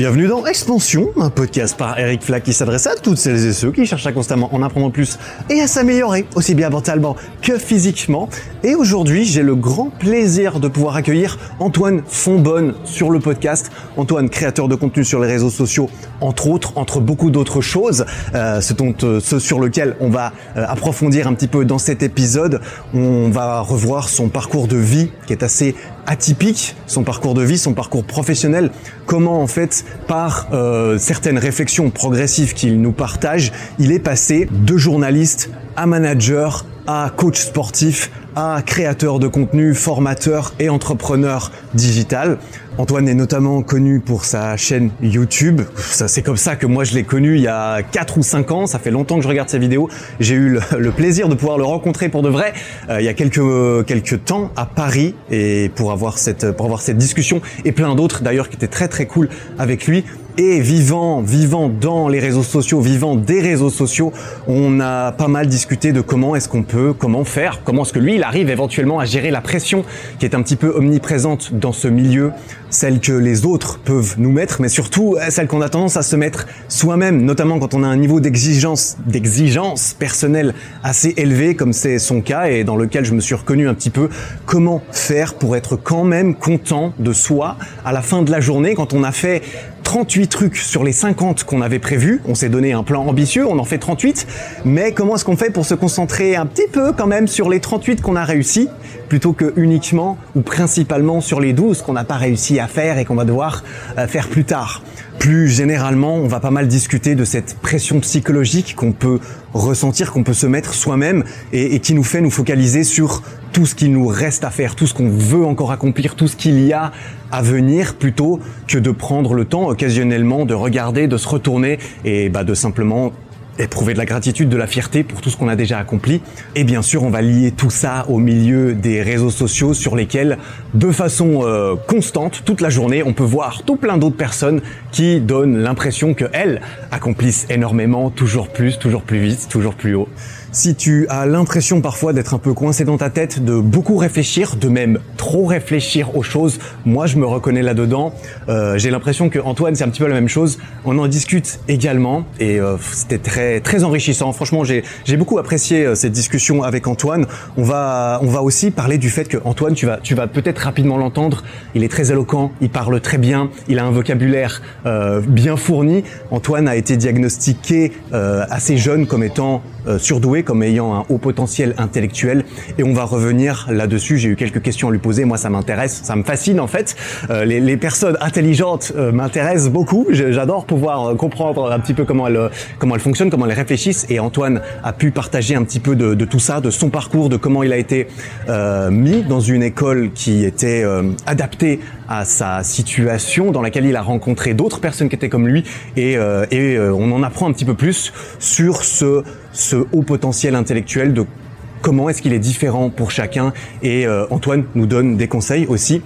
Bienvenue dans Expansion, un podcast par Eric Flack qui s'adresse à toutes celles et ceux qui cherchent à constamment en apprendre plus et à s'améliorer, aussi bien mentalement que physiquement. Et aujourd'hui, j'ai le grand plaisir de pouvoir accueillir Antoine Fonbonne sur le podcast. Antoine, créateur de contenu sur les réseaux sociaux, entre autres, entre beaucoup d'autres choses, euh, ce, dont, euh, ce sur lequel on va euh, approfondir un petit peu dans cet épisode. On va revoir son parcours de vie qui est assez atypique, son parcours de vie, son parcours professionnel, comment en fait par euh, certaines réflexions progressives qu'il nous partage, il est passé de journaliste à manager à coach sportif à créateur de contenu, formateur et entrepreneur digital. Antoine est notamment connu pour sa chaîne YouTube. Ça, c'est comme ça que moi je l'ai connu il y a 4 ou 5 ans. Ça fait longtemps que je regarde ses vidéos. J'ai eu le, plaisir de pouvoir le rencontrer pour de vrai euh, il y a quelques quelques temps à Paris et pour avoir cette pour avoir cette discussion et plein d'autres d'ailleurs qui étaient très très cool avec lui et vivant, vivant dans les réseaux sociaux, vivant des réseaux sociaux, on a pas mal discuté de comment est-ce qu'on peut, comment faire, comment est-ce que lui, il arrive éventuellement à gérer la pression qui est un petit peu omniprésente dans ce milieu, celle que les autres peuvent nous mettre, mais surtout euh, celle qu'on a tendance à se mettre soi-même, notamment quand on a un niveau d'exigence, d'exigence personnelle assez élevé, comme c'est son cas et dans lequel je me suis reconnu un petit peu. Comment faire pour être quand même content de soi à la fin de la journée quand on a fait 38 trucs sur les 50 qu'on avait prévus. On s'est donné un plan ambitieux, on en fait 38. Mais comment est-ce qu'on fait pour se concentrer un petit peu quand même sur les 38 qu'on a réussi plutôt que uniquement ou principalement sur les 12 qu'on n'a pas réussi à faire et qu'on va devoir euh, faire plus tard? Plus généralement, on va pas mal discuter de cette pression psychologique qu'on peut ressentir, qu'on peut se mettre soi-même et, qui nous fait nous focaliser sur tout ce qu'il nous reste à faire, tout ce qu'on veut encore accomplir, tout ce qu'il y a à venir plutôt que de prendre le temps occasionnellement de regarder, de se retourner et bah, de simplement éprouver de la gratitude, de la fierté pour tout ce qu'on a déjà accompli. Et bien sûr, on va lier tout ça au milieu des réseaux sociaux sur lesquels, de façon euh, constante, toute la journée, on peut voir tout plein d'autres personnes qui donnent l'impression qu'elles accomplissent énormément, toujours plus, toujours plus vite, toujours plus haut si tu as l'impression parfois d'être un peu coincé dans ta tête, de beaucoup réfléchir, de même trop réfléchir aux choses, moi je me reconnais là-dedans. Euh, J'ai l'impression que Antoine c'est un petit peu la même chose. On en discute également et euh, c'était très très enrichissant. Franchement j'ai beaucoup apprécié euh, cette discussion avec Antoine. On va on va aussi parler du fait que Antoine tu vas tu vas peut-être rapidement l'entendre. Il est très éloquent, il parle très bien, il a un vocabulaire euh, bien fourni. Antoine a été diagnostiqué euh, assez jeune comme étant euh, comme ayant un haut potentiel intellectuel. Et on va revenir là-dessus. J'ai eu quelques questions à lui poser. Moi, ça m'intéresse, ça me fascine en fait. Euh, les, personnes intelligentes euh, m'intéressent beaucoup. J'adore pouvoir comprendre un petit peu comment elles, comment fonctionnent, comment elles réfléchissent. Et Antoine a pu partager un petit peu de, tout ça, de son parcours, de comment il a été mis dans une école qui était adaptée à sa situation, dans laquelle il a rencontré d'autres personnes qui étaient comme lui. Et on en apprend un petit peu plus sur ce ce haut potentiel intellectuel de comment est-ce qu'il est différent pour chacun. Et euh, Antoine nous donne des conseils aussi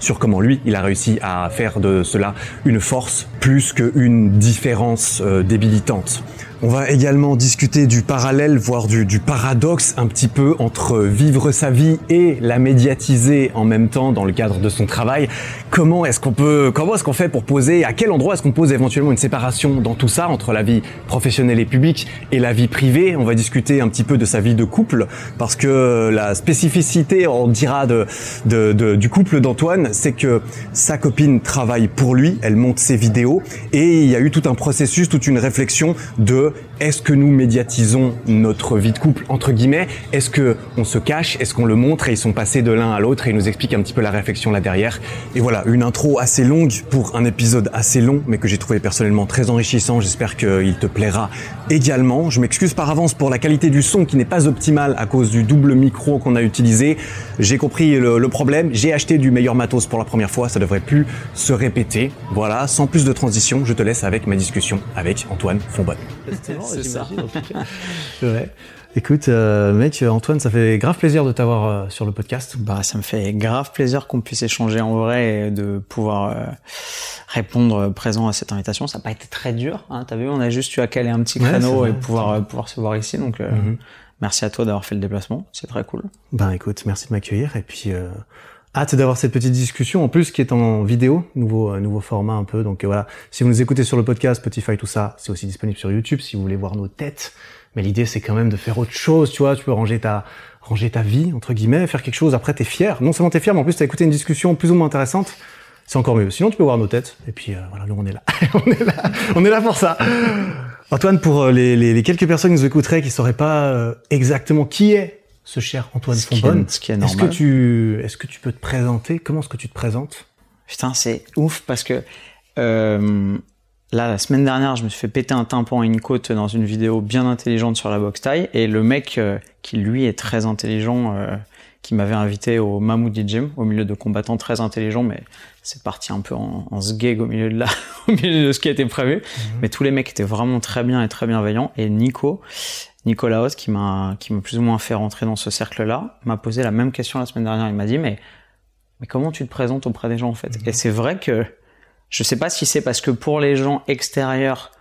sur comment lui, il a réussi à faire de cela une force plus qu'une différence euh, débilitante. On va également discuter du parallèle, voire du, du, paradoxe un petit peu entre vivre sa vie et la médiatiser en même temps dans le cadre de son travail. Comment est-ce qu'on peut, comment est-ce qu'on fait pour poser, à quel endroit est-ce qu'on pose éventuellement une séparation dans tout ça entre la vie professionnelle et publique et la vie privée? On va discuter un petit peu de sa vie de couple parce que la spécificité, on dira de, de, de du couple d'Antoine, c'est que sa copine travaille pour lui, elle monte ses vidéos et il y a eu tout un processus, toute une réflexion de Senhor est-ce que nous médiatisons notre vie de couple entre guillemets? Est-ce que on se cache? Est-ce qu'on le montre? Et ils sont passés de l'un à l'autre et ils nous expliquent un petit peu la réflexion là derrière. Et voilà, une intro assez longue pour un épisode assez long, mais que j'ai trouvé personnellement très enrichissant. J'espère qu'il te plaira également. Je m'excuse par avance pour la qualité du son qui n'est pas optimale à cause du double micro qu'on a utilisé. J'ai compris le, le problème. J'ai acheté du meilleur matos pour la première fois. Ça devrait plus se répéter. Voilà, sans plus de transition, je te laisse avec ma discussion avec Antoine Fonbonne. C'est ça. ouais. Écoute, euh, mec, Antoine, ça fait grave plaisir de t'avoir euh, sur le podcast. Bah, ça me fait grave plaisir qu'on puisse échanger en vrai et de pouvoir euh, répondre présent à cette invitation. Ça n'a pas été très dur, hein, t'as vu, on a juste eu à caler un petit créneau et pouvoir pouvoir se voir ici. Donc, mm-hmm. merci à toi d'avoir fait le déplacement, c'est très cool. Ben écoute, merci de m'accueillir et puis hâte d'avoir cette petite discussion en plus qui est en vidéo, nouveau euh, nouveau format un peu. Donc euh, voilà, si vous nous écoutez sur le podcast, Spotify, tout ça, c'est aussi disponible sur YouTube si vous voulez voir nos têtes. Mais l'idée c'est quand même de faire autre chose, tu vois. Tu peux ranger ta ranger ta vie entre guillemets, faire quelque chose. Après t'es fier. Non seulement t'es fier, mais en plus t'as écouté une discussion plus ou moins intéressante. C'est encore mieux. Sinon tu peux voir nos têtes. Et puis euh, voilà, nous on est là, on est là, on est là pour ça. Antoine, pour les, les, les quelques personnes qui nous écouteraient qui sauraient pas exactement qui est ce cher Antoine Fonbonne. Ce qui est normal. Est-ce que tu, est-ce que tu peux te présenter? Comment est-ce que tu te présentes? Putain, c'est ouf parce que euh, là, la semaine dernière, je me suis fait péter un tympan et une côte dans une vidéo bien intelligente sur la boxe taille et le mec euh, qui lui est très intelligent, euh, qui m'avait invité au Mamoudi Gym, au milieu de combattants très intelligents, mais c'est parti un peu en, en sgeg au milieu de là, au milieu de ce qui a été prévu. Mhm. Mais tous les mecs étaient vraiment très bien et très bienveillants. Et Nico, Nicolas qui m'a qui m'a plus ou moins fait rentrer dans ce cercle-là, m'a posé la même question la semaine dernière. Il m'a dit mais mais comment tu te présentes auprès des gens en fait? Et c'est vrai que je sais pas si c'est parce que pour les gens extérieurs,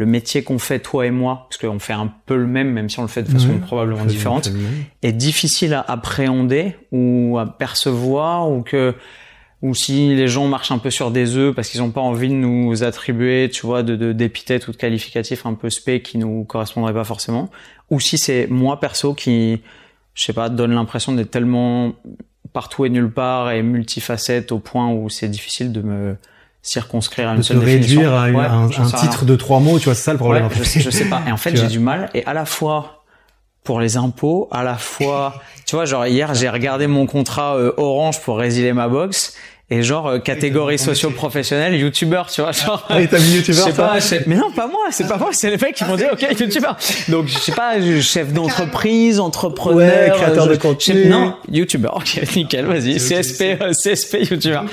le métier qu'on fait toi et moi, parce qu'on fait un peu le même, même si on le fait de façon probablement différente, est difficile à appréhender ou à percevoir ou que ou si les gens marchent un peu sur des œufs parce qu'ils n'ont pas envie de nous attribuer, tu vois, de d'épithètes ou de qualificatifs un peu spé qui nous correspondraient pas forcément, ou si c'est moi perso qui, je sais pas, donne l'impression d'être tellement partout et nulle part et multifacette au point où c'est difficile de me circonscrire à une de seule te réduire à un, titre de trois mots, tu vois, c'est ça le problème. je, sais, je sais pas. Et en fait, j'ai du mal. Et à la fois pour les impôts, à la fois, tu vois, genre hier j'ai regardé mon contrat euh, Orange pour résilier ma box et genre euh, catégorie socio-professionnelle youtubeur tu vois genre. Ah, t'as mis youtubeur je sais pas mais non pas moi c'est pas moi c'est les mecs qui m'ont dit ok youtubeur. Donc je sais pas chef d'entreprise entrepreneur ouais, créateur de contenu. non youtubeur ok nickel vas-y CSP euh, CSP youtubeur.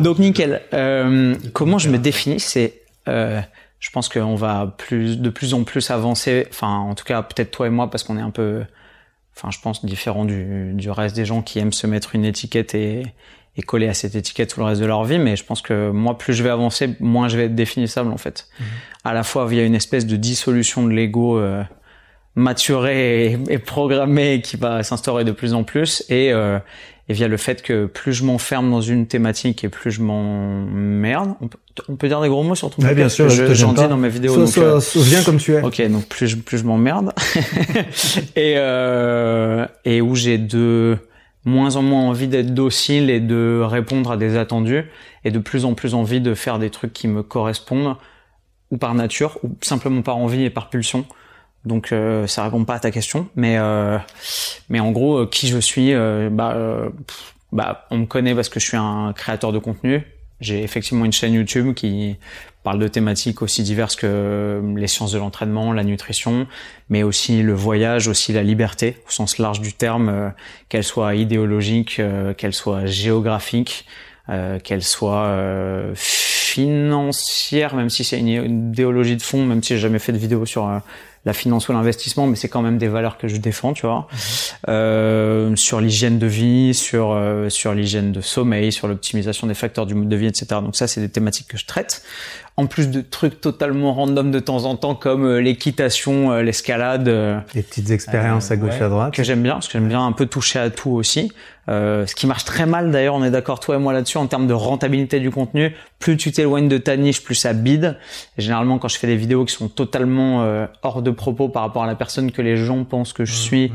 Donc nickel. Euh, comment je me définis c'est euh, je pense qu'on va plus de plus en plus avancer enfin en tout cas peut-être toi et moi parce qu'on est un peu enfin je pense différent du, du reste des gens qui aiment se mettre une étiquette et et coller à cette étiquette tout le reste de leur vie. Mais je pense que moi, plus je vais avancer, moins je vais être définissable en fait. Mhm. À la fois via une espèce de dissolution de l'ego euh, maturé et, programmé qui va s'instaurer de plus en plus, et, euh, et via le fait que plus je m'enferme dans une thématique et plus je m'emmerde. On, on, peut dire des gros mots sur ton ouais, bien sûr, j'en dis dans mes vidéos. Sois, donc, sois, euh, sois, viens comme tu es. Ok, donc plus je, plus je m'emmerde et euh, et où j'ai deux moins en moins envie d'être docile et de répondre à des attendus et de plus en plus envie de faire des trucs qui me correspondent ou par nature ou simplement par envie et par pulsion. Donc euh, ça répond pas à ta question, mais euh, mais en gros euh, qui je suis, euh, bah, euh, bah on me connaît parce que je suis un créateur de contenu. J'ai effectivement une chaîne YouTube qui parle de thématiques aussi diverses que les sciences de l'entraînement, la nutrition, mais aussi le voyage, aussi la liberté au sens large du terme, euh, qu'elle soit idéologique, euh, qu'elle soit géographique, euh, qu'elle soit financière, même si c'est une idéologie de fond, même si j'ai jamais fait de vidéo sur la finance ou l'investissement, mais c'est quand même des valeurs que je défends, tu vois. Mhm. Euh, sur l'hygiène de vie, sur euh, sur l'hygiène de sommeil, sur l'optimisation des facteurs du mode de vie, etc. Donc ça, c'est des thématiques que je traite. En plus de trucs totalement random de temps en temps, comme euh, l'équitation, euh, l'escalade. Euh, des petites expériences à gauche ouais, à droite. Que j'aime bien, parce que j'aime bien un peu toucher à tout aussi. ce qui marche très mal d'ailleurs, on est d'accord toi et moi là-dessus en termes de rentabilité du contenu. Plus tu t'éloignes de ta niche, plus ça bide. Et généralement, quand je fais des vidéos qui sont totalement hors de propos par rapport à la personne que les gens pensent que je Mmh, suis,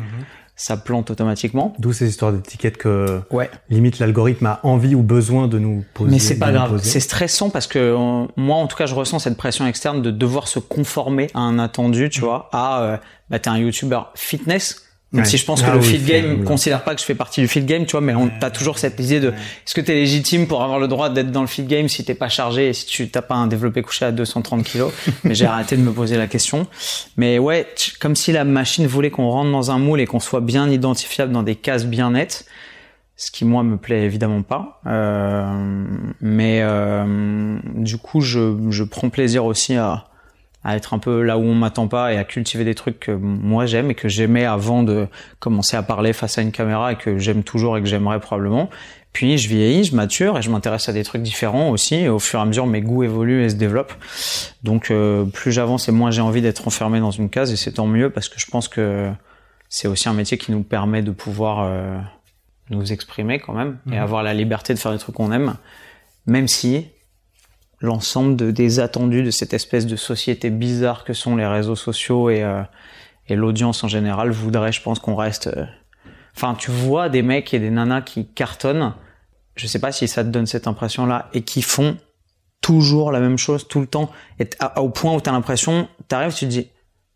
ça plante automatiquement. D'où ces histoires d'étiquettes que ouais. limite l'algorithme a envie ou besoin de nous poser. Mais c'est pas grave, c'est stressant parce que euh, moi en tout cas je ressens cette pression externe de devoir se conformer à un attendu, tu vois, à euh, bah t'es un youtubeur fitness. Même Ouais. si je pense que Ah le fit game oui. considère pas que je fais partie du fit game, tu vois, mais on t'as toujours cette idée de est-ce que t'es légitime pour avoir le droit d'être dans le fit game si t'es pas chargé et si tu t'as pas un développé couché à 230 kilos? mais j'ai arrêté de me poser la question. Mais ouais, comme si la machine voulait qu'on rentre dans un moule et qu'on soit bien identifiable dans des cases bien nettes. Ce qui moi me plaît évidemment pas. Euh, mais euh, du coup, je, je prends plaisir aussi à, à être un peu là où on m'attend pas et à cultiver des trucs que moi j'aime et que j'aimais avant de commencer à parler face à une caméra et que j'aime toujours et que j'aimerais probablement. Puis je vieillis, je mature et je m'intéresse à des trucs différents aussi. Et au fur et à mesure, mes goûts évoluent et se développent. Donc euh, plus j'avance et moins j'ai envie d'être enfermé dans une case et c'est tant mieux parce que je pense que c'est aussi un métier qui nous permet de pouvoir euh, nous exprimer quand même et Mhm. avoir la liberté de faire des trucs qu'on aime, même si l'ensemble de, des attendus de cette espèce de société bizarre que sont les réseaux sociaux et, euh, et l'audience en général voudrait, je pense, qu'on reste. euh, Enfin, tu vois des mecs et des nanas qui cartonnent. Je sais pas si ça te donne cette impression-là et qui font toujours la même chose tout le temps et à- au point où t'as l'impression, t'arrives, tu te dis,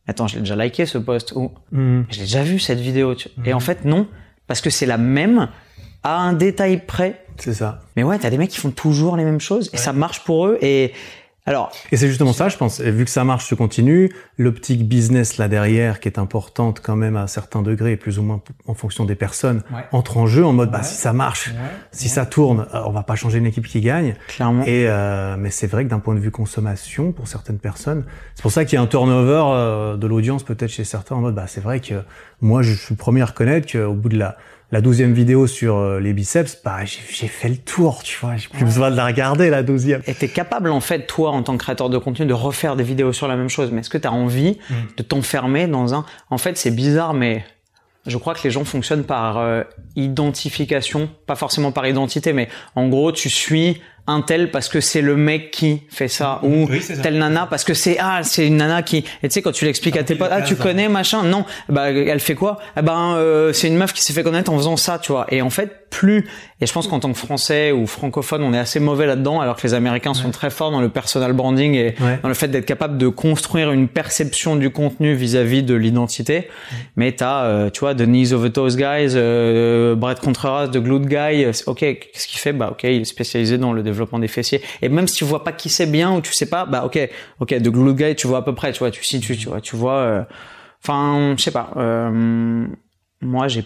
attends, je l'ai déjà liké ce post ou Mhm. je l'ai déjà vu cette vidéo. tu- Et en fait, non, parce que c'est la même à un détail près. C'est ça. Mais ouais, t'as des mecs qui font toujours les mêmes choses et ça marche pour eux. Et alors, Et c'est justement ça, je pense. Et vu que ça marche, tu continues. L'optique business là derrière, qui est importante quand même à certains degrés, plus ou moins en fonction des personnes, Ouais. entre en jeu en mode, bah Ouais. si ça marche, si ça tourne, euh, on va pas changer une équipe qui gagne. clairement, Et euh, mais c'est vrai que d'un point de vue consommation, pour certaines personnes, c'est pour ça qu'il y a un turnover euh, de l'audience peut-être chez certains en mode, bah c'est vrai que moi je suis le premier à reconnaître qu'au bout de la la douzième vidéo sur euh, les biceps, bah j'ai j'ai fait le tour, tu vois, j'ai plus besoin de la regarder la douzième. et t'es capable en fait, toi, en tant que créateur de contenu, de refaire des vidéos sur la même chose. Mais est-ce que t'as envie Mm. de t'enfermer dans un En fait, c'est bizarre, mais je crois que les gens fonctionnent par euh, identification, pas forcément par identité, mais en gros, tu suis un tel parce que c'est le mec qui fait ça ou Oui, telle nana parce que c'est ah c'est une nana qui et tu sais quand tu l'expliques à tes potes ah tu connais machin? Non bah elle fait quoi? Eh ben euh, c'est une meuf qui s'est fait connaître en faisant ça tu vois. Et en fait plus et je pense qu'en tant que français ou francophone on est assez mauvais là-dedans alors que les américains sont très forts dans le personal branding et Ouais. dans le fait d'être capable de construire une perception du contenu vis-à-vis de l'identité. Mais t'as euh, tu vois The Knees of the Toes Guys euh, Brett Contreras The Glute Guy ok qu'est-ce qu'il fait? Bah ok il est spécialisé dans le développement des fessiers. Et même si tu vois pas qui c'est bien ou tu sais pas bah ok ok The Glute Guy tu vois à peu près tu vois tu tu vois tu vois euh, enfin je sais pas euh, moi j'ai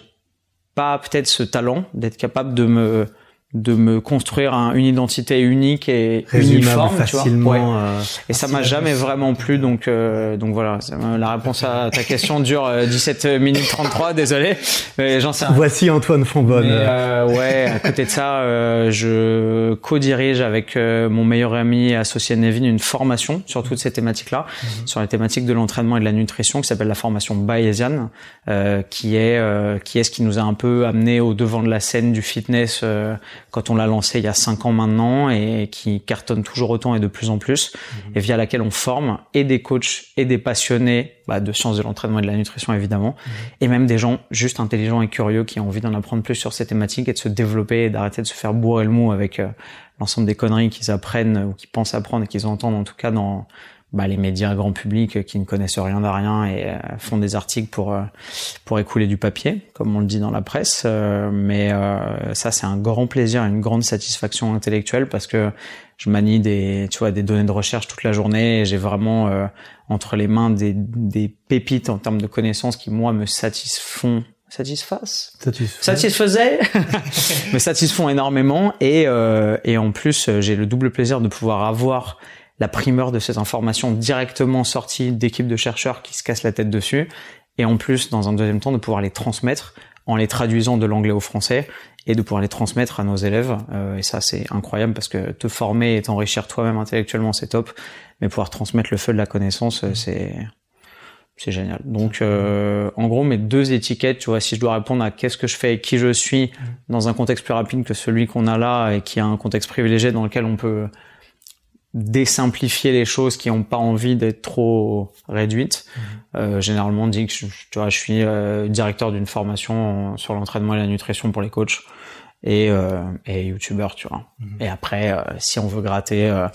pas peut-être ce talent d'être capable de me de me construire un- une identité unique et Résumable uniforme tu vois. Ouais. euh, Et ça m'a jamais vraiment plu, donc euh, donc voilà. La réponse à ta question dure euh, 17 minutes 33, désolé. Mais j'en sais rien. Voici Antoine Fonbonne. Mais, euh, ouais, à côté de ça, euh, je co-dirige avec euh, mon meilleur ami et associé Nevin une formation sur toutes ces thématiques-là, sur les thématiques de l'entraînement et de la nutrition, qui s'appelle la formation Bayesian, euh, qui est euh, qui est ce qui nous a un peu amené au devant de la scène du fitness euh, quand on l'a lancé il y a cinq ans maintenant et qui cartonne toujours autant et de plus en plus, et via laquelle on forme et des coachs et des passionnés bah, de sciences de l'entraînement et de la nutrition évidemment, et même des gens juste intelligents et curieux qui ont envie d'en apprendre plus sur ces thématiques et de se développer et d'arrêter de se faire bourrer le mou avec euh, l'ensemble des conneries qu'ils apprennent ou qu'ils pensent apprendre et qu'ils entendent en tout cas dans bah, les médias grand public qui ne connaissent rien de rien et euh, font des articles pour euh, pour écouler du papier, comme on le dit dans la presse. Euh, mais euh, ça, c'est un grand plaisir, une grande satisfaction intellectuelle parce que je manie des, tu vois, des données de recherche toute la journée et j'ai vraiment euh, entre les mains des, des pépites en termes de connaissances qui moi me satisfont, satisfait. satisfaisait, me satisfont énormément et euh, et en plus j'ai le double plaisir de pouvoir avoir la primeur de ces informations directement sorties d'équipes de chercheurs qui se cassent la tête dessus et en plus dans un deuxième temps de pouvoir les transmettre en les traduisant de l'anglais au français et de pouvoir les transmettre à nos élèves Euh, et ça c'est incroyable parce que te former et t'enrichir toi-même intellectuellement c'est top mais pouvoir transmettre le feu de la connaissance euh, c'est c'est génial. Donc, euh, en gros, mes deux étiquettes, tu vois, si je dois répondre à qu'est-ce que je fais et qui je suis dans un contexte plus rapide que celui qu'on a là et qui a un contexte privilégié dans lequel on peut désimplifier les choses qui n'ont pas envie d'être trop réduites. Euh, généralement, on dit que je, tu vois, je suis euh, directeur d'une formation en- sur l'entraînement et la nutrition pour les coachs et, euh, et youtubeur, tu vois. Et après, euh, si on veut gratter euh,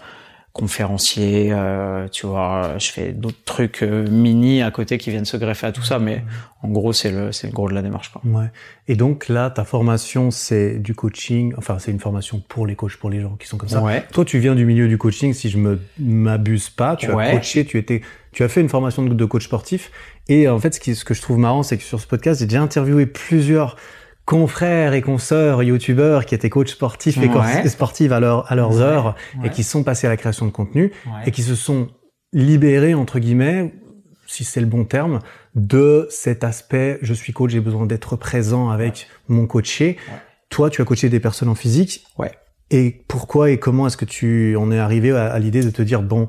conférencier, euh, tu vois, je fais d'autres trucs euh, mini à côté qui viennent se greffer à tout ça, mais en gros, c'est le, c'est le gros de la démarche, quoi. Ouais. Et donc là, ta formation, c'est du coaching. Enfin, c'est une formation pour les coachs, pour les gens qui sont comme ça. Ouais. Toi, tu viens du milieu du coaching, si je me m'abuse pas. Tu Ouais. as coaché, tu étais, tu as fait une formation de, de coach sportif. Et en fait, ce, qui, ce que je trouve marrant, c'est que sur ce podcast, j'ai déjà interviewé plusieurs confrères et consoeurs youtubeurs qui étaient coachs sportifs et, Ouais. sportives à, leur, à leurs Ouais. heures Ouais. et qui sont passés à la création de contenu et qui se sont libérés entre guillemets, si c'est le bon terme, de cet aspect je suis coach, j'ai besoin d'être présent avec mon coaché. Toi, tu as coaché des personnes en physique. Ouais. Et pourquoi et comment est-ce que tu en es arrivé à, à l'idée de te dire bon,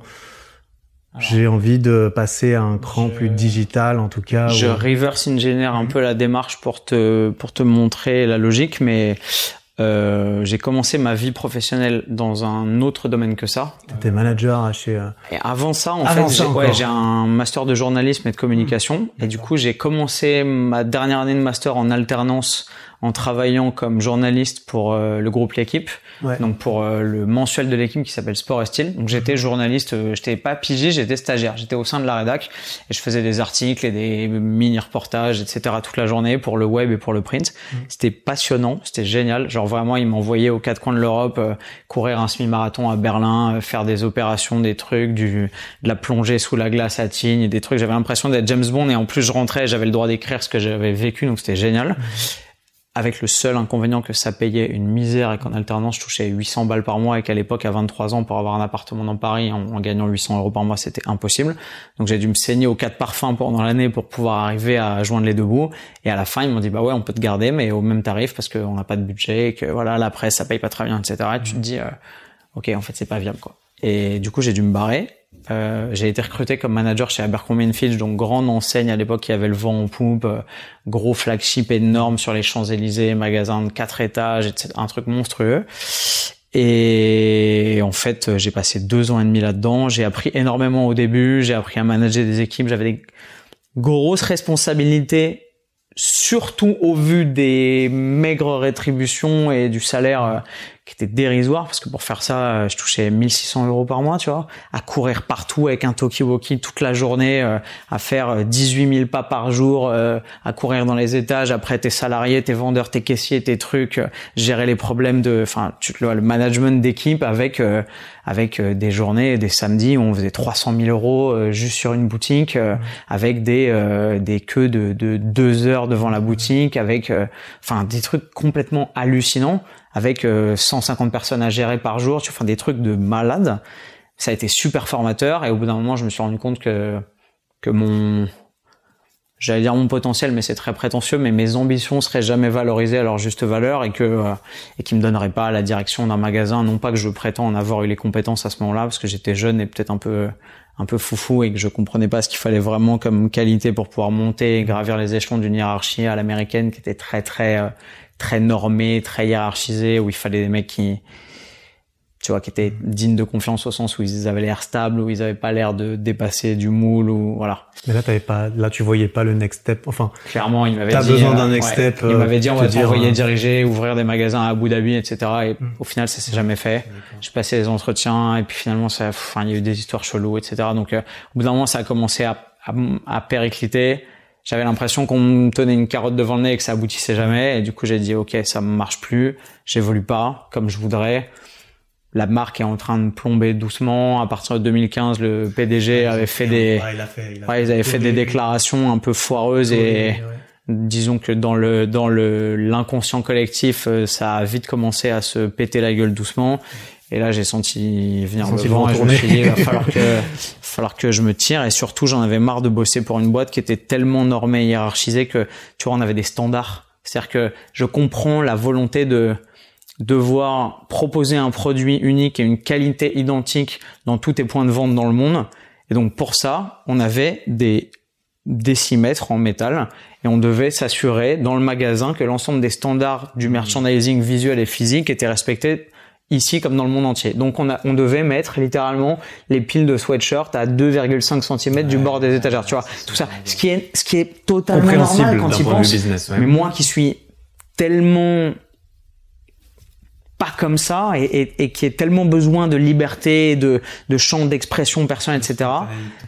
j'ai envie de passer à un cran plus digital, en tout cas. Je reverse engineer un peu la démarche pour te pour te montrer la logique, mais euh, j'ai commencé ma vie professionnelle dans un autre domaine que ça. T'étais manager chez. Euh, et avant ça, en fait, j'ai ouais, j'ai un master de journalisme et de communication, et du coup, j'ai commencé ma dernière année de master en alternance en travaillant comme journaliste pour euh, le groupe L'équipe, donc pour euh, le mensuel de l'équipe qui s'appelle Sport et Style. Donc j'étais journaliste, euh, j'étais pas pigé, j'étais stagiaire, j'étais au sein de la rédac et je faisais des articles et des mini reportages, etc. toute la journée pour le web et pour le print. Mm. C'était passionnant, c'était génial. Genre vraiment, ils m'envoyaient aux quatre coins de l'Europe courir un semi-marathon à Berlin, faire des opérations, des trucs, du de la plongée sous la glace à Tignes, des trucs. J'avais l'impression d'être James Bond et en plus je rentrais, j'avais le droit d'écrire ce que j'avais vécu, donc c'était génial. Mm avec le seul inconvénient que ça payait une misère et qu'en alternance je touchais 800 balles par mois et qu'à l'époque à 23 ans pour avoir un appartement dans Paris en, gagnant 800 euros par mois c'était impossible. Donc j'ai dû me saigner aux quatre parfums pendant l'année pour pouvoir arriver à joindre les deux bouts. Et à la fin ils m'ont dit bah ouais on peut te garder mais au même tarif parce qu'on n'a pas de budget et que voilà la presse ça paye pas très bien etc et tu te dis euh, ok en fait c'est pas viable quoi et du coup j'ai dû me barrer euh, j'ai été recruté comme manager chez Abercrombie Fitch, donc grande enseigne à l'époque qui avait le vent en poupe, euh, gros flagship énorme sur les Champs-Élysées, magasin de quatre étages, etc. Un truc monstrueux. Et en fait, j'ai passé deux ans et demi là-dedans. J'ai appris énormément au début. J'ai appris à manager des équipes. J'avais des grosses responsabilités, surtout au vu des maigres rétributions et du salaire euh, qui était dérisoire parce que pour faire ça, euh, je touchais 1600 euros par mois, tu vois, à courir partout avec un talkie-walkie toute la journée, euh, à faire 18 euh, 000 pas par jour, à courir dans les étages, après tes salariés, tes vendeurs, tes caissiers, tes trucs, gérer les problèmes de, enfin, tu le management d'équipe avec avec des journées, des samedis où on faisait 300 000 euros juste sur une boutique, avec des des queues de, de deux heures devant la boutique, avec, enfin, des trucs complètement hallucinants avec 150 euh, personnes à gérer par jour, tu fais des trucs de malade. Ça a été super formateur et au bout d'un moment, je me suis rendu compte que que mon j'allais dire mon potentiel, mais c'est très prétentieux, mais mes ambitions seraient jamais valorisées à leur juste valeur et que euh, et qui me donneraient pas la direction d'un magasin. Non pas que je prétends en avoir eu les compétences à ce moment-là, parce que j'étais jeune et peut-être un peu un peu foufou et que je comprenais pas ce qu'il fallait vraiment comme qualité pour pouvoir monter et gravir les échelons d'une hiérarchie à l'américaine qui était très très euh, très normé, très hiérarchisé, où il fallait des mecs qui, tu vois, qui étaient dignes de confiance au sens où ils avaient l'air stables, où ils avaient pas l'air de dépasser du moule, ou voilà. Mais là, t'avais pas, là, tu voyais pas le next step. Enfin, clairement, il m'avait dit. T'as besoin d'un next step. il m'avait dit, on va t'envoyer euh, diriger, ouvrir des magasins à Abu Dhabi, etc. Et hmm. au final, ça s'est jamais fait. J'ai passé les entretiens, et puis finalement, ça, enfin, il y a eu des histoires cheloues, etc. Donc, euh, au bout d'un moment, ça a commencé à, à, à péricliter j'avais l'impression qu'on me tenait une carotte devant le nez et que ça aboutissait jamais. Et du coup, j'ai dit, OK, ça marche plus. J'évolue pas comme je voudrais. La marque est en train de plomber doucement. À partir de 2015, le PDG avait fait des, ouais, il a fait, il a ouais, ils avaient fait des déclarations un peu foireuses et disons que dans le dans le l'inconscient collectif, euh, ça a vite commencé à se péter la gueule doucement. Et là, j'ai senti venir le vent et je me suis dit, il va falloir que, falloir que je me tire. Et surtout, j'en avais marre de bosser pour une boîte qui était tellement normée et hiérarchisée que, tu vois, on avait des standards. C'est-à-dire que je comprends la volonté de devoir proposer un produit unique et une qualité identique dans tous tes points de vente dans le monde. Et donc, pour ça, on avait des décimètres en métal et on devait s'assurer dans le magasin que l'ensemble des standards du merchandising visuel et physique étaient respectés ici comme dans le monde entier. Donc on, a, on devait mettre littéralement les piles de sweatshirt à 2,5 cm du bord des étagères, tu vois, tout ça. Ce qui est, ce qui est totalement normal quand tu penses. Business, Mais moi qui suis tellement pas comme ça et, et, et, qui est tellement besoin de liberté, de, de champ d'expression personnelle, etc.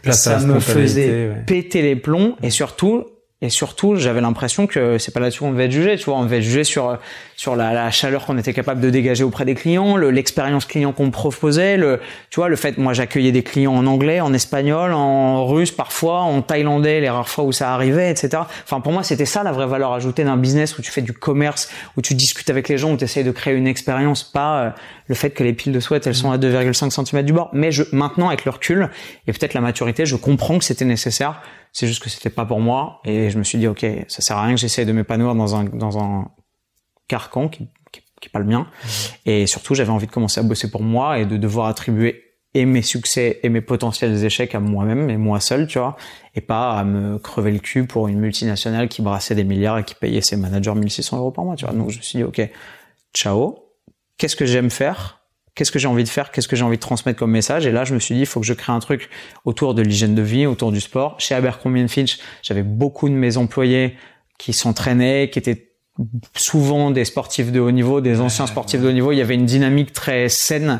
Ça me faisait péter les plombs et surtout et surtout, j'avais l'impression que c'est pas là-dessus qu'on devait être jugé, tu vois, on devait être jugé sur sur la, la chaleur qu'on était capable de dégager auprès des clients, l'expérience client qu'on proposait, le tu vois, le fait moi j'accueillais des clients en anglais, en espagnol, en russe parfois, en thaïlandais les rares fois où ça arrivait, etc. Enfin pour moi c'était ça la vraie valeur ajoutée d'un business où tu fais du commerce, où tu discutes avec les gens, où tu essayes de créer une expérience, pas euh, le fait que les piles de sweat elles sont à 2,5 cm du bord. Mais je maintenant avec le recul et peut-être la maturité, je comprends que c'était nécessaire c'est juste que c'était pas pour moi et je me suis dit ok, ça sert à rien que j'essaye de m'épanouir dans un dans un carcan qui, qui, qui est pas le mien. Mhm. Et surtout, j'avais envie de commencer à bosser pour moi et de devoir attribuer et mes succès et mes potentiels échecs à moi-même et moi seul, tu vois, et pas à me crever le cul pour une multinationale qui brassait des milliards et qui payait ses managers 1600 euros par mois, tu vois. Donc je me suis dit, ok, ciao, qu'est-ce que j'aime faire Qu'est-ce que j'ai envie de faire Qu'est-ce que j'ai envie de transmettre comme message Et là, je me suis dit, il faut que je crée un truc autour de l'hygiène de vie, autour du sport. Chez Abercrombie Fitch, j'avais beaucoup de mes employés qui s'entraînaient, qui étaient souvent des sportifs de haut niveau, des anciens sportifs de haut niveau. Il y avait une dynamique très saine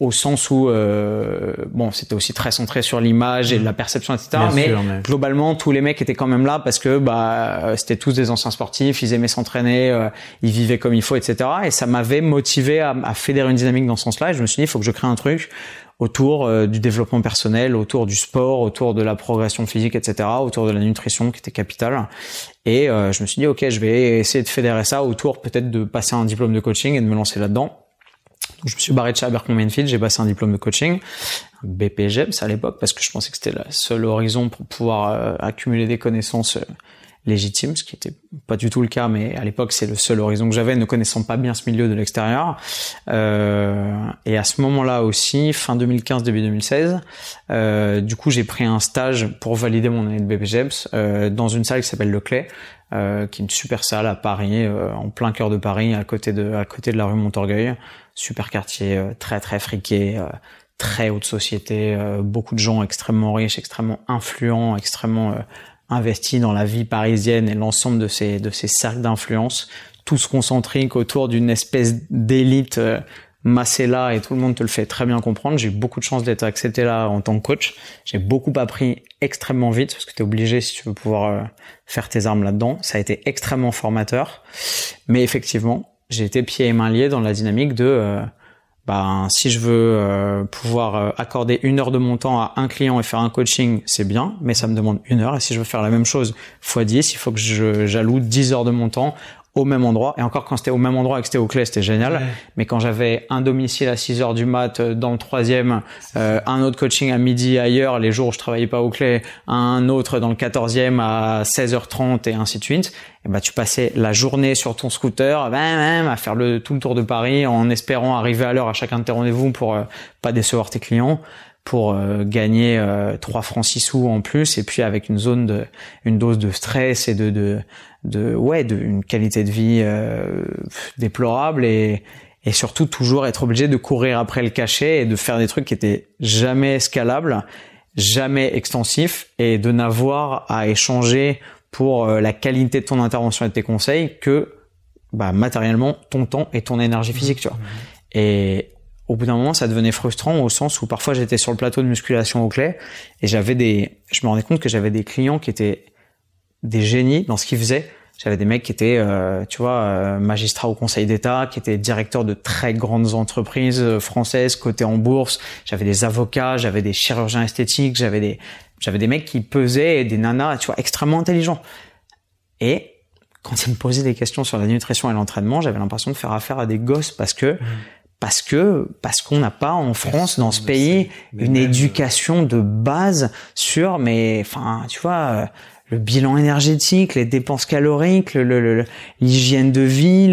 au sens où euh, bon c'était aussi très centré sur l'image et la perception etc mais, globalement tous les mecs étaient quand même là parce que bah c'était tous des anciens sportifs ils aimaient s'entraîner euh, ils vivaient comme il faut etc et ça m'avait motivé à, à, fédérer une dynamique dans ce sens là et je me suis dit il faut que je crée un truc autour euh, du développement personnel autour du sport autour de la progression physique etc autour de la nutrition qui était capitale. Et euh, je me suis dit ok je vais essayer de fédérer ça autour peut-être de passer un diplôme de coaching et de me lancer là je me suis barré de chez Abercrombie j'ai passé un diplôme de coaching, un BPGEPS à l'époque, parce que je pensais que c'était le seul horizon pour pouvoir euh, accumuler des connaissances euh, légitimes, ce qui était pas du tout le cas, mais à l'époque c'est le seul horizon que j'avais, ne connaissant pas bien ce milieu de l'extérieur. Euh, et à ce moment-là aussi, fin 2015 début 2016, euh, du coup j'ai pris un stage pour valider mon année de BPGEPS euh, dans une salle qui s'appelle Le Clé, euh, qui est une super salle à Paris, en plein cœur de Paris, à côté de à côté de la rue Montorgueil super quartier, euh, très très friqué, euh, très haute société, euh, beaucoup de gens extrêmement riches, extrêmement influents, extrêmement investis dans la vie parisienne et l'ensemble de ces de ces cercles d'influence, tous concentriques autour d'une espèce d'élite massée là et tout le monde te le fait très bien comprendre. J'ai eu beaucoup de chance d'être accepté là en tant que coach. J'ai beaucoup appris extrêmement vite parce que tu es obligé si tu veux pouvoir faire tes armes là-dedans. Ça a été extrêmement formateur. Mais effectivement, j'ai été pieds et mains liés dans la dynamique de euh, ben, si je veux euh, pouvoir euh, accorder une heure de mon temps à un client et faire un coaching, c'est bien, mais ça me demande une heure. Et si je veux faire la même chose fois 10, il faut que j'alloue 10 heures de mon temps au même endroit. Et encore quand c'était au même endroit et que c'était au clé, c'était génial. Mais quand j'avais un domicile à 6 heures du mat euh, dans le troisième, euh, un autre coaching à midi ailleurs, les jours où je travaillais pas au clé, un autre dans le quatorzième à 16h30 et ainsi de suite, et bah tu passais la journée sur ton scooter, ben, à faire le tout le tour de Paris en espérant arriver à l'heure à chacun de tes rendez-vous pour euh, pas décevoir tes clients pour euh, gagner euh, 3 francs 6 sous en plus et puis avec une zone de une dose de stress et de de, de ouais de une qualité de vie euh, déplorable et et surtout toujours être obligé de courir après le cachet et de faire des trucs qui étaient jamais escalables, jamais extensifs et de n'avoir à échanger pour euh, la qualité de ton intervention et de tes conseils que bah, matériellement ton temps et ton énergie physique, tu vois. Mmh. Et au bout d'un moment, ça devenait frustrant au sens où parfois j'étais sur le plateau de musculation au clé et j'avais des, je me rendais compte que j'avais des clients qui étaient des génies dans ce qu'ils faisaient. J'avais des mecs qui étaient, euh, tu vois, euh, magistrats au Conseil d'État, qui étaient directeurs de très grandes entreprises euh, françaises cotées en bourse. J'avais des avocats, j'avais des chirurgiens esthétiques, j'avais des, j'avais des mecs qui pesaient, des nanas, tu vois, extrêmement intelligents. Et quand ils me posaient des questions sur la nutrition et l'entraînement, j'avais l'impression de faire affaire à des gosses parce que mmh parce que parce qu'on n'a pas en France dans ce pays une éducation de base sur mais enfin tu vois euh, le bilan énergétique, les dépenses caloriques, l'hygiène de vie,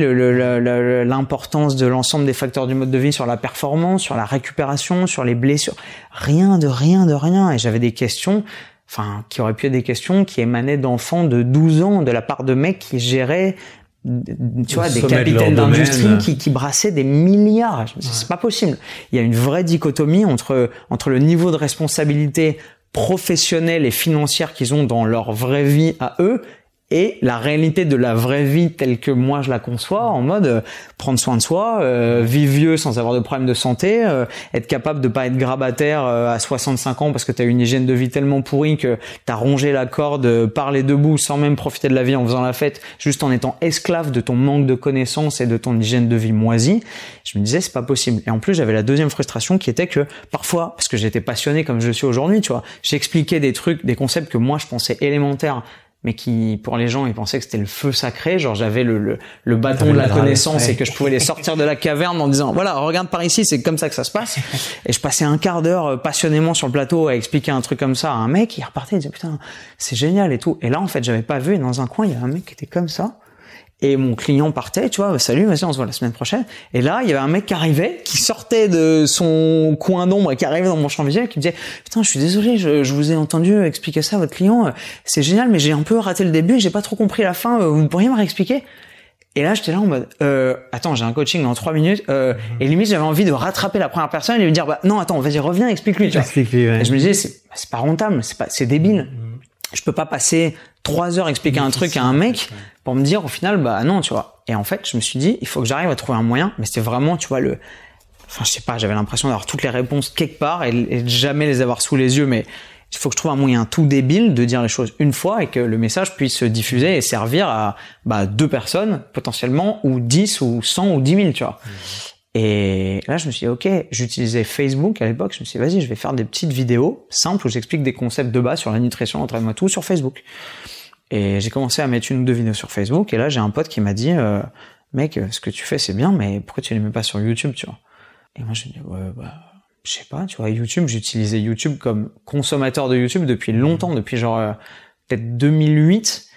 l'importance de l'ensemble des facteurs du mode de vie sur la performance, sur la récupération, sur les blessures, rien de rien de rien. Et j'avais des questions, enfin qui auraient pu être des questions qui émanaient d'enfants de 12 ans de la part de mecs qui géraient tu vois, des capitaines d'industrie qui, qui brassaient des milliards. C'est pas possible. Il y a une vraie dichotomie entre entre le niveau de responsabilité professionnelle et financière qu'ils ont dans leur vraie vie à eux et la réalité de la vraie vie telle que moi je la conçois en mode euh, prendre soin de soi, euh, vivre vieux sans avoir de problème de santé, euh, être capable de pas être grabataire euh, à 65 ans parce que tu as une hygiène de vie tellement pourrie que tu as rongé la corde par les debout sans même profiter de la vie en faisant la fête, juste en étant esclave de ton manque de connaissances et de ton hygiène de vie moisie. Je me disais c'est pas possible. Et en plus j'avais la deuxième frustration qui était que parfois parce que j'étais passionné comme je suis aujourd'hui, tu vois, j'expliquais des trucs, des concepts que moi je pensais élémentaires mais qui, pour les gens, ils pensaient que c'était le feu sacré, genre j'avais le, le, bâton de la connaissance et que je pouvais les sortir de la caverne en disant, voilà, regarde par ici, c'est comme ça que ça se passe. Et je passais un quart d'heure euh, passionnément sur le plateau à expliquer un truc comme ça à un mec, il repartait, il disait, putain, c'est génial et tout. Et là, en fait, j'avais pas vu, et dans un coin, il y avait un mec qui était comme ça, Et mon client partait, tu vois, salut, vas-y, on se voit la semaine prochaine. Et là, il y avait un mec qui arrivait, qui sortait de son coin d'ombre et qui arrivait dans mon champ visuel, qui me disait, putain, je suis désolé, je, je vous ai entendu expliquer ça à votre client, c'est génial, mais j'ai un peu raté le début, j'ai pas trop compris la fin, vous pourriez me réexpliquer? Et là, j'étais là en mode, euh, attends, j'ai un coaching dans trois minutes. Euh, mhm. Et limite, j'avais envie de rattraper la première personne et lui dire, bah non, attends, vas-y, reviens, explique-lui. Explique-lui. Ouais. Et je me disais, c'est, bah, c'est pas rentable, c'est pas, c'est débile. Je peux pas passer trois heures expliquer un truc à un mec pour me dire au final, bah non, tu vois. Et en fait, je me suis dit, il faut que j'arrive à trouver un moyen. Mais c'était vraiment, tu vois, le, enfin, je sais pas, j'avais l'impression d'avoir toutes les réponses quelque part et, et jamais les avoir sous les yeux, mais il faut que je trouve un moyen tout débile de dire les choses une fois et que le message puisse se diffuser et servir à bah, deux personnes potentiellement ou dix ou cent ou dix mille, tu vois. Mmh. Et là, je me suis dit, ok, j'utilisais Facebook à l'époque. Je me suis dit, vas-y, je vais faire des petites vidéos simples où j'explique des concepts de base sur la nutrition, entraînement, tout sur Facebook. Et j'ai commencé à mettre une ou deux vidéos sur Facebook. Et là, j'ai un pote qui m'a dit, euh, mec, ce que tu fais, c'est bien, mais pourquoi tu les mets pas sur YouTube, tu vois? Et moi, je me dis, ouais, bah je sais pas, tu vois, YouTube, j'utilisais YouTube comme consommateur de YouTube depuis longtemps, depuis genre euh, peut-être 2008,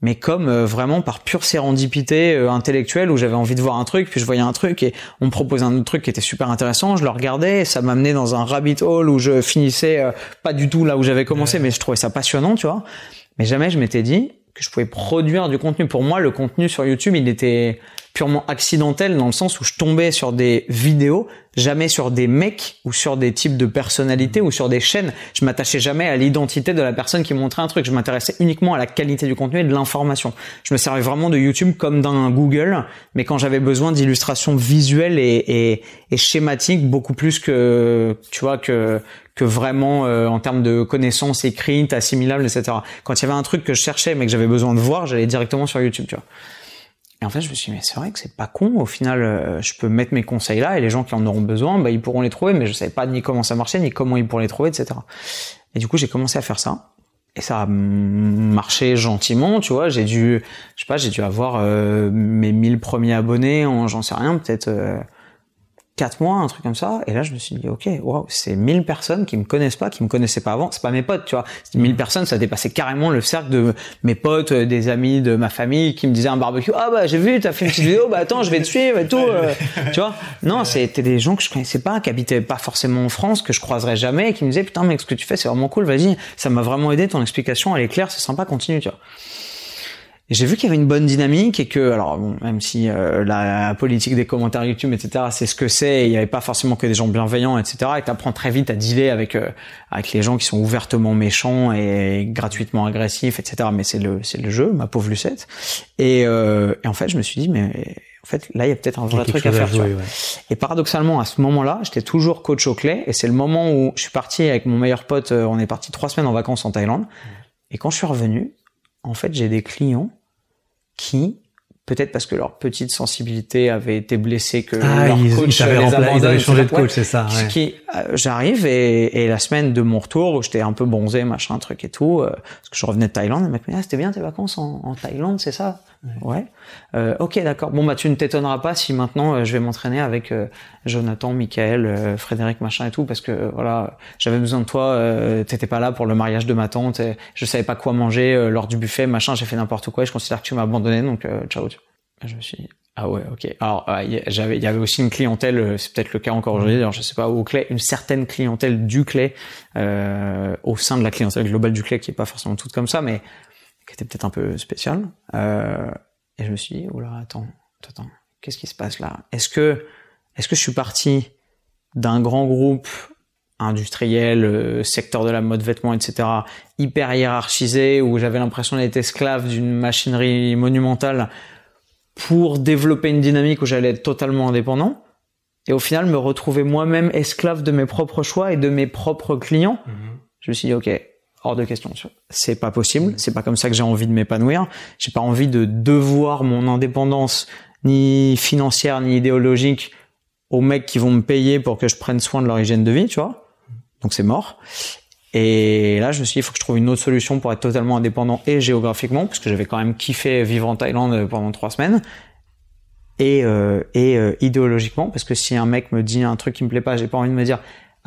mais comme euh, vraiment par pure sérendipité euh, intellectuelle où j'avais envie de voir un truc, puis je voyais un truc et on me proposait un autre truc qui était super intéressant, je le regardais, et ça m'amenait dans un rabbit hole où je finissais pas du tout là où j'avais commencé, mais je trouvais ça passionnant, tu vois. Mais jamais je m'étais dit que je pouvais produire du contenu. Pour moi, le contenu sur YouTube, il était purement accidentel dans le sens où je tombais sur des vidéos, jamais sur des mecs ou sur des types de personnalités ou sur des chaînes. Je m'attachais jamais à l'identité de la personne qui montrait un truc. Je m'intéressais uniquement à la qualité du contenu et de l'information. Je me servais vraiment de YouTube comme d'un Google, mais quand j'avais besoin d'illustrations visuelles et, schématiques beaucoup plus que, tu vois, que, que vraiment euh, en termes de connaissances écrites, assimilables, etc. Quand il y avait un truc que je cherchais mais que j'avais besoin de voir, j'allais directement sur YouTube, tu vois. Et en fait, je me suis dit, mais c'est vrai que c'est pas con. Au final, euh, je peux mettre mes conseils là et les gens qui en auront besoin, bah, ils pourront les trouver, mais je savais pas ni comment ça marchait, ni comment ils pourraient les trouver, etc. Et du coup, j'ai commencé à faire ça. Et ça a marché gentiment, tu vois. J'ai dû, je sais pas, j'ai dû avoir euh, mes 1000 premiers abonnés en, j'en sais rien, peut-être euh, quatre mois, un truc comme ça. Et là, je me suis dit, ok, waouh, c'est 1000 personnes qui me connaissent pas, qui me connaissaient pas avant. C'est pas mes potes, tu vois. 1000 personnes, ça dépassait carrément le cercle de mes potes, euh, des amis de ma famille qui me disaient un barbecue. Ah bah, j'ai vu, t'as fait une petite vidéo, bah attends, je vais te suivre et tout. Euh. tu vois. Non, c'était des gens que je connaissais pas, qui habitaient pas forcément en France, que je croiserais jamais, et qui me disaient, putain, mec, ce que tu fais, c'est vraiment cool, vas-y. Ça m'a vraiment aidé, ton explication, elle est claire, c'est sympa, continue, tu vois. Et j'ai vu qu'il y avait une bonne dynamique et que, alors bon, même si euh, la politique des commentaires YouTube, etc., c'est ce que c'est, il n'y avait pas forcément que des gens bienveillants, etc., et apprends très vite à dealer avec euh, avec les gens qui sont ouvertement méchants et gratuitement agressifs, etc. Mais c'est le c'est le jeu, ma pauvre Lucette. Et, euh, et en fait, je me suis dit, mais en fait, là, il y a peut-être un vrai truc à faire. Et paradoxalement, à ce moment-là, j'étais toujours coach au clé, et c'est le moment où je suis parti avec mon meilleur pote. On est parti trois semaines en vacances en Thaïlande. Et quand je suis revenu, en fait, j'ai des clients qui peut-être parce que leur petite sensibilité avait été blessée que ah, leur coach ils, les abandonne, changé de coach, c'est ça. Ouais. Qui, euh, j'arrive et, et, la semaine de mon retour où j'étais un peu bronzé, machin, truc et tout, euh, parce que je revenais de Thaïlande, le mec me dit ah c'était bien tes vacances en, en Thaïlande, c'est ça? Ouais. Euh, ok, d'accord. Bon bah tu ne t'étonneras pas si maintenant euh, je vais m'entraîner avec Jonathan, Michael, Frédéric, machin et tout, parce que voilà, j'avais besoin de toi. T'étais pas là pour le mariage de ma tante. Et je savais pas quoi manger lors du buffet, machin. J'ai fait n'importe quoi. Et je considère que tu m'as abandonné, donc ciao. Je me suis ah ouais, ok. Alors, j'avais, il y avait aussi une clientèle, c'est peut-être le cas encore aujourd'hui, alors je sais pas, au clé, une certaine clientèle du clé, euh, au sein de la clientèle globale du clé, qui est pas forcément toute comme ça, mais qui était peut-être un peu spéciale. Euh, et je me suis dit, oula, attends, attends, qu'est-ce qui se passe là? Est-ce que, est-ce que je suis parti d'un grand groupe industriel, euh, secteur de la mode, vêtements, etc., hyper hiérarchisé, où j'avais l'impression d'être esclave d'une machinerie monumentale, pour développer une dynamique où j'allais être totalement indépendant et au final me retrouver moi-même esclave de mes propres choix et de mes propres clients? Mhm. Je me suis dit ok, hors de question. C'est pas possible. C'est pas comme ça que j'ai envie de m'épanouir. J'ai pas envie de devoir mon indépendance ni financière ni idéologique aux mecs qui vont me payer pour que je prenne soin de leur hygiène de vie, tu vois. Donc c'est mort. Et là, je me suis dit, il faut que je trouve une autre solution pour être totalement indépendant et géographiquement, parce que j'avais quand même kiffé vivre en Thaïlande pendant trois semaines. Et, euh, et euh, idéologiquement, parce que si un mec me dit un truc qui me plaît pas, j'ai pas envie de me dire,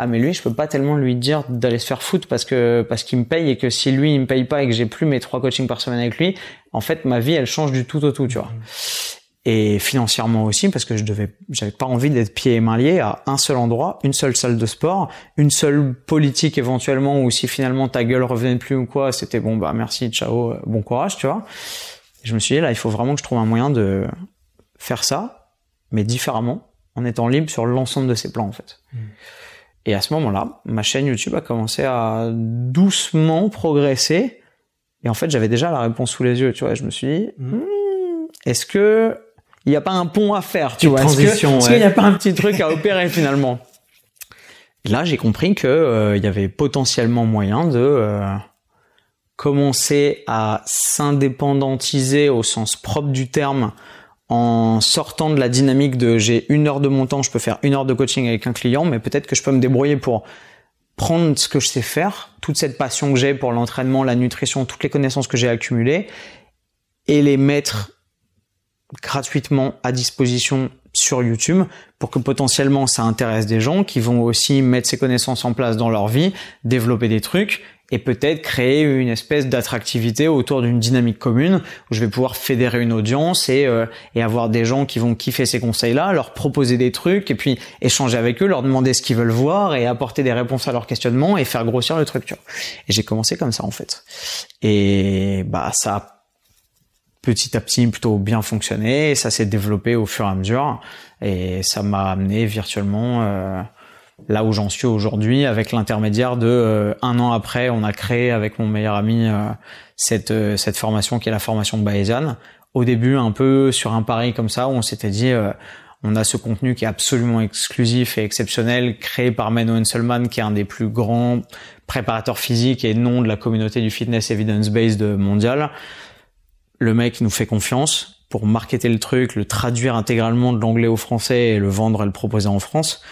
ah mais lui je peux pas tellement lui dire d'aller se faire foutre parce que parce qu'il me paye et que si lui il me paye pas et que j'ai plus mes trois coachings par semaine avec lui en fait ma vie elle change du tout au tout tu vois. Et financièrement aussi parce que je devais j'avais pas envie d'être pieds et mains liés à un seul endroit une seule salle de sport une seule politique éventuellement ou si finalement ta gueule revenait plus ou quoi c'était bon bah merci ciao bon courage tu vois. Je me suis dit là il faut vraiment que je trouve un moyen de faire ça mais différemment en étant libre sur l'ensemble de ses plans en fait et à ce moment-là ma chaîne YouTube a commencé à doucement progresser et en fait j'avais déjà la réponse sous les yeux tu vois je me suis dit Mhm. Hmm, est-ce que il n'y a pas un pont à faire, tu Petite vois? Est-ce Est-ce ouais. qu'il n'y a pas un petit truc à opérer finalement? Là, j'ai compris que euh, il y avait potentiellement moyen de euh, commencer à s'indépendantiser au sens propre du terme en sortant de la dynamique de j'ai une heure de mon temps, je peux faire une heure de coaching avec un client, mais peut-être que je peux me débrouiller pour prendre ce que je sais faire, toute cette passion que j'ai pour l'entraînement, la nutrition, toutes les connaissances que j'ai accumulées, et les mettre gratuitement à disposition sur YouTube pour que potentiellement ça intéresse des gens qui vont aussi mettre ces connaissances en place dans leur vie, développer des trucs et peut-être créer une espèce d'attractivité autour d'une dynamique commune où je vais pouvoir fédérer une audience et, euh, et avoir des gens qui vont kiffer ces conseils-là, leur proposer des trucs et puis échanger avec eux, leur demander ce qu'ils veulent voir et apporter des réponses à leurs questionnements et faire grossir le truc. Tu vois. Et j'ai commencé comme ça en fait. Et bah ça a petit à petit plutôt bien fonctionné. Et ça s'est développé au fur et à mesure. Et ça m'a amené virtuellement euh, là où j'en suis aujourd'hui avec l'intermédiaire de euh, un an après, on a créé avec mon meilleur ami euh, cette, euh, cette formation qui est la formation de Bayesian. Au début, un peu sur un pari comme ça, où on s'était dit... euh, on a ce contenu qui est absolument exclusif et exceptionnel, créé par Menno Henselman, qui est un des plus grands préparateurs physiques et nom de la communauté du fitness evidence-based mondial le mec nous fait confiance pour marketer le truc, le traduire intégralement de l'anglais au français et le vendre et le proposer en France.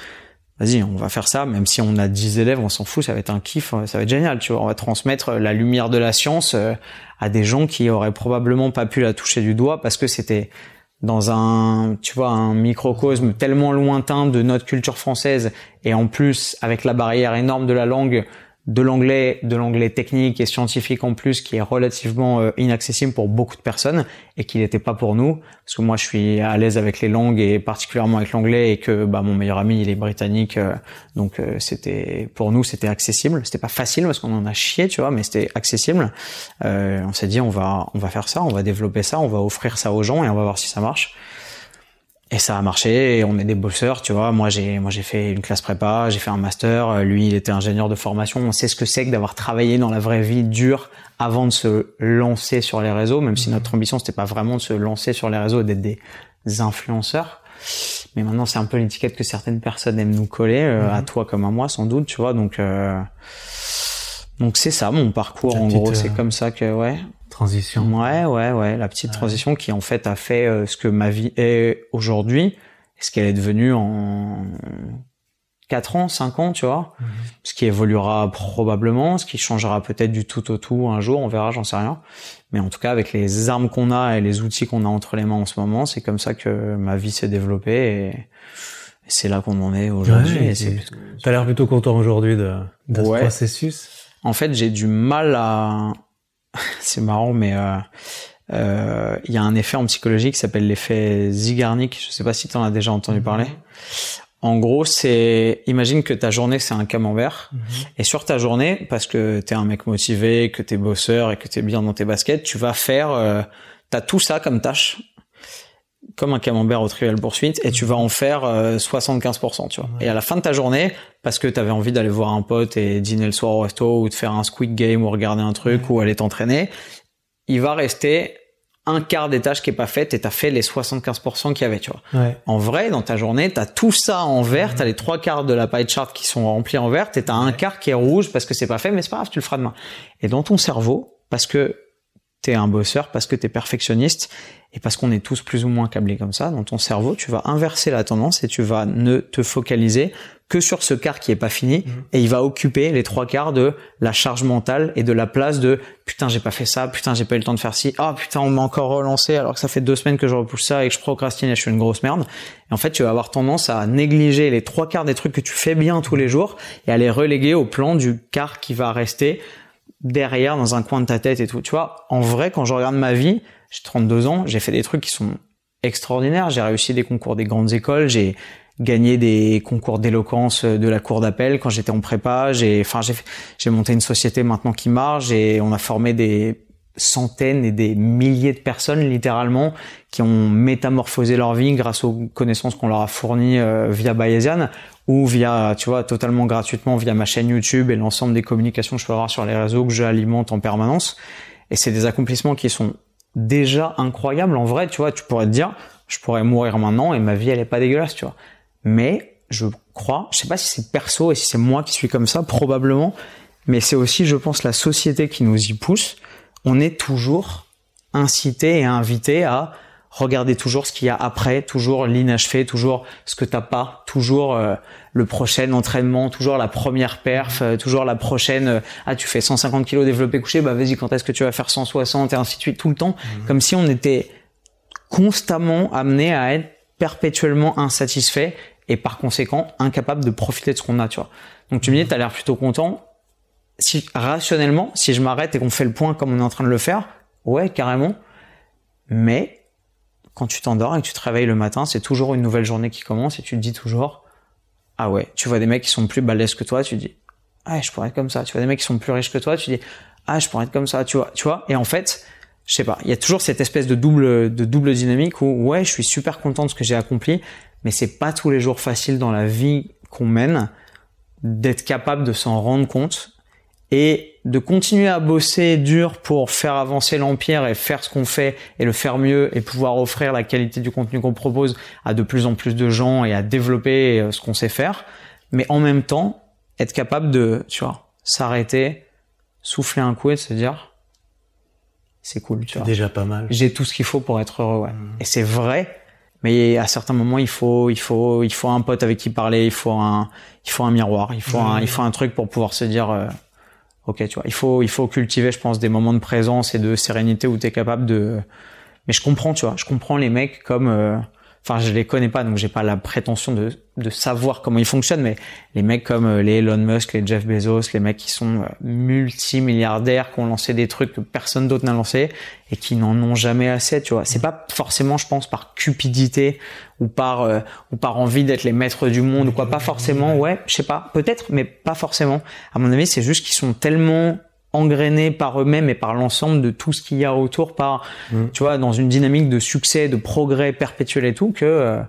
Vas-y, on va faire ça, même si on a 10 élèves, on s'en fout, ça va être un kiff, ça va être génial, tu vois. On va transmettre la lumière de la science euh, à des gens qui auraient probablement pas pu la toucher du doigt parce que c'était dans un, tu vois, un microcosme tellement lointain de notre culture française et en plus avec la barrière énorme de la langue, de l'anglais, de l'anglais technique et scientifique en plus, qui est relativement euh, inaccessible pour beaucoup de personnes et qui n'était pas pour nous, parce que moi je suis à l'aise avec les langues et particulièrement avec l'anglais et que bah, mon meilleur ami il est britannique, euh, donc euh, c'était pour nous c'était accessible. C'était pas facile parce qu'on en a chié, tu vois, mais c'était accessible. Euh, on s'est dit on va on va faire ça, on va développer ça, on va offrir ça aux gens et on va voir si ça marche. Et ça a marché, et on est des bosseurs, tu vois. Moi, j'ai, moi, j'ai fait une classe prépa, j'ai fait un master. Euh, Lui, il était ingénieur de formation. On sait ce que c'est que d'avoir travaillé dans la vraie vie dure avant de se lancer sur les réseaux, même si notre ambition, c'était pas vraiment de se lancer sur les réseaux et d'être des influenceurs. Mais maintenant, c'est un peu l'étiquette que certaines personnes aiment nous coller, euh, à toi comme à moi, sans doute, tu vois. Donc, euh, donc c'est ça, mon parcours. La en petite, gros, c'est euh, comme ça que, ouais. Transition. Ouais, ouais, ouais, la petite transition qui en fait a fait euh, ce que ma vie est aujourd'hui, ce qu'elle est devenue en 4 ans, 5 ans, tu vois. Ce qui évoluera probablement, ce qui changera peut-être du tout au tout un jour, on verra, j'en sais rien. Mais en tout cas, avec les armes qu'on a et les outils qu'on a entre les mains en ce moment, c'est comme ça que ma vie s'est développée et, c'est là qu'on en est aujourd'hui. Ouais, T'as l'air plutôt content aujourd'hui de, de Ouais. ce processus. En fait, j'ai du mal à. C'est marrant, mais euh, euh, il y a un effet en psychologie qui s'appelle l'effet Zygarnik. Je sais pas si tu en as déjà entendu parler. En gros, c'est imagine que ta journée c'est un camembert et sur ta journée, parce que t'es un mec motivé, que t'es bosseur et que t'es bien dans tes baskets, tu vas faire, euh, t'as tout ça comme tâche, comme un camembert au trivial poursuite, et tu vas en faire euh, 75%, tu vois. Et à la fin de ta journée, parce que t'avais envie d'aller voir un pote et dîner le soir au resto ou de faire un squid game ou regarder un truc ou aller t'entraîner, il va rester un quart des tâches qui est pas faite et t'as fait les 75% qu'il y avait, tu vois. Ouais. En vrai, dans ta journée, t'as tout ça en vert, t'as les trois quarts de la pie chart qui sont remplis en vert, et t'as un quart qui est rouge parce que c'est pas fait, mais c'est pas grave, tu le feras demain. Et dans ton cerveau, parce que t'es un bosseur, parce que t'es perfectionniste et parce qu'on est tous plus ou moins câblés comme ça. Dans ton cerveau, tu vas inverser la tendance et tu vas ne te focaliser que sur ce quart qui est pas fini Mhm. et il va occuper les trois quarts de la charge mentale et de la place de putain j'ai pas fait ça, putain j'ai pas eu le temps de faire ci, ah putain on m'a encore relancé alors que ça fait deux semaines que je repousse ça et que je procrastine et je suis une grosse merde. Et en fait tu vas avoir tendance à négliger les trois quarts des trucs que tu fais bien tous les jours et à les reléguer au plan du quart qui va rester derrière dans un coin de ta tête et tout. Tu vois, en vrai quand je regarde ma vie, j'ai 32 ans, j'ai fait des trucs qui sont extraordinaires, j'ai réussi des concours des grandes écoles, j'ai gagné des concours d'éloquence de la cour d'appel quand j'étais en prépa. J'ai, enfin, j'ai, j'ai monté une société maintenant qui marche et on a formé des centaines et des milliers de personnes littéralement qui ont métamorphosé leur vie grâce aux connaissances qu'on leur a fournies euh, via Bayesian ou via, tu vois, totalement gratuitement via ma chaîne YouTube et l'ensemble des communications que je peux avoir sur les réseaux que j'alimente en permanence. Et c'est des accomplissements qui sont déjà incroyables. En vrai, tu vois, tu pourrais te dire, je pourrais mourir maintenant et ma vie elle est pas dégueulasse, tu vois. Mais je crois, je sais pas si c'est perso et si c'est moi qui suis comme ça, probablement, mais c'est aussi, je pense, la société qui nous y pousse. On est toujours incité et invité à regarder toujours ce qu'il y a après, toujours l'inachevé, toujours ce que t'as pas, toujours euh, le prochain entraînement, toujours la première perf, euh, toujours la prochaine. euh, ah, tu fais 150 kilos développé couché, bah vas-y, quand est-ce que tu vas faire 160 et ainsi de suite tout le temps, comme si on était constamment amené à être perpétuellement insatisfait et par conséquent incapable de profiter de ce qu'on a, tu vois. Donc tu me dis, t'as l'air plutôt content. Si rationnellement, si je m'arrête et qu'on fait le point comme on est en train de le faire, ouais, carrément. Mais quand tu t'endors et que tu te réveilles le matin, c'est toujours une nouvelle journée qui commence et tu te dis toujours, ah ouais, tu vois des mecs qui sont plus balèzes que toi, tu dis, ah, je pourrais être comme ça. Tu vois des mecs qui sont plus riches que toi, tu dis, ah, je pourrais être comme ça, tu vois, tu vois. Et en fait, je sais pas, il y a toujours cette espèce de double, de double dynamique où, ouais, je suis super content de ce que j'ai accompli, mais c'est pas tous les jours facile dans la vie qu'on mène d'être capable de s'en rendre compte et de continuer à bosser dur pour faire avancer l'empire et faire ce qu'on fait et le faire mieux et pouvoir offrir la qualité du contenu qu'on propose à de plus en plus de gens et à développer euh, ce qu'on sait faire, mais en même temps être capable de, tu vois, s'arrêter, souffler un coup et de se dire c'est cool, tu vois. Déjà pas mal. J'ai tout ce qu'il faut pour être heureux, ouais. Et c'est vrai, mais à certains moments, il faut, il faut, il faut un pote avec qui parler, il faut un, il faut un miroir, il faut un, il faut un truc pour pouvoir se dire, euh, ok, tu vois, il faut, il faut cultiver, je pense, des moments de présence et de sérénité où tu es capable de. Mais je comprends, tu vois, je comprends les mecs comme. Enfin, je les connais pas, donc j'ai pas la prétention de, de savoir comment ils fonctionnent, mais les mecs comme euh, les Elon Musk, les Jeff Bezos, les mecs qui sont euh, multimilliardaires, qui ont lancé des trucs que personne d'autre n'a lancé et qui n'en ont jamais assez, tu vois. C'est pas forcément, je pense, par cupidité ou par euh, ou par envie d'être les maîtres du monde ou quoi. Pas forcément, ouais, je sais pas, peut-être, mais pas forcément. À mon avis, c'est juste qu'ils sont tellement engrainés par eux-mêmes et par l'ensemble de tout ce qu'il y a autour, par, tu vois, dans une dynamique de succès, de progrès perpétuel et tout, que euh,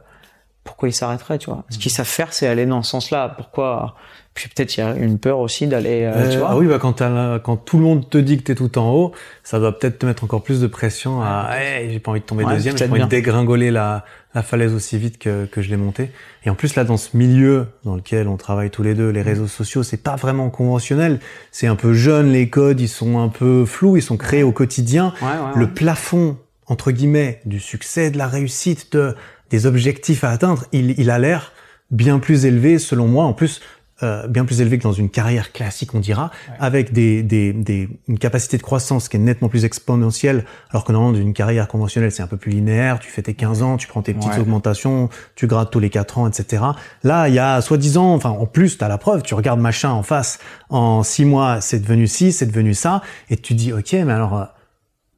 pourquoi ils s'arrêteraient, tu vois? Ce qu'ils savent faire, c'est aller dans ce sens-là. Pourquoi Puis peut-être il y a une peur aussi d'aller, euh, Euh, tu vois ah oui, bah quand, quand tout le monde te dit que t'es tout en haut, ça doit peut-être te mettre encore plus de pression à hey, j'ai pas envie de tomber Ouais, deuxième, j'ai pas envie de dégringoler la, la falaise aussi vite que, que je l'ai montée. Et en plus là, dans ce milieu dans lequel on travaille tous les deux, les réseaux sociaux, c'est pas vraiment conventionnel. C'est un peu jeune, les codes, ils sont un peu flous, ils sont créés au quotidien. Ouais, ouais. Le plafond, entre guillemets, du succès, de la réussite, de, des objectifs à atteindre, il, il a l'air bien plus élevé, selon moi. En plus, euh, bien plus élevé que dans une carrière classique, on dira, avec des, des, des, une capacité de croissance qui est nettement plus exponentielle, alors que normalement, d'une carrière conventionnelle, c'est un peu plus linéaire. Tu fais tes 15 ans, tu prends tes petites Ouais. augmentations, tu grattes tous les 4 ans, etc. Là, il y a soi-disant, enfin, en plus, tu as la preuve, tu regardes machin en face, en 6 mois, c'est devenu ci, c'est devenu ça, et tu dis, ok, mais alors... euh,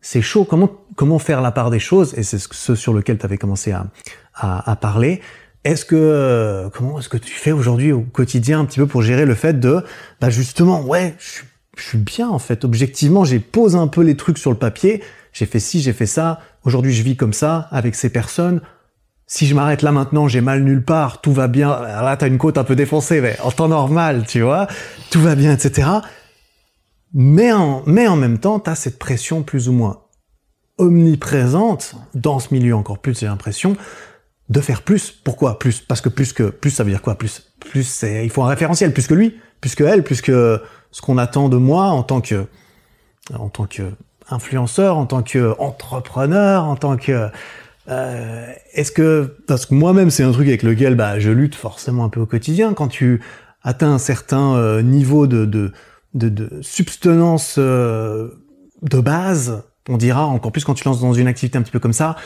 c'est chaud. Comment comment faire la part des choses? Et c'est ce, ce sur lequel tu avais commencé à, à, à parler. Est-ce que euh, comment est-ce que tu fais aujourd'hui au quotidien un petit peu pour gérer le fait de bah justement ouais je suis je suis bien en fait. Objectivement j'ai posé un peu les trucs sur le papier. J'ai fait ci j'ai fait ça. Aujourd'hui je vis comme ça avec ces personnes. Si je m'arrête là maintenant, j'ai mal nulle part, tout va bien. Là, t'as une côte un peu défoncée, mais en temps normal, tu vois, tout va bien, etc. Mais en, mais en même temps, t'as cette pression plus ou moins omniprésente dans ce milieu encore plus, j'ai l'impression, de faire plus. Pourquoi plus? Parce que plus que plus, ça veut dire quoi? Plus, plus, c'est il faut un référentiel, plus que lui, plus que elle, plus que ce qu'on attend de moi en tant que en tant que influenceur, en tant que entrepreneur, en tant que euh, est-ce que parce que moi-même c'est un truc avec lequel bah je lutte forcément un peu au quotidien. Quand tu atteins un certain euh, niveau de de, de, de substance euh, de base on dira encore plus quand tu lances dans une activité un petit peu comme ça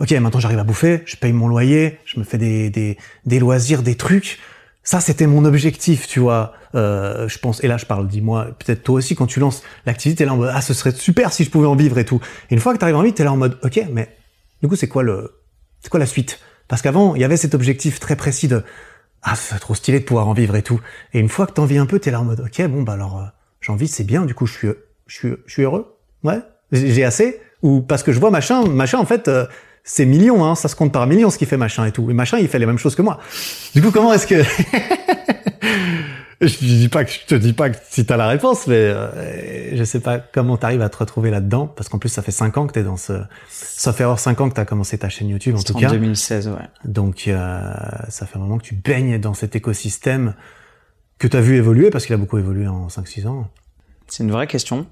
ok maintenant j'arrive à bouffer je paye mon loyer je me fais des des, des loisirs des trucs ça c'était mon objectif tu vois euh, je pense et là je parle dis-moi peut-être toi aussi quand tu lances l'activité t'es là en mode ah ce serait super si je pouvais en vivre et tout et une fois que t'arrives en vie t'es là en mode ok mais du coup, c'est quoi le, c'est quoi la suite? Parce qu'avant, il y avait cet objectif très précis de ah, c'est trop stylé de pouvoir en vivre et tout. Et une fois que t'en vis un peu, t'es là en mode ok, bon bah alors euh, j'en vis, c'est bien. Du coup, je suis, je suis, je suis heureux. Ouais, j'ai assez. Ou parce que je vois machin, machin en fait. Euh, c'est millions, hein, ça se compte par millions ce qui fait machin et tout. Et machin, il fait les mêmes choses que moi. Du coup, comment est-ce que je dis pas que je te dis pas que si t'as la réponse, mais euh, je sais pas comment t'arrives à te retrouver là-dedans, parce qu'en plus ça fait cinq ans que t'es dans ce, ça fait hors cinq ans que t'as commencé ta chaîne YouTube en tout en cas. 2016, ouais. Donc euh, ça fait vraiment que tu baignes dans cet écosystème que t'as vu évoluer, parce qu'il a beaucoup évolué en 5-6 ans. C'est une vraie question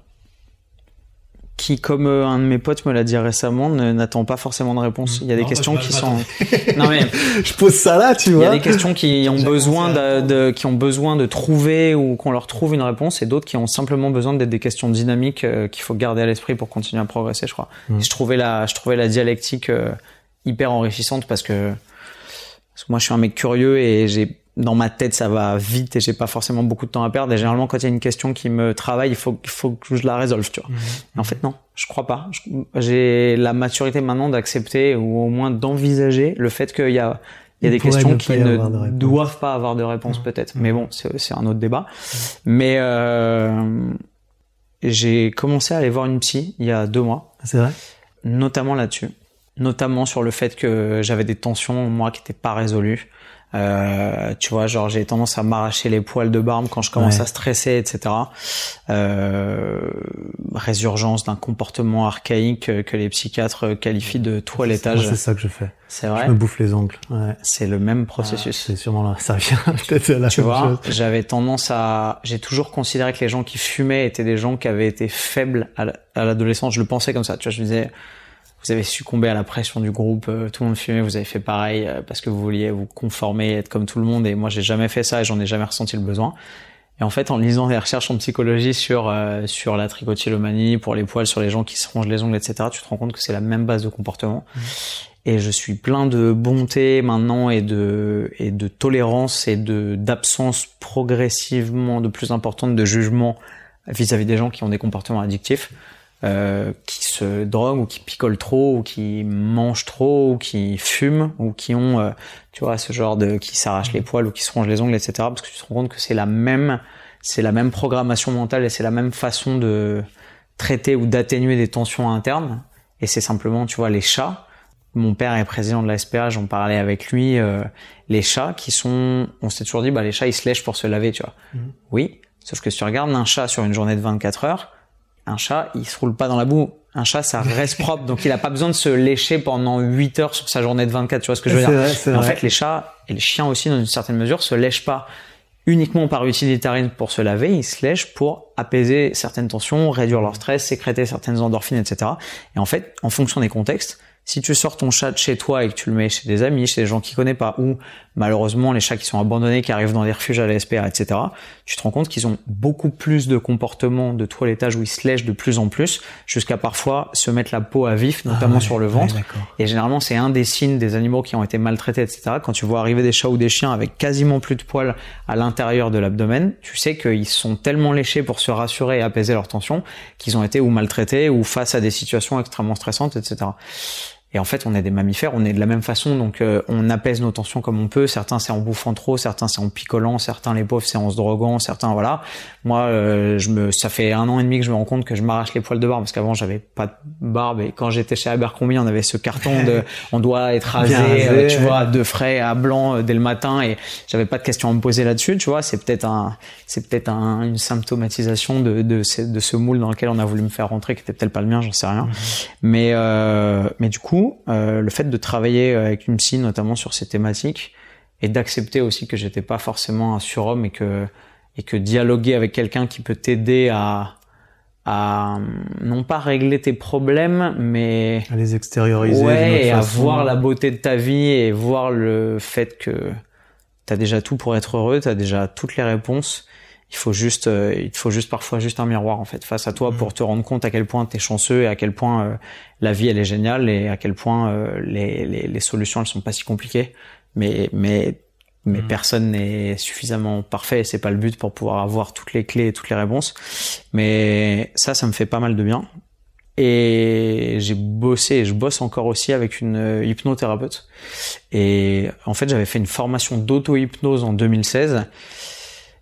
qui, comme euh, un de mes potes me l'a dit récemment, n'attend pas forcément de réponse. Il y a des questions qui sont. non mais je pose ça là, tu vois. Il y a des questions qui ont besoin de, de, qui ont besoin de trouver ou qu'on leur trouve une réponse, et d'autres qui ont simplement besoin d'être des questions dynamiques euh, qu'il faut garder à l'esprit pour continuer à progresser. Je crois. Mm. je trouvais la, je trouvais la dialectique euh, hyper enrichissante parce que, parce que moi je suis un mec curieux et j'ai dans ma tête ça va vite et j'ai pas forcément beaucoup de temps à perdre. Et généralement quand il y a une question qui me travaille il faut il faut que je la résolve tu vois. Mmh. en fait non je crois pas. J'ai la maturité maintenant d'accepter ou au moins d'envisager le fait qu'il y a il y a des questions qui ne doivent pas avoir de réponse mmh. peut-être. Mais bon c'est un autre débat. Mais euh, j'ai commencé à aller voir une psy il y a deux mois. C'est vrai? Notamment là-dessus. Notamment sur le fait que j'avais des tensions moi qui étaient pas résolues euh, tu vois, genre j'ai tendance à m'arracher les poils de barbe quand je commence à stresser, etc. Euh, résurgence d'un comportement archaïque que les psychiatres qualifient de toilettage. C'est ça que je fais. C'est vrai? Je me bouffe les ongles. Ouais. C'est le même processus. c'est sûrement là. Ça vient peut-être la tu vois, J'avais tendance à, j'ai toujours considéré que les gens qui fumaient étaient des gens qui avaient été faibles à l'adolescence. Je le pensais comme ça. Tu vois, je me disais vous avez succombé à la pression du groupe, euh, tout le monde fumait, vous avez fait pareil euh, parce que vous vouliez vous conformer, être comme tout le monde. Et moi, j'ai jamais fait ça et j'en ai jamais ressenti le besoin. Et en fait, en lisant des recherches en psychologie sur euh, sur la tricotylomanie, pour les poils, sur les gens qui se rongent les ongles, etc., tu te rends compte que c'est la même base de comportement. Mmh. Et je suis plein de bonté maintenant et de et de tolérance et de d'absence progressivement de plus importante de jugement vis-à-vis -vis des gens qui ont des comportements addictifs euh, qui se droguent ou qui picolent trop ou qui mangent trop ou qui fument ou qui ont euh, tu vois ce genre de qui s'arrachent les poils ou qui se rongent les ongles etc parce que tu te rends compte que c'est la même c'est la même programmation mentale et c'est la même façon de traiter ou d'atténuer des tensions internes et c'est simplement tu vois les chats mon père est président de la SPA, j'en parlais avec lui. Euh, les chats qui sont, on s'est toujours dit, bah les chats ils se lèchent pour se laver, tu vois. Mmh. Oui, sauf que si tu regardes un chat sur une journée de 24 heures, un chat, il se roule pas dans la boue. Un chat, ça reste propre, donc il a pas besoin de se lécher pendant 8 heures sur sa journée de 24. Tu vois ce que je veux dire En fait, les chats et les chiens aussi, dans une certaine mesure, se lèchent pas uniquement par utilitarisme pour se laver, ils se lèchent pour apaiser certaines tensions, réduire leur stress, sécréter certaines endorphines, etc. Et en fait, en fonction des contextes, si tu sors ton chat de chez toi et que tu le mets chez des amis, chez des gens qui connaissent pas, ou malheureusement les chats qui sont abandonnés, qui arrivent dans des refuges à la SPA, etc., tu te rends compte qu'ils ont beaucoup plus de comportements de toilettage où ils se lèchent de plus en plus, jusqu'à parfois se mettre la peau à vif, notamment ah sur le ventre. et généralement, c'est un des signes des animaux qui ont été maltraités, etc. Quand tu vois arriver des chats ou des chiens avec quasiment plus de poils à l'intérieur de l'abdomen, tu sais qu'ils sont tellement léchés pour se rassurer et apaiser leur tension qu'ils ont été ou maltraités ou face à des situations extrêmement stressantes, etc. Et en fait, on est des mammifères, on est de la même façon, donc euh, on apaise nos tensions comme on peut. Certains c'est en bouffant trop, certains c'est en picolant, certains les pauvres c'est en se droguant, certains voilà. Moi, euh, je me, ça fait un an et demi que je me rends compte que je m'arrache les poils de barbe parce qu'avant j'avais pas de barbe et quand j'étais chez Abercrombie, on avait ce carton de, on doit être rasé, euh, tu vois, de frais à blanc dès le matin et j'avais pas de questions à me poser là-dessus, tu vois. C'est peut-être un, c'est peut-être un, une symptomatisation de, de, ce, de ce moule dans lequel on a voulu me faire rentrer, qui était peut-être pas le mien, j'en sais rien. Mm-hmm. Mais, mais du coup euh, le fait de travailler avec une psy, notamment sur ces thématiques, et d'accepter aussi que j'étais pas forcément un surhomme et que et que dialoguer avec quelqu'un qui peut t'aider à à non pas régler tes problèmes, mais à les extérioriser. Ouais, et à voir la beauté de ta vie et voir le fait que t'as déjà tout pour être heureux, t'as déjà toutes les réponses. Il faut juste, euh, il faut juste parfois juste un miroir en fait face à toi pour mm. te rendre compte à quel point t'es chanceux et à quel point euh, la vie elle est géniale et à quel point euh, les, les, les, solutions elles sont pas si compliquées. Mais mais mais mm. personne n'est suffisamment parfait et c'est pas le but pour pouvoir avoir toutes les clés et toutes les réponses. Mais ça, ça me fait pas mal de bien. Et j'ai bossé, et je bosse encore aussi avec une hypnothérapeute. Et en fait, j'avais fait une formation d'auto-hypnose en 2016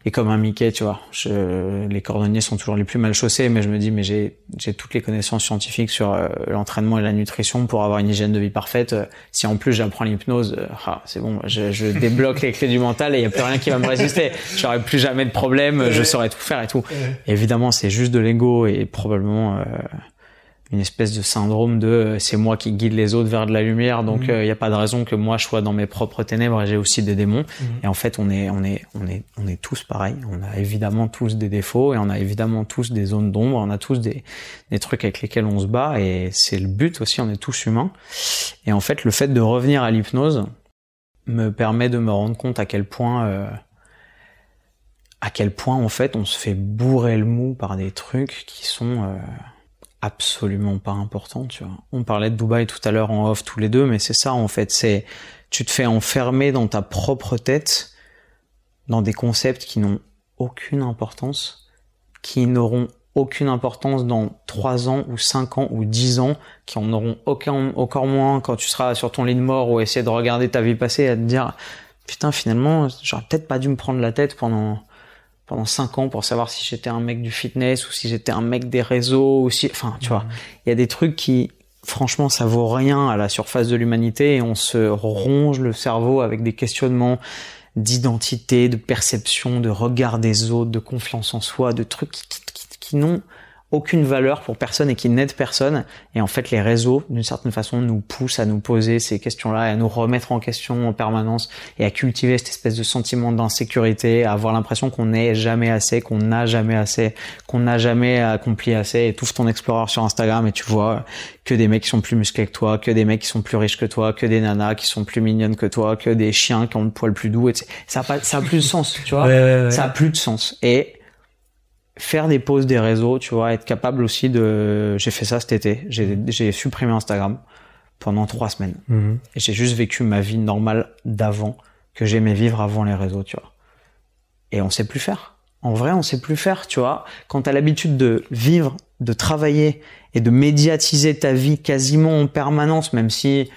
et comme un Mickey, tu vois. Je, les cordonniers sont toujours les plus mal chaussés, mais je me dis, mais j'ai, j'ai toutes les connaissances scientifiques sur euh, l'entraînement et la nutrition pour avoir une hygiène de vie parfaite. si en plus j'apprends l'hypnose, euh, ah, c'est bon, je, je débloque les clés du mental et il y a plus rien qui va me résister. J'aurai plus jamais de problème, je saurais tout faire et tout. évidemment, c'est juste de l'ego et probablement euh, une espèce de syndrome de euh, c'est moi qui guide les autres vers de la lumière donc il mhm. n'y euh, a pas de raison que moi je sois dans mes propres ténèbres et j'ai aussi des démons. Mhm. et en fait on est on est on est on est tous pareils. On a évidemment tous des défauts et on a évidemment tous des zones d'ombre. On a tous des des trucs avec lesquels on se bat et c'est le but aussi. On est tous humains. Et en fait le fait de revenir à l'hypnose me permet de me rendre compte à quel point euh, à quel point en fait on se fait bourrer le mou par des trucs qui sont euh, absolument pas important, tu vois. On parlait de Dubaï tout à l'heure en off tous les deux, mais c'est ça en fait, c'est tu te fais enfermer dans ta propre tête dans des concepts qui n'ont aucune importance, qui n'auront aucune importance dans 3 ans ou 5 ans ou 10 ans, qui en auront aucun, encore moins quand tu seras sur ton lit de mort ou essayer de regarder ta vie passer et à te dire putain finalement j'aurais peut-être pas dû me prendre la tête pendant pendant cinq ans pour savoir si j'étais un mec du fitness ou si j'étais un mec des réseaux ou si, enfin, tu vois, il y a des trucs qui, franchement, ça vaut rien à la surface de l'humanité et on se ronge le cerveau avec des questionnements d'identité, de perception, de regard des autres, de confiance en soi, de trucs qui, qui, qui n'ont aucune valeur pour personne et qui n'aide personne. Et en fait, les réseaux, d'une certaine façon, nous poussent à nous poser ces questions-là et à nous remettre en question en permanence et à cultiver cette espèce de sentiment d'insécurité, à avoir l'impression qu'on n'est jamais assez, qu'on n'a jamais assez, qu'on n'a jamais accompli assez. Et tout ton Explorer sur Instagram et tu vois que des mecs qui sont plus musclés que toi, que des mecs qui sont plus riches que toi, que des nanas qui sont plus mignonnes que toi, que des chiens qui ont le poil plus doux. Et ça a pas, ça a plus de sens, tu vois. Ça a plus de sens. Et faire des pauses des réseaux, tu vois, être capable aussi de. J'ai fait ça cet été. J'ai supprimé Instagram pendant trois semaines. Mhm. Et j'ai juste vécu ma vie normale d'avant que j'aimais vivre avant les réseaux, tu vois. Et on sait plus faire. En vrai, on sait plus faire, tu vois. Quand t'as l'habitude de vivre, de travailler et de médiatiser ta vie quasiment en permanence, même si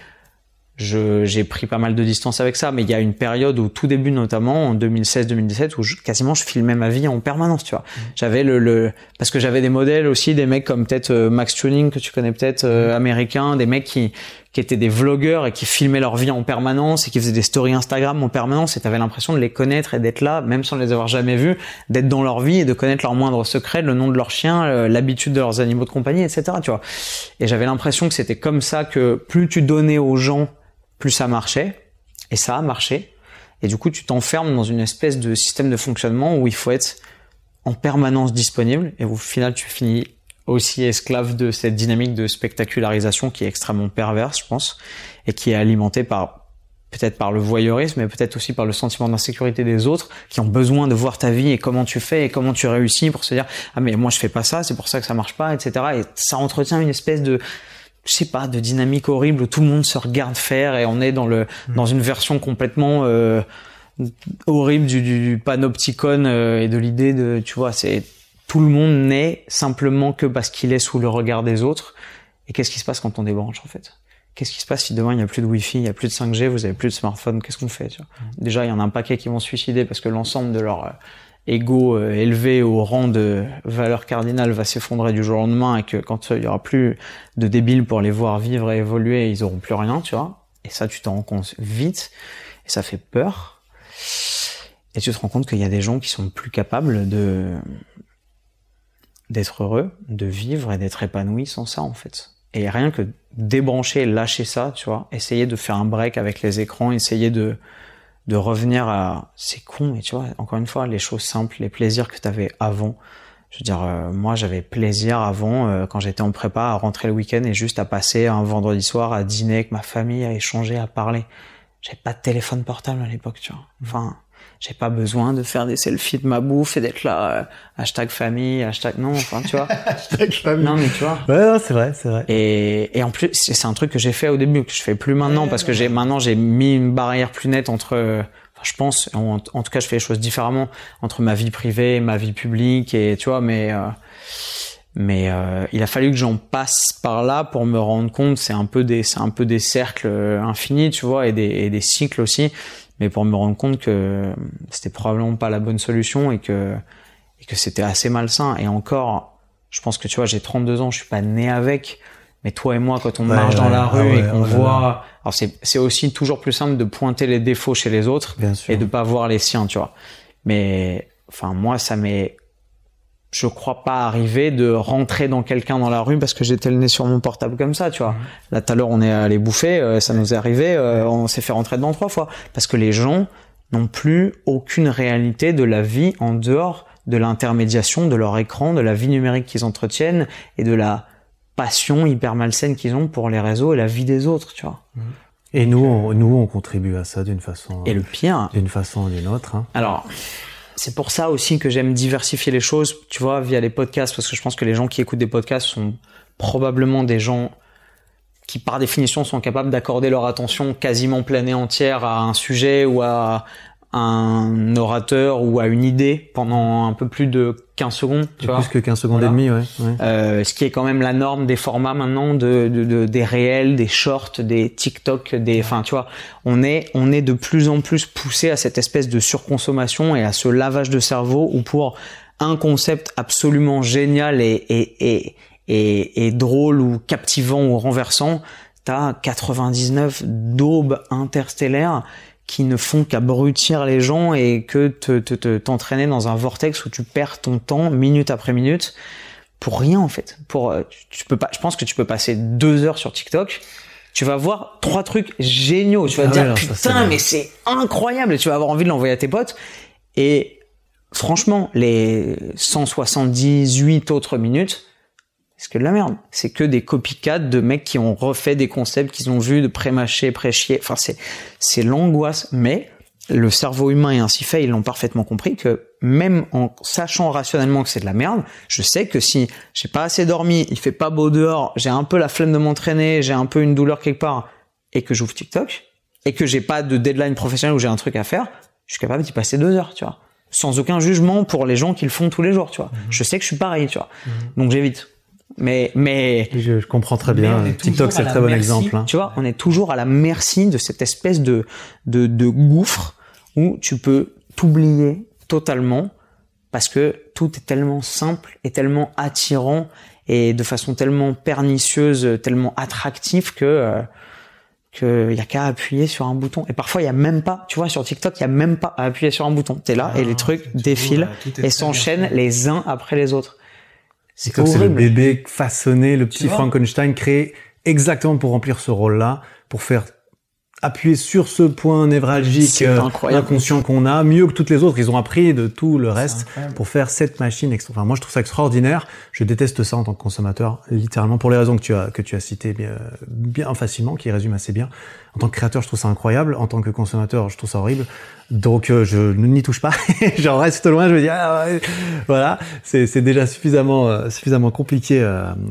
j'ai pris pas mal de distance avec ça, mais il y a une période au tout début notamment en 2016-2017 où quasiment je filmais ma vie en permanence, tu vois. Mmh. J'avais le, le, parce que j'avais des modèles aussi, des mecs comme peut-être euh, Max Tuning que tu connais peut-être euh, mmh. américain, des mecs qui qui étaient des vlogueurs et qui filmaient leur vie en permanence et qui faisaient des stories Instagram en permanence et t'avais l'impression de les connaître et d'être là, même sans les avoir jamais vus, d'être dans leur vie et de connaître leurs moindres secrets, le nom de leur chien, euh, l'habitude de leurs animaux de compagnie, etc. Tu vois. Et j'avais l'impression que c'était comme ça que plus tu donnais aux gens plus ça marchait, et ça a marché. Et du coup, tu t'enfermes dans une espèce de système de fonctionnement où il faut être en permanence disponible, et au final, tu finis aussi esclave de cette dynamique de spectacularisation qui est extrêmement perverse, je pense, et qui est alimentée par peut-être par le voyeurisme, mais peut-être aussi par le sentiment d'insécurité des autres qui ont besoin de voir ta vie et comment tu fais et comment tu réussis pour se dire ah mais moi je fais pas ça, c'est pour ça que ça marche pas, etc. Et ça entretient une espèce de je sais pas, de dynamique horrible où tout le monde se regarde faire et on est dans le mm. dans une version complètement euh, horrible du, du panopticon euh, et de l'idée de, tu vois, c'est tout le monde n'est simplement que parce qu'il est sous le regard des autres. Et qu'est-ce qui se passe quand on débranche en fait? Qu'est-ce qui se passe si demain il n'y a plus de Wi-Fi, il n'y a plus de 5G, vous avez plus de smartphone Qu'est-ce qu'on fait tu vois? Déjà, il y en a un paquet qui vont se suicider parce que l'ensemble de leur euh, ego euh, élevé au rang de valeur cardinale va s'effondrer du jour au lendemain et que quand il y aura plus de débiles pour les voir vivre et évoluer, ils auront plus rien, tu vois. Et ça, tu t'en rends compte vite et ça fait peur. Et tu te rends compte qu'il y a des gens qui sont plus capables de d'être heureux, de vivre et d'être épanouis sans ça en fait. Et rien que débrancher, lâcher ça, tu vois, essayer de faire un break avec les écrans, essayer de de revenir à c'est con mais tu vois encore une fois les choses simples les plaisirs que tu avais avant Je veux dire, euh, moi, j'avais plaisir avant, euh, quand j'étais en prépa, à rentrer le week-end et juste à passer un vendredi soir à dîner avec ma famille, à échanger, à parler. J'avais pas de téléphone portable à l'époque, tu vois. Enfin, j'ai pas besoin de faire des selfies de ma bouffe et d'être là, euh, hashtag famille, hashtag non, enfin, tu vois. non, mais tu vois. Ouais, non, c'est vrai, c'est vrai. Et, et en plus, c'est un truc que j'ai fait au début, que je fais plus maintenant, parce que j'ai maintenant j'ai mis une barrière plus nette entre, enfin, je pense, en, en tout cas, je fais les choses différemment entre ma vie privée, et ma vie publique, et tu vois, mais euh, mais euh, il a fallu que j'en passe par là pour me rendre compte. C'est un peu des c'est un peu des cercles euh, infinis, tu vois, et des et des cycles aussi. Mais pour me rendre compte que c'était probablement pas la bonne solution et que et que c'était assez malsain. Et encore, je pense que tu vois, j'ai 32 ans, je suis pas né avec. Mais toi et moi, quand on Ouais, marche dans la rue ouais, et qu'on oh voit, alors c'est c'est aussi toujours plus simple de pointer les défauts chez les autres Bien sûr. et de pas voir les siens, tu vois. Mais enfin moi, ça m'est, je crois pas arrivé de rentrer dans quelqu'un dans la rue parce que j'étais le nez sur mon portable comme ça, tu vois. Là, tout à l'heure, on est allé bouffer, euh, ça nous est arrivé, euh, on s'est fait rentrer dedans trois fois parce que les gens n'ont plus aucune réalité de la vie en dehors de l'intermédiation de leur écran, de la vie numérique qu'ils entretiennent et de la passion hyper malsaine qu'ils ont pour les réseaux et la vie des autres, tu vois. Et nous, on, nous, on contribue à ça d'une façon, Et le pire, d'une façon ou d'une autre. Hein. Alors, c'est pour ça aussi que j'aime diversifier les choses, tu vois, via les podcasts, parce que je pense que les gens qui écoutent des podcasts sont probablement des gens qui, par définition, sont capables d'accorder leur attention quasiment pleine et entière à un sujet ou à un orateur ou à une idée pendant un peu plus de 15 secondes, tu vois. Plus que 15 secondes Voilà. et demie, ouais. ouais. Euh, ce qui est quand même la norme des formats maintenant de, de, de- des réels, des shorts, des TikTok, des, enfin tu vois, on est on est de plus en plus poussé à cette espèce de surconsommation et à ce lavage de cerveau où pour un concept absolument génial et et et et, et drôle ou captivant ou renversant, t'as 99 daubes interstellaires qui ne font qu'abrutir les gens et que te te- te- t'entraîner dans un vortex où tu perds ton temps minute après minute pour rien en fait. Pour euh, tu, peux pas. Je pense que tu peux passer deux heures sur TikTok. Tu vas voir trois trucs géniaux. Tu vas Ah te ouais, dire non, putain mais c'est incroyable. Et tu vas avoir envie de l'envoyer à tes potes. Et franchement, les 178 autres minutes, c'est que de la merde. C'est que des copycats de mecs qui ont refait des concepts qu'ils ont vus de pré-mâcher, pré-chier. Enfin, c'est, c'est l'angoisse. Mais le cerveau humain est ainsi fait, ils l'ont parfaitement compris que même en sachant rationnellement que c'est de la merde, je sais que si j'ai pas assez dormi, il fait pas beau dehors, j'ai un peu la flemme de m'entraîner, j'ai un peu une douleur quelque part et que j'ouvre TikTok et que j'ai pas de deadline professionnel où j'ai un truc à faire, je suis capable d'y passer deux heures, tu vois. Sans aucun jugement pour les gens qui le font tous les jours, tu vois. Je sais que je suis pareil, tu vois. Donc j'évite. Mais, mais, Je, je comprends très bien. TikTok, c'est la très bon merci. exemple. Hein. tu vois, on est toujours à la merci de cette espèce de, de, de gouffre où tu peux t'oublier totalement parce que tout est tellement simple et tellement attirant et de façon tellement pernicieuse, tellement attractif que euh, qu'il y a qu'à appuyer sur un bouton. Et parfois, il y a même pas, tu vois, sur TikTok, il y a même pas à appuyer sur un bouton. T'es là et les trucs défilent et s'enchaînent les uns après les autres. C'est c'est le bébé façonné, le petit Frankenstein créé exactement pour remplir ce rôle-là, pour faire appuyer sur ce point névralgique euh, inconscient qu'on a, mieux que toutes les autres. Ils ont appris de tout le reste pour faire cette machine. extra- Enfin, moi, je trouve ça extraordinaire. Je déteste ça en tant que consommateur, littéralement, pour les raisons que tu as que tu as citées bien, bien facilement, qui résument assez bien. En tant que créateur, je trouve ça incroyable. En tant que consommateur, je trouve ça horrible. Donc, euh, je n'y touche pas. J'en reste loin. Je me dis, ah, ouais. voilà, c'est déjà suffisamment euh, suffisamment compliqué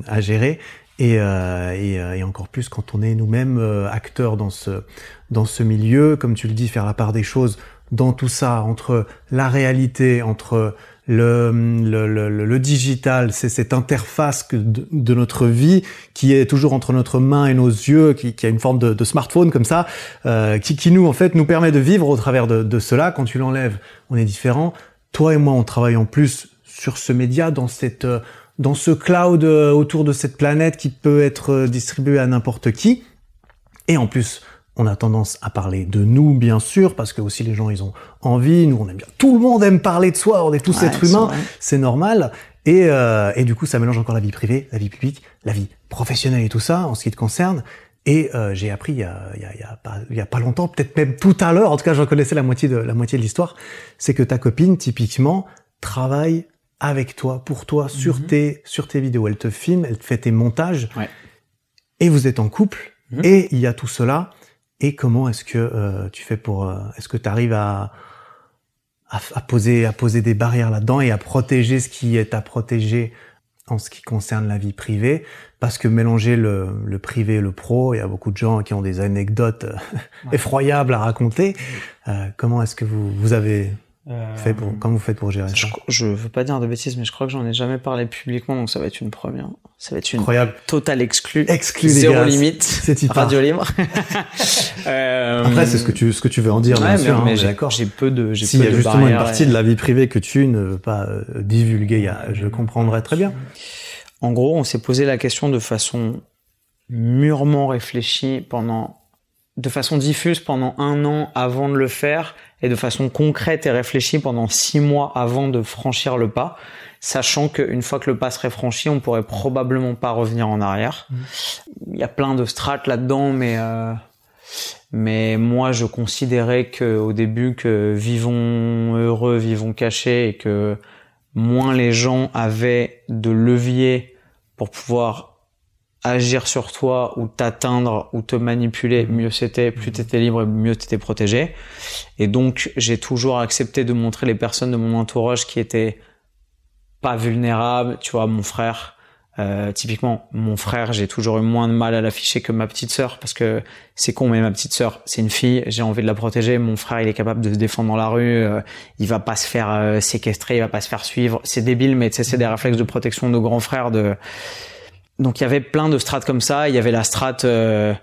à gérer. Et, euh, et, euh, et encore plus quand on est nous-mêmes euh, acteurs dans ce dans ce milieu, comme tu le dis, faire la part des choses dans tout ça entre la réalité, entre le le, le, le- digital, c'est cette interface de, de notre vie qui est toujours entre notre main et nos yeux, qui, qui a une forme de, de smartphone comme ça, euh, qui, qui nous en fait nous permet de vivre au travers de, de cela. Quand tu l'enlèves, on est différent. Toi et moi, on travaille en plus sur ce média, dans cette euh, dans ce cloud euh, autour de cette planète qui peut être euh, distribué à n'importe qui. Et en plus, on a tendance à parler de nous, bien sûr, parce que aussi les gens, ils ont envie. Nous, on aime bien. Tout le monde aime parler de soi. On est tous Ouais, êtres humains. C'est normal. Et, euh, et du coup, ça mélange encore la vie privée, la vie publique, la vie professionnelle et tout ça, en ce qui te concerne. Et euh, j'ai appris il y a, il y, a, il y, a pas, il y a pas longtemps, peut-être même tout à l'heure, en tout cas, j'en connaissais la moitié de la moitié de l'histoire, c'est que ta copine, typiquement, travaille avec toi, pour toi, sur Mhm. tes sur tes vidéos. Elle te filme, elle te fait tes montages. Ouais. Et vous êtes en couple. Mhm. Et il y a tout cela. Et comment est-ce que euh, tu fais pour euh, Est-ce que tu arrives à, à à poser à poser des barrières là-dedans et à protéger ce qui est à protéger en ce qui concerne la vie privée? Parce que mélanger le, le privé et le pro, il y a beaucoup de gens qui ont des anecdotes euh, effroyables à raconter. Euh, comment est-ce que vous vous avez fait pour comment vous faites pour gérer je, ça je veux pas dire de bêtises, mais je crois que j'en ai jamais parlé publiquement, donc ça va être une première. Ça va être une Incroyable. totale exclue. Exclu les Zéro gars. limite. C'est hyper. Radio libre. Euh, Après, c'est ce que tu ce que tu veux en dire, ouais, bien mais, sûr. hein, d'accord. J'ai peu de. j'ai S'il peu y a de justement une partie et- de la vie privée que tu ne veux pas euh, divulguer, je comprendrais très bien. En gros, on s'est posé la question de façon mûrement réfléchie pendant, de façon diffuse pendant un an avant de le faire et de façon concrète et réfléchie pendant six mois avant de franchir le pas, sachant qu'une fois que le pas serait franchi, on pourrait probablement pas revenir en arrière. Il y a plein de strates là-dedans, mais euh, mais moi je considérais que au début que vivons heureux, vivons cachés et que moins les gens avaient de levier pour pouvoir agir sur toi ou t'atteindre ou te manipuler, mieux c'était, plus t'étais libre et mieux t'étais protégé. Et donc, j'ai toujours accepté de montrer les personnes de mon entourage qui étaient pas vulnérables. Tu vois, mon frère, euh, typiquement, mon frère, j'ai toujours eu moins de mal à l'afficher que ma petite sœur parce que c'est con, mais ma petite sœur, c'est une fille, j'ai envie de la protéger. Mon frère, il est capable de se défendre dans la rue, euh, il va pas se faire euh, séquestrer, il va pas se faire suivre. C'est débile, mais tu sais, c'est des réflexes de protection de grands frères de donc il y avait plein de strates comme ça. Il y avait la strate, euh,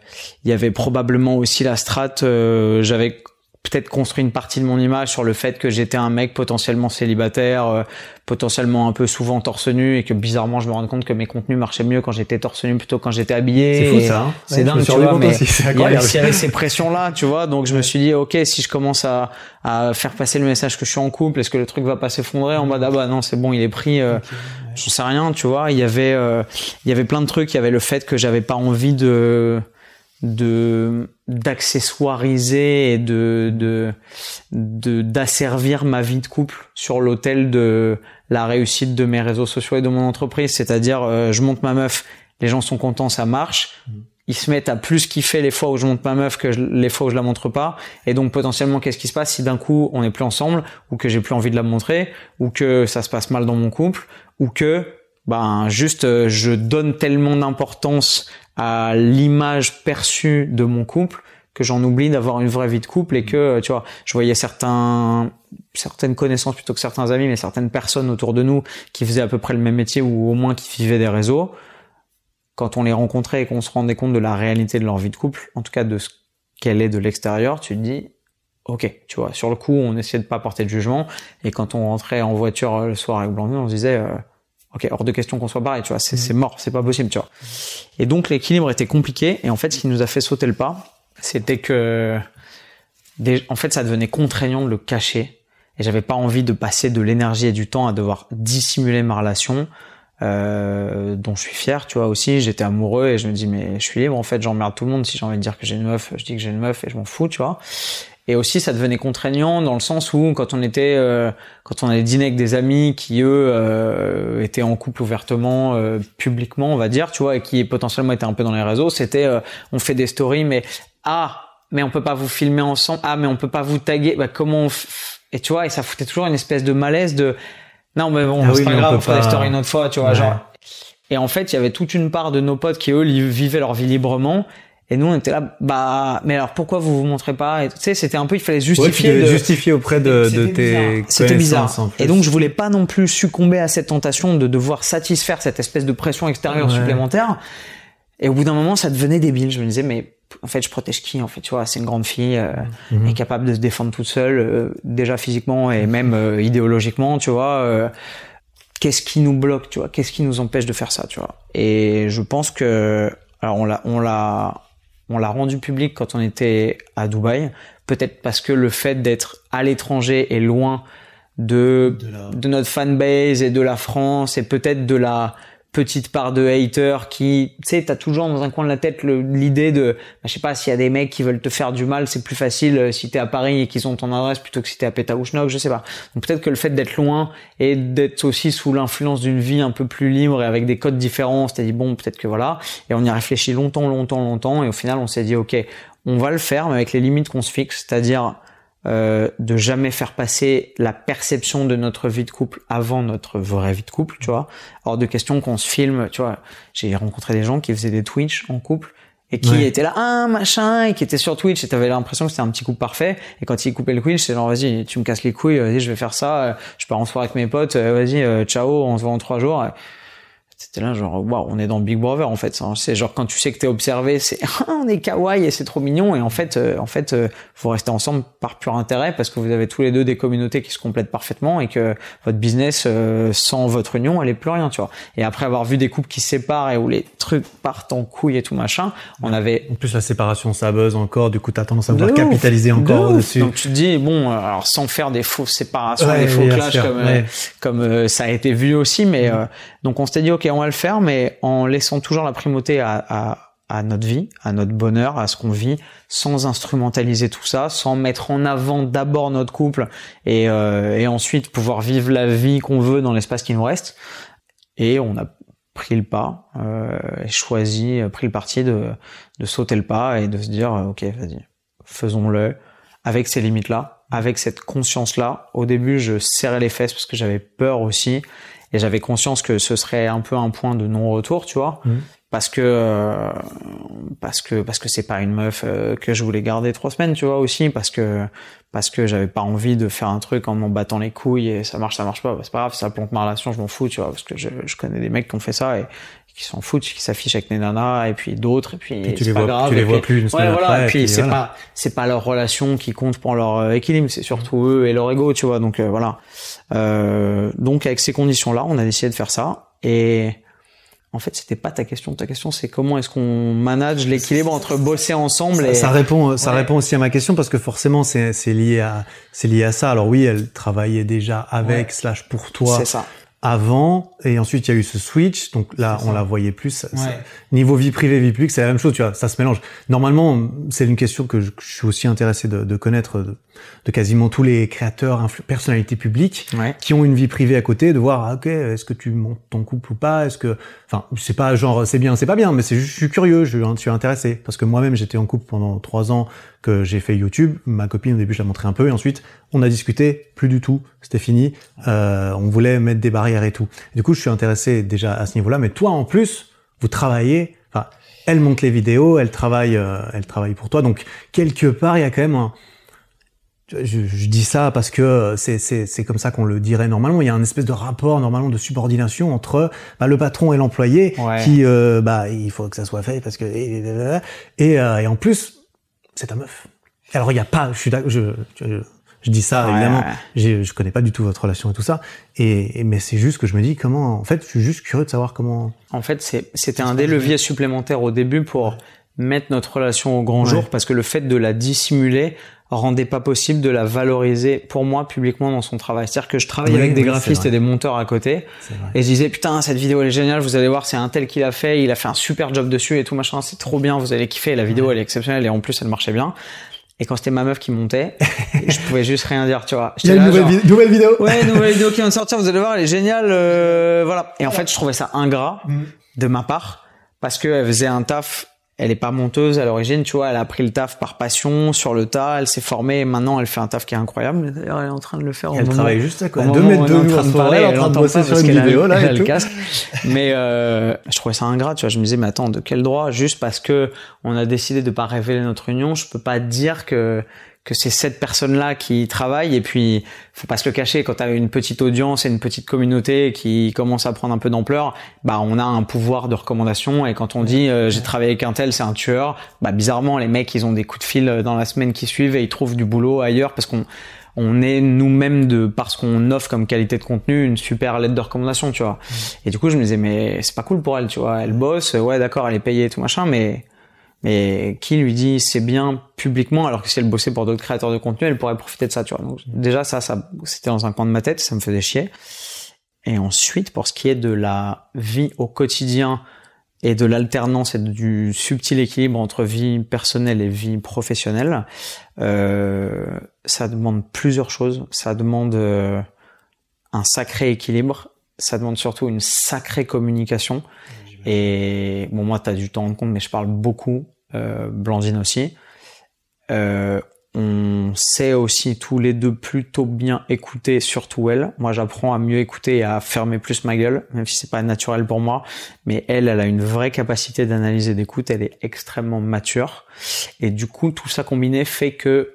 il y avait probablement aussi la strate. euh, J'avais peut-être construit une partie de mon image sur le fait que j'étais un mec potentiellement célibataire, euh, potentiellement un peu souvent torse nu, et que bizarrement je me rends compte que mes contenus marchaient mieux quand j'étais torse nu plutôt que quand j'étais habillé. C'est fou ça. hein C'est Ouais, dingue, tu vois, mais il y, avait, ces pressions-là, tu vois. Donc je me suis dit, ok, si je commence à, à faire passer le message que je suis en couple, est-ce que le truc va pas s'effondrer en mode ah bah non, c'est bon, il est pris. Euh, Je sais rien, tu vois. Il y avait, euh, il y avait plein de trucs. Il y avait le fait que j'avais pas envie de de d'accessoiriser et de de de d'asservir ma vie de couple sur l'autel de la réussite de mes réseaux sociaux et de mon entreprise. C'est-à-dire euh, je monte ma meuf les gens sont contents ça marche. Ils se mettent à plus kiffer les fois où je monte ma meuf que je- les fois où je la montre pas. Et donc potentiellement qu'est-ce qui se passe si d'un coup on n'est plus ensemble ou que j'ai plus envie de la montrer ou que ça se passe mal dans mon couple ou que ben juste euh, je donne tellement d'importance à l'image perçue de mon couple que j'en oublie d'avoir une vraie vie de couple et que euh, tu vois je voyais certains certaines connaissances plutôt que certains amis mais certaines personnes autour de nous qui faisaient à peu près le même métier ou au moins qui vivaient des réseaux quand on les rencontrait et qu'on se rendait compte de la réalité de leur vie de couple en tout cas de ce qu'elle est de l'extérieur tu te dis ok tu vois sur le coup on essayait de pas porter de jugement et quand on rentrait en voiture euh, le soir avec Blandine on se disait euh, ok hors de question qu'on soit pareil tu vois c'est c'est mort c'est pas possible tu vois. Et donc l'équilibre était compliqué et en fait ce qui nous a fait sauter le pas c'était que en fait ça devenait contraignant de le cacher et j'avais pas envie de passer de l'énergie et du temps à devoir dissimuler ma relation euh, dont je suis fier tu vois aussi. J'étais amoureux et je me dis mais je suis libre en fait j'emmerde tout le monde. Si j'ai envie de dire que j'ai une meuf je dis que j'ai une meuf et je m'en fous tu vois. Et aussi ça devenait contraignant dans le sens où quand on était euh, quand on allait dîner avec des amis qui eux euh, étaient en couple ouvertement euh, publiquement on va dire tu vois et qui potentiellement étaient un peu dans les réseaux c'était euh, on fait des stories mais ah mais on peut pas vous filmer ensemble ah mais on peut pas vous taguer. Bah comment on f- et tu vois et ça foutait toujours une espèce de malaise de non mais bon Ah c'est oui, pas on grave peut on fera des pas- stories une autre fois tu vois Ouais. genre et en fait il y avait toute une part de nos potes qui eux vivaient leur vie librement et nous on était là bah mais alors pourquoi vous vous montrez pas? Et tu sais c'était un peu il fallait Ouais, justifier devais de justifier auprès de, de C'était tes bizarre. C'était bizarre. connaissances, en plus. Et donc je voulais pas non plus succomber à cette tentation de devoir satisfaire cette espèce de pression extérieure Ouais. supplémentaire. Et au bout d'un moment, ça devenait débile. Je me disais, mais en fait, je protège qui En fait, tu vois, c'est une grande fille, euh, Mhm. est capable de se défendre toute seule, euh, déjà physiquement et même euh, idéologiquement, tu vois. euh, Qu'est-ce qui nous bloque, tu vois Qu'est-ce qui nous empêche de faire ça, tu vois Et je pense que, alors on l'a, on l'a, on l'a rendu public quand on était à Dubaï. Peut-être parce que le fait d'être à l'étranger et loin de De la- de notre fanbase et de la France et peut-être de la petite part de haters qui, tu sais, t'as toujours dans un coin de la tête l'idée de, bah, je sais pas, s'il y a des mecs qui veulent te faire du mal, c'est plus facile euh, si t'es à Paris et qu'ils ont ton adresse plutôt que si t'es à Pétaouchnok, je sais pas. Donc peut-être que le fait d'être loin et d'être aussi sous l'influence d'une vie un peu plus libre et avec des codes différents, cest dit bon, peut-être que voilà. Et on y a réfléchi longtemps, longtemps, longtemps, et au final on s'est dit ok, on va le faire, mais avec les limites qu'on se fixe, c'est-à-dire euh, de jamais faire passer la perception de notre vie de couple avant notre vraie vie de couple, tu vois. Hors de question qu'on se filme, tu vois. J'ai rencontré des gens qui faisaient des Twitch en couple et qui étaient là, un machin, et qui étaient sur Twitch et t'avais l'impression que c'était un petit couple parfait. Et quand ils coupaient le Twitch, c'est genre, vas-y, tu me casses les couilles, vas-y, je vais faire ça, je pars en soirée avec mes potes, vas-y, ciao, on se voit en trois jours c'était là genre waouh on est dans Big Brother en fait c'est genre quand tu sais que t'es observé c'est on est kawaii et c'est trop mignon. Et en fait euh, en fait euh, vous restez ensemble par pur intérêt parce que vous avez tous les deux des communautés qui se complètent parfaitement et que votre business euh, sans votre union elle est plus rien tu vois. Et après avoir vu des couples qui se séparent et où les trucs partent en couille et tout machin on avait en plus la séparation ça buzz encore. Du coup t'as tendance à vouloir capitaliser encore dessus donc tu te dis bon alors sans faire des fausses séparations des faux clashs comme comme ça a été vu aussi mais donc on s'était dit ok on va le faire, mais en laissant toujours la primauté à, notre vie, à notre bonheur, à ce qu'on vit, sans instrumentaliser tout ça, sans mettre en avant d'abord notre couple et, euh, ensuite pouvoir vivre la vie qu'on veut dans l'espace qui nous reste. Et on a pris le pas, euh, choisi, pris le parti de, de sauter le pas et de se dire, ok, vas-y, faisons-le avec ces limites-là, avec cette conscience-là. Au début, je serrais les fesses parce que j'avais peur aussi et j'avais conscience que ce serait un peu un point de non-retour, tu vois, mmh. parce que euh, parce que parce que c'est pas une meuf euh, que je voulais garder trois semaines, tu vois aussi, parce que parce que j'avais pas envie de faire un truc en m'en battant les couilles et ça marche, ça marche pas, c'est pas grave, ça plante ma relation, je m'en fous, tu vois, parce que je, je connais des mecs qui ont fait ça et qui s'en foutent, qui s'affichent avec des nanas et puis d'autres et puis, tu les vois, grave, tu les vois plus une ouais, voilà, et puis, c'est pas c'est pas leur relation qui compte pour leur euh, équilibre, c'est surtout eux et leur ego, tu vois. Donc euh, voilà. Euh, donc avec ces conditions là, on a décidé de faire ça et en fait, c'était pas ta question. Ta question, c'est comment est-ce qu'on manage l'équilibre entre bosser ensemble et ça, répond, ça répond aussi à ma question parce que forcément, c'est lié à, c'est lié à ça. Alors oui, elle travaillait déjà avec slash pour toi. C'est ça avant et ensuite il y a eu ce switch donc là on la voyait plus. Niveau vie privée vie publique c'est la même chose tu vois ça se mélange. Normalement c'est une question que je, suis aussi intéressé de, de connaître de, de, quasiment tous les créateurs personnalités publiques qui ont une vie privée à côté de voir ah, ok est-ce que tu montes ton couple ou pas? Est-ce que enfin c'est pas genre c'est bien c'est pas bien mais c'est juste je suis curieux je, je suis intéressé parce que moi-même j'étais en couple pendant trois ans que j'ai fait YouTube. Ma copine au début je la montrais un peu et ensuite on a discuté, plus du tout, c'était fini. Euh, on voulait mettre des barrières et tout. du coup je suis intéressé déjà à ce niveau-là, mais toi en plus vous travaillez. Enfin, elle monte les vidéos, elle travaille, euh, elle travaille pour toi. Donc quelque part il y a quand même un je, je, dis ça parce que c'est, c'est, c'est comme ça qu'on le dirait normalement. Il y a un espèce de rapport normalement de subordination entre bah, le patron et l'employé qui, euh, bah, il faut que ça soit fait parce que et, et, euh, et en plus c'est ta meuf. Alors il y a pas, je suis je, je, je dis ça évidemment, Je, je connais pas du tout votre relation et tout ça, et, mais c'est juste que je me dis comment, en fait, je suis juste curieux de savoir comment. En fait, c'était un des leviers supplémentaires au début pour mettre notre relation au grand jour, parce que le fait de la dissimuler rendait pas possible de la valoriser pour moi publiquement dans son travail. C'est-à-dire que je travaillais avec des graphistes et des monteurs à côté et je disais putain cette vidéo elle est géniale, vous allez voir c'est un tel qui l'a fait, il a fait un super job dessus et tout machin, c'est trop bien, vous allez kiffer, la vidéo elle est exceptionnelle et en plus elle marchait bien. Et quand c'était ma meuf qui montait, je pouvais juste rien dire, tu vois. Il y a une nouvelle, vidéo. Ouais, nouvelle vidéo qui vient de sortir, vous allez voir, elle est géniale, euh, voilà. Et en fait, je trouvais ça ingrat mm. de ma part parce qu'elle faisait un taf elle est pas monteuse à l'origine, tu vois, elle a pris le taf par passion, sur le tas, elle s'est formée et maintenant elle fait un taf qui est incroyable. D'ailleurs, elle est en train de le faire. Elle travaille juste à côté, deux mètres de nous, elle est en train de bosser sur une vidéo là. Elle a le casque. Mais euh, je trouvais ça ingrat, tu vois. Je me disais, mais attends, de quel droit? Juste parce que on a décidé de pas révéler notre union, je peux pas dire que que c'est cette personne-là qui travaille et puis faut pas se le cacher quand tu as une petite audience et une petite communauté qui commence à prendre un peu d'ampleur, bah on a un pouvoir de recommandation et quand on dit euh, j'ai travaillé avec un tel, c'est un tueur, bah bizarrement les mecs ils ont des coups de fil dans la semaine qui suivent et ils trouvent du boulot ailleurs parce qu'on on est nous-mêmes de parce qu'on offre comme qualité de contenu une super lettre de recommandation, tu vois. Et du coup, je me disais mais c'est pas cool pour elle, tu vois. Elle bosse, ouais d'accord, elle est payée et tout machin, mais mais qui lui dit c'est bien publiquement alors que si elle bossait pour d'autres créateurs de contenu elle pourrait profiter de ça tu vois donc déjà ça ça c'était dans un coin de ma tête ça me faisait chier Et ensuite, pour ce qui est de la vie au quotidien et de l'alternance et du subtil équilibre entre vie personnelle et vie professionnelle, euh, ça demande plusieurs choses. Ça demande euh, un sacré équilibre. Ça demande surtout une sacrée communication. Et bon, moi, tu as dû t'en rendre compte, mais je parle beaucoup. Euh, Blandine aussi. Euh, on sait aussi tous les deux plutôt bien écouter, surtout elle. Moi, j'apprends à mieux écouter et à fermer plus ma gueule, même si c'est pas naturel pour moi. Mais elle, elle a une vraie capacité d'analyser d'écoute. Elle est extrêmement mature. Et du coup, tout ça combiné fait que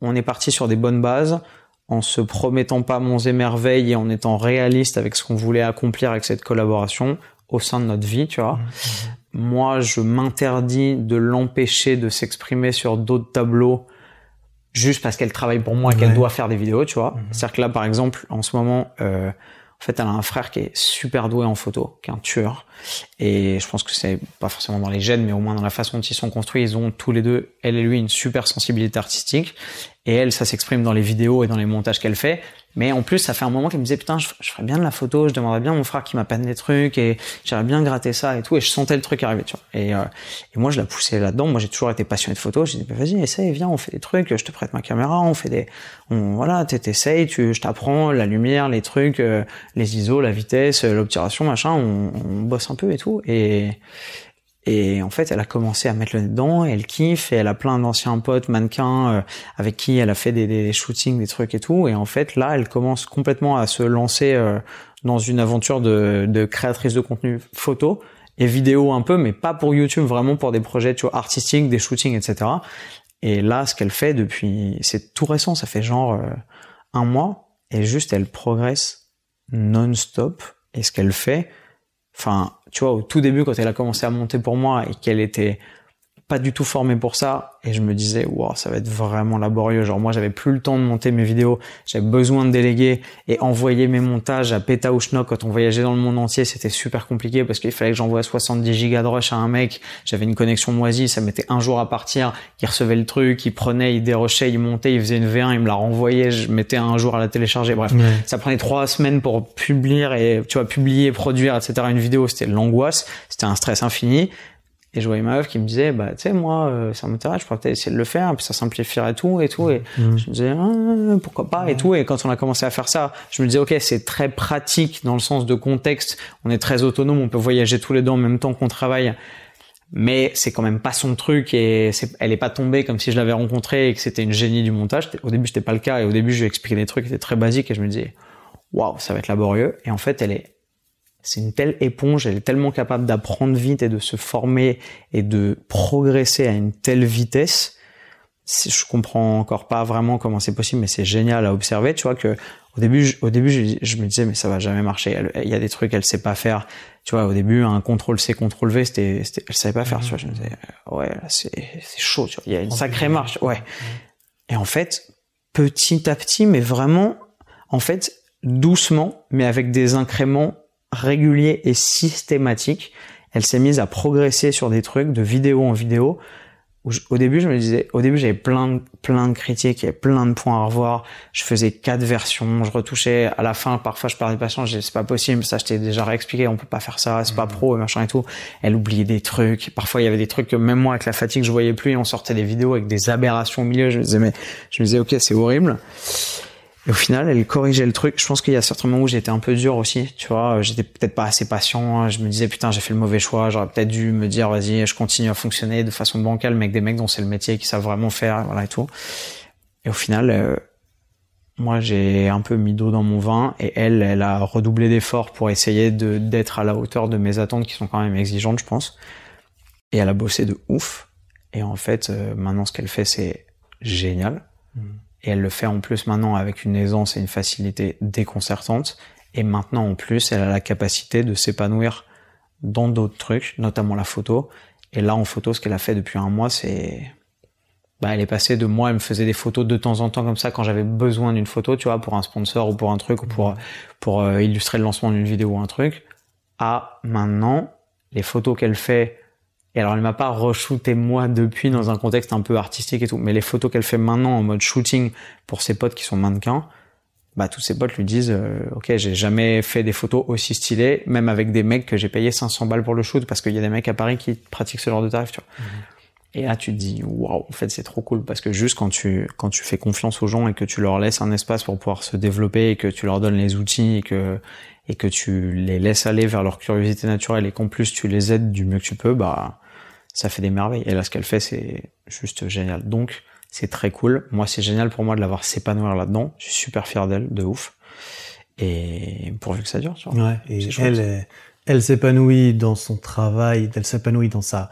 on est parti sur des bonnes bases en se promettant pas monts et merveilles et en étant réaliste avec ce qu'on voulait accomplir avec cette collaboration au sein de notre vie, tu vois. Mmh. Moi, je m'interdis de l'empêcher de s'exprimer sur d'autres tableaux juste parce qu'elle travaille pour moi et qu'elle doit faire des vidéos, tu vois. Mhm. C'est-à-dire que là, par exemple, en ce moment, euh, en fait, elle a un frère qui est super doué en photo, qui est un tueur. Et je pense que c'est pas forcément dans les gènes, mais au moins dans la façon dont ils sont construits, ils ont tous les deux, elle et lui, une super sensibilité artistique. Et elle, ça s'exprime dans les vidéos et dans les montages qu'elle fait. Mais en plus, ça fait un moment qu'elle me disait putain, je, ferais bien de la photo, je demanderais bien à mon frère qui m'appelle des trucs et j'aimerais bien gratter ça et tout. Et je sentais le truc arriver, tu vois. Et, euh, et moi, je la poussais là-dedans. Moi, j'ai toujours été passionné de photo. J'ai dit bah, vas-y, essaye, viens, on fait des trucs. Je te prête ma caméra, on fait des, on, voilà, t'essayes, tu, je t'apprends la lumière, les trucs, euh, les ISO, la vitesse, l'obturation, machin. On, on bosse un peu et tout. Et et en fait, elle a commencé à mettre le nez dedans, elle kiffe, et elle a plein d'anciens potes mannequins euh, avec qui elle a fait des, des, shootings, des trucs et tout. Et en fait, là, elle commence complètement à se lancer euh, dans une aventure de, de, créatrice de contenu photo et vidéo un peu, mais pas pour YouTube, vraiment pour des projets tu vois, artistiques, des shootings, etc. Et là, ce qu'elle fait depuis, c'est tout récent, ça fait genre euh, un mois, et juste elle progresse non-stop. Et ce qu'elle fait, enfin, tu vois, au tout début, quand elle a commencé à monter pour moi et qu'elle était pas du tout formée pour ça. Et je me disais wow ça va être vraiment laborieux. Genre moi j'avais plus le temps de monter mes vidéos. J'avais besoin de déléguer et envoyer mes montages à Peta ou Schnock quand on voyageait dans le monde entier. C'était super compliqué parce qu'il fallait que j'envoie 70 gigas de rush à un mec. J'avais une connexion moisie. Ça mettait un jour à partir. Il recevait le truc. Il prenait il dérochait il montait il faisait une V1 il me la renvoyait. Je mettais un jour à la télécharger. Bref. Ça prenait trois semaines pour publier et tu vois publier produire etc une vidéo. C'était l'angoisse. C'était un stress infini et je voyais ma meuf qui me disait, bah, tu sais, moi, euh, ça m'intéresse, je pourrais peut-être essayer de le faire, puis ça simplifierait tout et tout. Et mmh. je me disais, ah, pourquoi pas et tout. Et quand on a commencé à faire ça, je me disais, ok, c'est très pratique dans le sens de contexte. On est très autonome, on peut voyager tous les deux en même temps qu'on travaille. Mais c'est quand même pas son truc et elle est pas tombée comme si je l'avais rencontrée et que c'était une génie du montage. Au début, c'était pas le cas et au début, je lui expliquais des trucs qui étaient très basiques et je me disais, waouh, ça va être laborieux. Et en fait, elle est c'est une telle éponge, elle est tellement capable d'apprendre vite et de se former et de progresser à une telle vitesse. Je comprends encore pas vraiment comment c'est possible, mais c'est génial à observer. Tu vois que au début, au début, je, me disais mais ça va jamais marcher. il y a des trucs qu'elle sait pas faire. Tu vois, au début, un contrôle C, contrôle V, c'était, elle savait pas faire. Tu vois, je me disais ouais, c'est, c'est chaud. Tu vois, il y a une sacrée marche. Ouais. Et en fait, petit à petit, mais vraiment, en fait, doucement, mais avec des incréments régulier et systématique. Elle s'est mise à progresser sur des trucs de vidéo en vidéo. au début, je me disais, au début, j'avais plein de, plein de critiques, il y avait plein de points à revoir. Je faisais quatre versions, je retouchais. À la fin, parfois, je perdais patience, je c'est pas possible, ça, je t'ai déjà réexpliqué, on peut pas faire ça, c'est pas mmh. pro, et machin et tout. Elle oubliait des trucs. Parfois, il y avait des trucs que même moi, avec la fatigue, je voyais plus et on sortait des vidéos avec des aberrations au milieu. Je me disais, mais, je me disais, ok, c'est horrible. Et au final, elle corrigeait le truc. Je pense qu'il y a certains moments où j'étais un peu dur aussi, tu vois. J'étais peut-être pas assez patient. Je me disais, putain, j'ai fait le mauvais choix. J'aurais peut-être dû me dire, vas-y, je continue à fonctionner de façon bancale, mais avec des mecs dont c'est le métier, qui savent vraiment faire, voilà et tout. Et au final, euh, moi, j'ai un peu mis d'eau dans mon vin et elle, elle a redoublé d'efforts pour essayer d'être à la hauteur de mes attentes qui sont quand même exigeantes, je pense. Et elle a bossé de ouf. Et en fait, euh, maintenant, ce qu'elle fait, c'est génial. Mmh. Et elle le fait en plus maintenant avec une aisance et une facilité déconcertante. Et maintenant en plus, elle a la capacité de s'épanouir dans d'autres trucs, notamment la photo. Et là en photo, ce qu'elle a fait depuis un mois, c'est... Bah, elle est passée de moi, elle me faisait des photos de temps en temps comme ça quand j'avais besoin d'une photo, tu vois, pour un sponsor ou pour un truc ou pour, pour euh, illustrer le lancement d'une vidéo ou un truc, à maintenant, les photos qu'elle fait et alors, elle m'a pas re-shooté moi depuis dans un contexte un peu artistique et tout. Mais les photos qu'elle fait maintenant en mode shooting pour ses potes qui sont mannequins, bah tous ses potes lui disent euh, ok j'ai jamais fait des photos aussi stylées même avec des mecs que j'ai payé 500 balles pour le shoot parce qu'il y a des mecs à Paris qui pratiquent ce genre de tarif tu vois Mhm. et là tu te dis waouh en fait c'est trop cool parce que juste quand tu quand tu fais confiance aux gens et que tu leur laisses un espace pour pouvoir se développer et que tu leur donnes les outils et que et que tu les laisses aller vers leur curiosité naturelle et qu'en plus tu les aides du mieux que tu peux bah ça fait des merveilles et là ce qu'elle fait c'est juste génial donc c'est très cool. Moi, c'est génial pour moi de l'avoir s'épanouir là-dedans. Je suis super fier d'elle, de ouf. Et pourvu que ça dure, tu vois. Ouais, et elle, elle s'épanouit dans son travail, elle s'épanouit dans sa,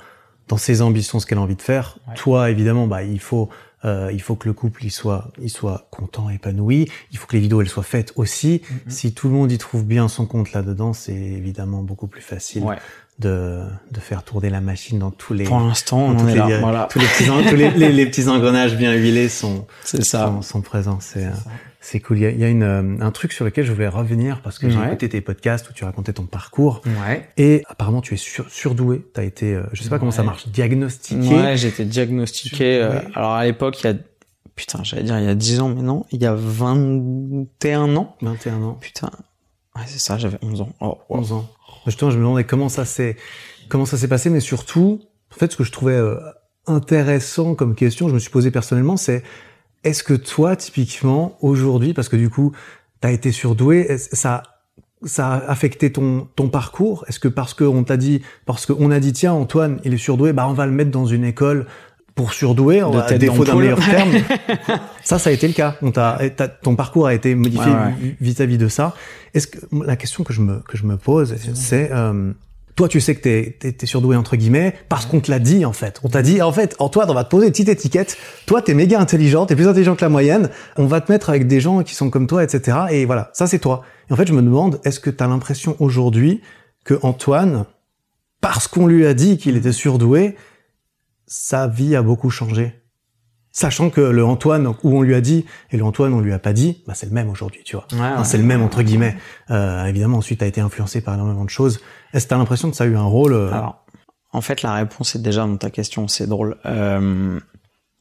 dans ses ambitions, ce qu'elle a envie de faire. Ouais. Toi, évidemment, bah, il faut, euh, il faut que le couple, il soit, il soit content, épanoui. Il faut que les vidéos, elles soient faites aussi. Mhm. Si tout le monde y trouve bien son compte là-dedans, c'est évidemment beaucoup plus facile Ouais. De, de faire tourner la machine dans tous les, Pour l'instant, on en est les là. dir- Voilà. tous les petits, tous les, les- les petits engrenages bien huilés sont, C'est ça. sont, sont présents. C'est, euh, c'est cool. Il y a, il y a une, euh, un truc sur lequel je voulais revenir parce que j'ai Ouais. écouté tes podcasts où tu racontais ton parcours Ouais. et apparemment tu es sur, surdoué. Tu as été, euh, je sais pas comment ça marche, diagnostiqué. Ouais, j'ai été diagnostiqué. euh, alors à l'époque, il y a putain, j'allais dire il y a 10 ans, mais non, il y a 21 ans. 21 ans, Putain. Ouais, c'est ça, j'avais 11 ans. Oh, wow. 11 ans. Justement, je me demandais comment ça s'est, comment ça s'est passé, mais surtout, en fait, ce que je trouvais euh, intéressant comme question, je me suis posé personnellement, c'est est-ce que toi, typiquement, aujourd'hui, parce que du coup, tu as été surdoué, ça, ça a affecté ton, ton parcours? Est-ce que parce qu'on t'a dit, parce qu'on a dit, tiens, Antoine, il est surdoué, bah, on va le mettre dans une école pour surdouer, De à tête défaut d'un meilleur terme. ça, ça a été le cas. On t'a, ton parcours a été modifié Ouais, ouais. vis- vis-à-vis de ça. Est-ce que la question que je me que je me pose, c'est euh, toi, tu sais que t'es t'es, t'es surdoué entre guillemets parce qu'on te l'a dit en fait. On t'a dit en fait, Antoine, on va te poser une petite étiquette. Toi, t'es méga intelligent, t'es plus intelligent que la moyenne. On va te mettre avec des gens qui sont comme toi, etc. Et voilà, ça c'est toi. Et en fait, je me demande, est-ce que t'as l'impression aujourd'hui que Antoine, parce qu'on lui a dit qu'il était surdoué, sa vie a beaucoup changé Sachant que le Antoine où on lui a dit et le Antoine on lui a pas dit, bah c'est le même aujourd'hui, tu vois. Ouais, Enfin, ouais. c'est le même entre guillemets. Euh, évidemment, ensuite, tu as été influencé par énormément de choses. Est-ce que tu as l'impression que ça a eu un rôle euh, Alors, en fait, la réponse est déjà dans ta question. C'est drôle. Euh,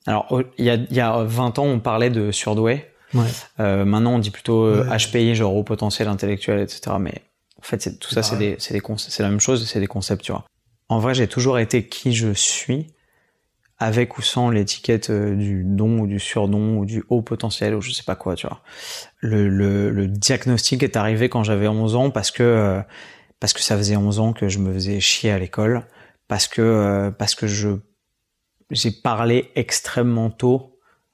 alors, il y a, y a 20 ans, on parlait de surdoué. maintenant, on dit plutôt. HPI, genre au potentiel intellectuel, etc. Mais en fait, c'est, tout ça, c'est des, c'est des c'est la même chose, c'est des concepts, tu vois. En vrai, j'ai toujours été qui je suis, avec ou sans l'étiquette euh, du don ou du surdon ou du haut potentiel ou je sais pas quoi, tu vois. Le, le, le diagnostic est arrivé quand j'avais 11 ans parce que euh, parce que ça faisait 11 ans que je me faisais chier à l'école, parce que euh, parce que je j'ai parlé extrêmement tôt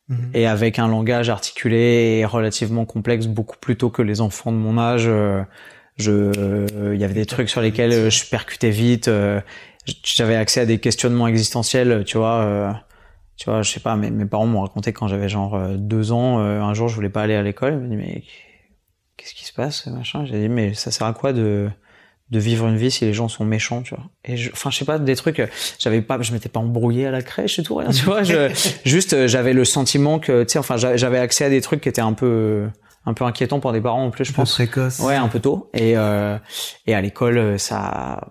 Mhm. et avec un langage articulé et relativement complexe beaucoup plus tôt que les enfants de mon âge. Je, euh, il y avait des trucs sur lesquels je percutais vite. euh, J'avais accès à des questionnements existentiels, tu vois. euh, Tu vois, je sais pas, mes, mes parents m'ont raconté quand j'avais genre euh, deux ans, euh, un jour je voulais pas aller à l'école. Ils m'ont dit mais qu'est-ce qui se passe, machin? J'ai dit mais ça sert à quoi de de vivre une vie si les gens sont méchants, tu vois? Et je, enfin, je sais pas, des trucs, j'avais pas, je m'étais pas embrouillé à la crèche et tout, rien, tu vois. Je, juste, euh, j'avais le sentiment que, tu sais, enfin, j'avais accès à des trucs qui étaient un peu, un peu inquiétants pour des parents en plus, je Un peu pense. précoce. Ouais, un peu tôt. Et, euh, et à l'école, ça,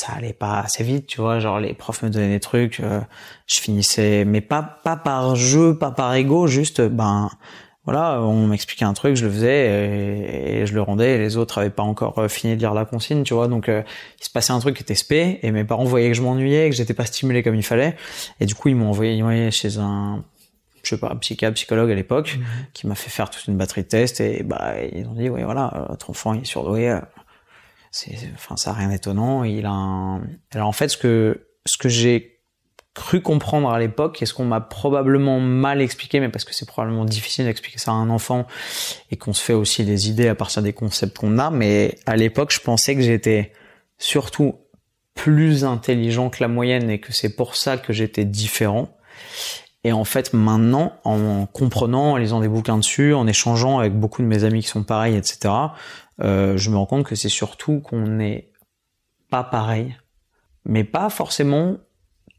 ça allait pas assez vite, tu vois. Genre, les profs me donnaient des trucs, euh, je finissais, mais pas, pas par jeu, pas par ego, juste, ben, voilà, on m'expliquait un truc, je le faisais et, et je le rendais. Et les autres avaient pas encore euh, fini de lire la consigne, tu vois. Donc, euh, il se passait un truc qui était spé et mes parents voyaient que je m'ennuyais, que j'étais pas stimulé comme il fallait. Et du coup, ils m'ont envoyé, ils envoyé chez un, je sais pas, un psychiatre, psychologue à l'époque, qui m'a fait faire toute une batterie de tests et bah ils ont dit, oui, voilà, votre enfant il est surdoué. C'est, enfin, ça a rien d'étonnant. Il a un... Alors en fait, ce que ce que j'ai cru comprendre à l'époque et ce qu'on m'a probablement mal expliqué, mais parce que c'est probablement difficile d'expliquer ça à un enfant et qu'on se fait aussi des idées à partir des concepts qu'on a, mais à l'époque, je pensais que j'étais surtout plus intelligent que la moyenne et que c'est pour ça que j'étais différent. Et en fait, maintenant, en comprenant, en lisant des bouquins dessus, en échangeant avec beaucoup de mes amis qui sont pareils, etc., euh, je me rends compte que c'est surtout qu'on n'est pas pareil, mais pas forcément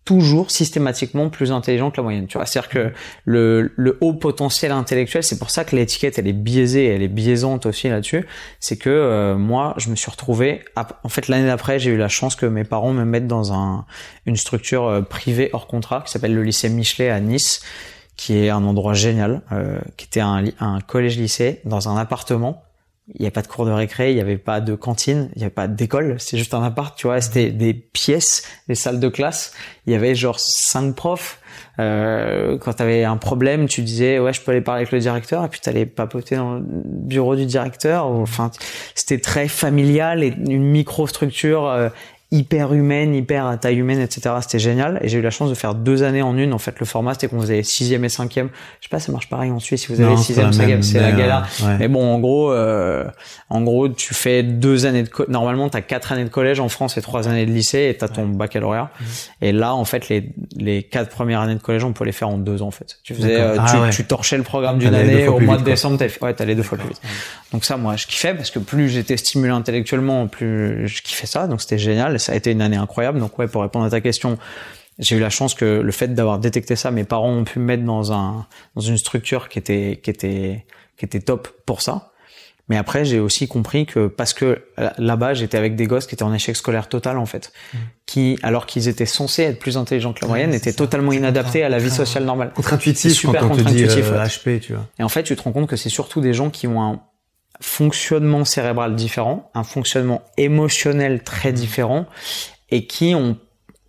toujours systématiquement plus intelligent que la moyenne. Tu vois, c'est-à-dire que le, le haut potentiel intellectuel, c'est pour ça que l'étiquette elle est biaisée, elle est biaisante aussi là-dessus. C'est que euh, moi, je me suis retrouvé. En fait, l'année d'après, j'ai eu la chance que mes parents me mettent dans un une structure euh, privée hors contrat qui s'appelle le lycée Michelet à Nice, qui est un endroit génial, euh, qui était un, un collège-lycée dans un appartement. Il n'y avait pas de cours de récré, il n'y avait pas de cantine, il n'y avait pas d'école, c'est juste un appart, tu vois. C'était des pièces, des salles de classe. Il y avait genre cinq profs. Euh, quand tu avais un problème, tu disais ouais, je peux aller parler avec le directeur, et puis tu allais papoter dans le bureau du directeur. Enfin, c'était très familial et une microstructure euh, hyper humaine, hyper à taille humaine, etc. C'était génial. Et j'ai eu la chance de faire deux années en une. En fait, le format, c'était qu'on faisait sixième et cinquième. Je sais pas, ça marche pareil en Suisse. Si vous avez sixième, cinquième, c'est la galère. Mais bon, en gros, euh, en gros, tu fais deux années de normalement, t'as quatre années de collège en France et trois années de lycée et t'as ton baccalauréat. Et là, en fait, les les quatre premières années de collège, on peut les faire en deux ans, en fait. Tu faisais, euh, ah tu, tu, torchais le programme d'une année au mois de décembre. Ouais, t'allais deux fois plus vite. Donc ça, moi, je kiffais parce que plus j'étais stimulé intellectuellement, plus je kiffais ça. Donc c'était génial ça a été une année incroyable. Donc ouais, pour répondre à ta question, j'ai eu la chance que le fait d'avoir détecté ça, mes parents ont pu me mettre dans un dans une structure qui était qui était qui était top pour ça. Mais après, j'ai aussi compris que parce que là-bas, j'étais avec des gosses qui étaient en échec scolaire total en fait, mmh. qui alors qu'ils étaient censés être plus intelligents que la moyenne, étaient totalement inadaptés à la vie sociale normale. Contre-intuitif, super dit euh, HP, tu vois. Et en fait, tu te rends compte que c'est surtout des gens qui ont un fonctionnement cérébral différent, un fonctionnement émotionnel très différent, et qui ont,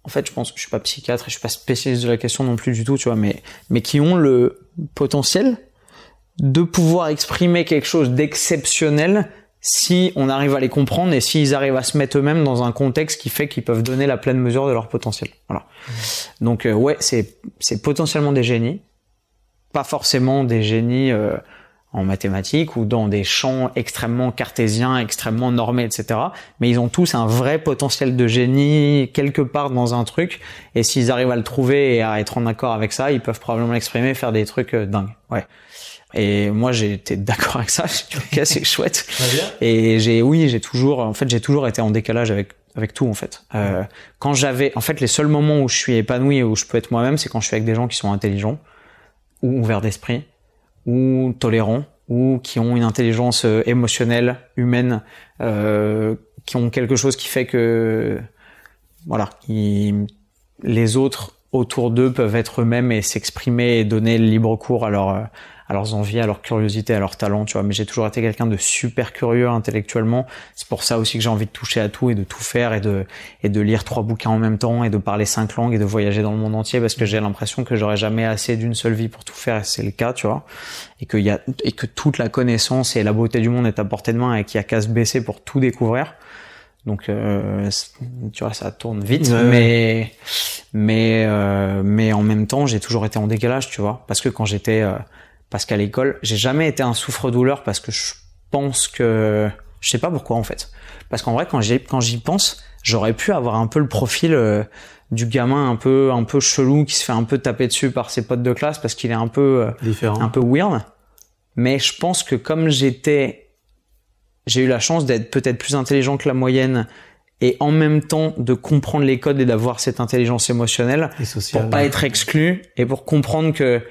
en fait, je pense je suis pas psychiatre et je suis pas spécialiste de la question non plus du tout, tu vois, mais, mais qui ont le potentiel de pouvoir exprimer quelque chose d'exceptionnel si on arrive à les comprendre et s'ils arrivent à se mettre eux-mêmes dans un contexte qui fait qu'ils peuvent donner la pleine mesure de leur potentiel. Voilà. Mmh. Donc euh, ouais, c'est c'est potentiellement des génies, pas forcément des génies euh, en mathématiques ou dans des champs extrêmement cartésiens, extrêmement normés, etc. Mais ils ont tous un vrai potentiel de génie quelque part dans un truc. Et s'ils arrivent à le trouver et à être en accord avec ça, ils peuvent probablement l'exprimer, faire des trucs euh, dingues. Ouais. Et moi, j'ai été d'accord avec ça. C'est chouette. Et j'ai, oui, j'ai toujours, en fait, j'ai toujours été en décalage avec avec tout en fait. Euh, quand j'avais, en fait, les seuls moments où je suis épanoui et où je peux être moi-même, c'est quand je suis avec des gens qui sont intelligents ou ouverts d'esprit ou tolérants ou qui ont une intelligence euh, émotionnelle, humaine, euh, qui ont quelque chose qui fait que voilà, les autres autour d'eux peuvent être eux-mêmes et s'exprimer et donner libre cours à leur euh, à leurs envies, à leur curiosité, à leur talent, tu vois. Mais j'ai toujours été quelqu'un de super curieux intellectuellement. C'est pour ça aussi que j'ai envie de toucher à tout et de tout faire et de et de lire trois bouquins en même temps et de parler cinq langues et de voyager dans le monde entier parce que j'ai l'impression que j'aurais jamais assez d'une seule vie pour tout faire et c'est le cas, tu vois. Et qu'il y a et que toute la connaissance et la beauté du monde est à portée de main et qu'il y a qu'à se baisser pour tout découvrir. Donc, euh, tu vois, ça tourne vite, mais mais euh, mais en même temps, j'ai toujours été en décalage, tu vois, parce que quand j'étais euh, parce qu'à l'école, j'ai jamais été un souffre-douleur parce que je pense que je sais pas pourquoi en fait. Parce qu'en vrai, quand j'y quand j'y pense, j'aurais pu avoir un peu le profil euh, du gamin un peu un peu chelou qui se fait un peu taper dessus par ses potes de classe parce qu'il est un peu euh, différent, un peu weird. Mais je pense que comme j'étais, j'ai eu la chance d'être peut-être plus intelligent que la moyenne et en même temps de comprendre les codes et d'avoir cette intelligence émotionnelle et pour pas être exclu et pour comprendre que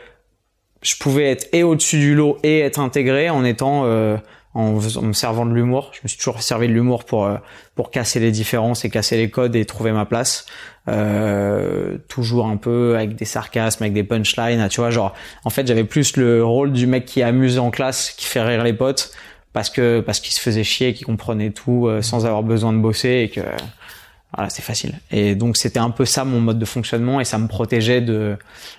je pouvais être et au-dessus du lot et être intégré en étant euh, en, me servant de l'humour. Je me suis toujours servi de l'humour pour euh, pour casser les différences et casser les codes et trouver ma place. Euh, toujours un peu avec des sarcasmes, avec des punchlines. Tu vois, genre en fait j'avais plus le rôle du mec qui est amusé en classe, qui fait rire les potes parce que parce qu'il se faisait chier, qu'il comprenait tout euh, sans avoir besoin de bosser et que voilà, c'est facile. Et donc c'était un peu ça mon mode de fonctionnement et ça me protégeait de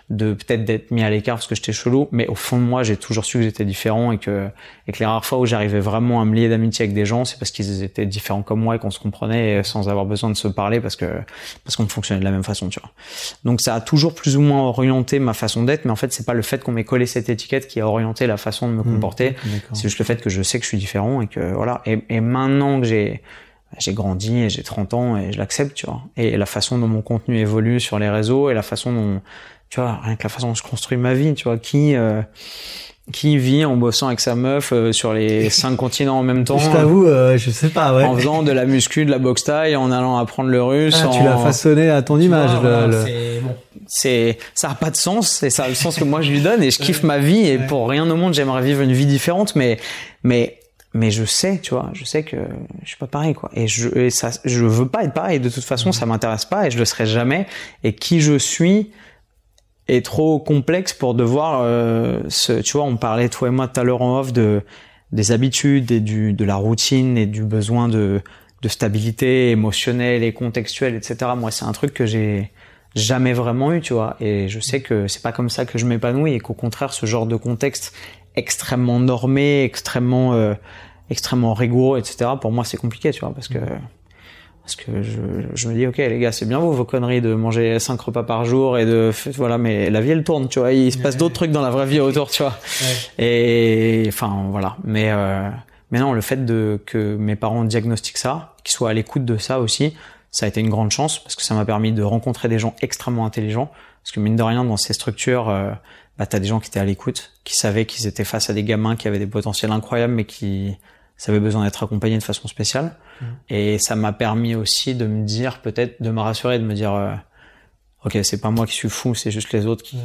de peut-être d'être mis à l'écart parce que j'étais chelou, mais au fond de moi, j'ai toujours su que j'étais différent et que et que les rares fois où j'arrivais vraiment à me lier d'amitié avec des gens, c'est parce qu'ils étaient différents comme moi et qu'on se comprenait sans avoir besoin de se parler parce que parce qu'on fonctionnait de la même façon, tu vois. Donc ça a toujours plus ou moins orienté ma façon d'être, mais en fait, c'est pas le fait qu'on m'ait collé cette étiquette qui a orienté la façon de me mmh, comporter, c'est juste le fait que je sais que je suis différent et que voilà. Et, et maintenant que j'ai j'ai grandi et j'ai 30 ans et je l'accepte, tu vois. Et la façon dont mon contenu évolue sur les réseaux et la façon dont, tu vois, rien que la façon dont je construis ma vie, tu vois, qui euh, qui vit en bossant avec sa meuf euh, sur les cinq continents en même temps. Je t'avoue, euh, je sais pas, ouais. En faisant de la muscu, de la boxe taille, en allant apprendre le russe. Ah, Tu l'as façonné à ton image. C'est bon. C'est, ça a pas de sens et ça a le sens que moi je lui donne et je kiffe ma vie et pour rien au monde j'aimerais vivre une vie différente, mais mais mais je sais, tu vois, je sais que je suis pas pareil, quoi. Et je, et ça, je veux pas être pareil. De toute façon, ça m'intéresse pas et je le serai jamais. Et qui je suis est trop complexe pour devoir euh, se, tu vois on parlait toi et moi tout à l'heure en off de des habitudes et du de la routine et du besoin de de stabilité émotionnelle et contextuelle etc moi c'est un truc que j'ai jamais vraiment eu tu vois et je sais que c'est pas comme ça que je m'épanouis et qu'au contraire ce genre de contexte extrêmement normé extrêmement euh, extrêmement rigoureux etc pour moi c'est compliqué tu vois parce que parce que je, je me dis ok les gars c'est bien vous vos conneries de manger cinq repas par jour et de voilà mais la vie elle tourne tu vois. Il se passe d'autres trucs dans la vraie vie autour tu vois. Et enfin voilà. Mais euh, mais non le fait de que mes parents diagnostiquent ça qu'ils soient à l'écoute de ça aussi ça a été une grande chance parce que ça m'a permis de rencontrer des gens extrêmement intelligents parce que mine de rien dans ces structures euh, bah t'as des gens qui étaient à l'écoute qui savaient qu'ils étaient face à des gamins qui avaient des potentiels incroyables mais qui ça avait besoin d'être accompagné de façon spéciale. Mmh. Et ça m'a permis aussi de me dire, peut-être, de me rassurer, de me dire, euh, ok, c'est pas moi qui suis fou, c'est juste les autres qui,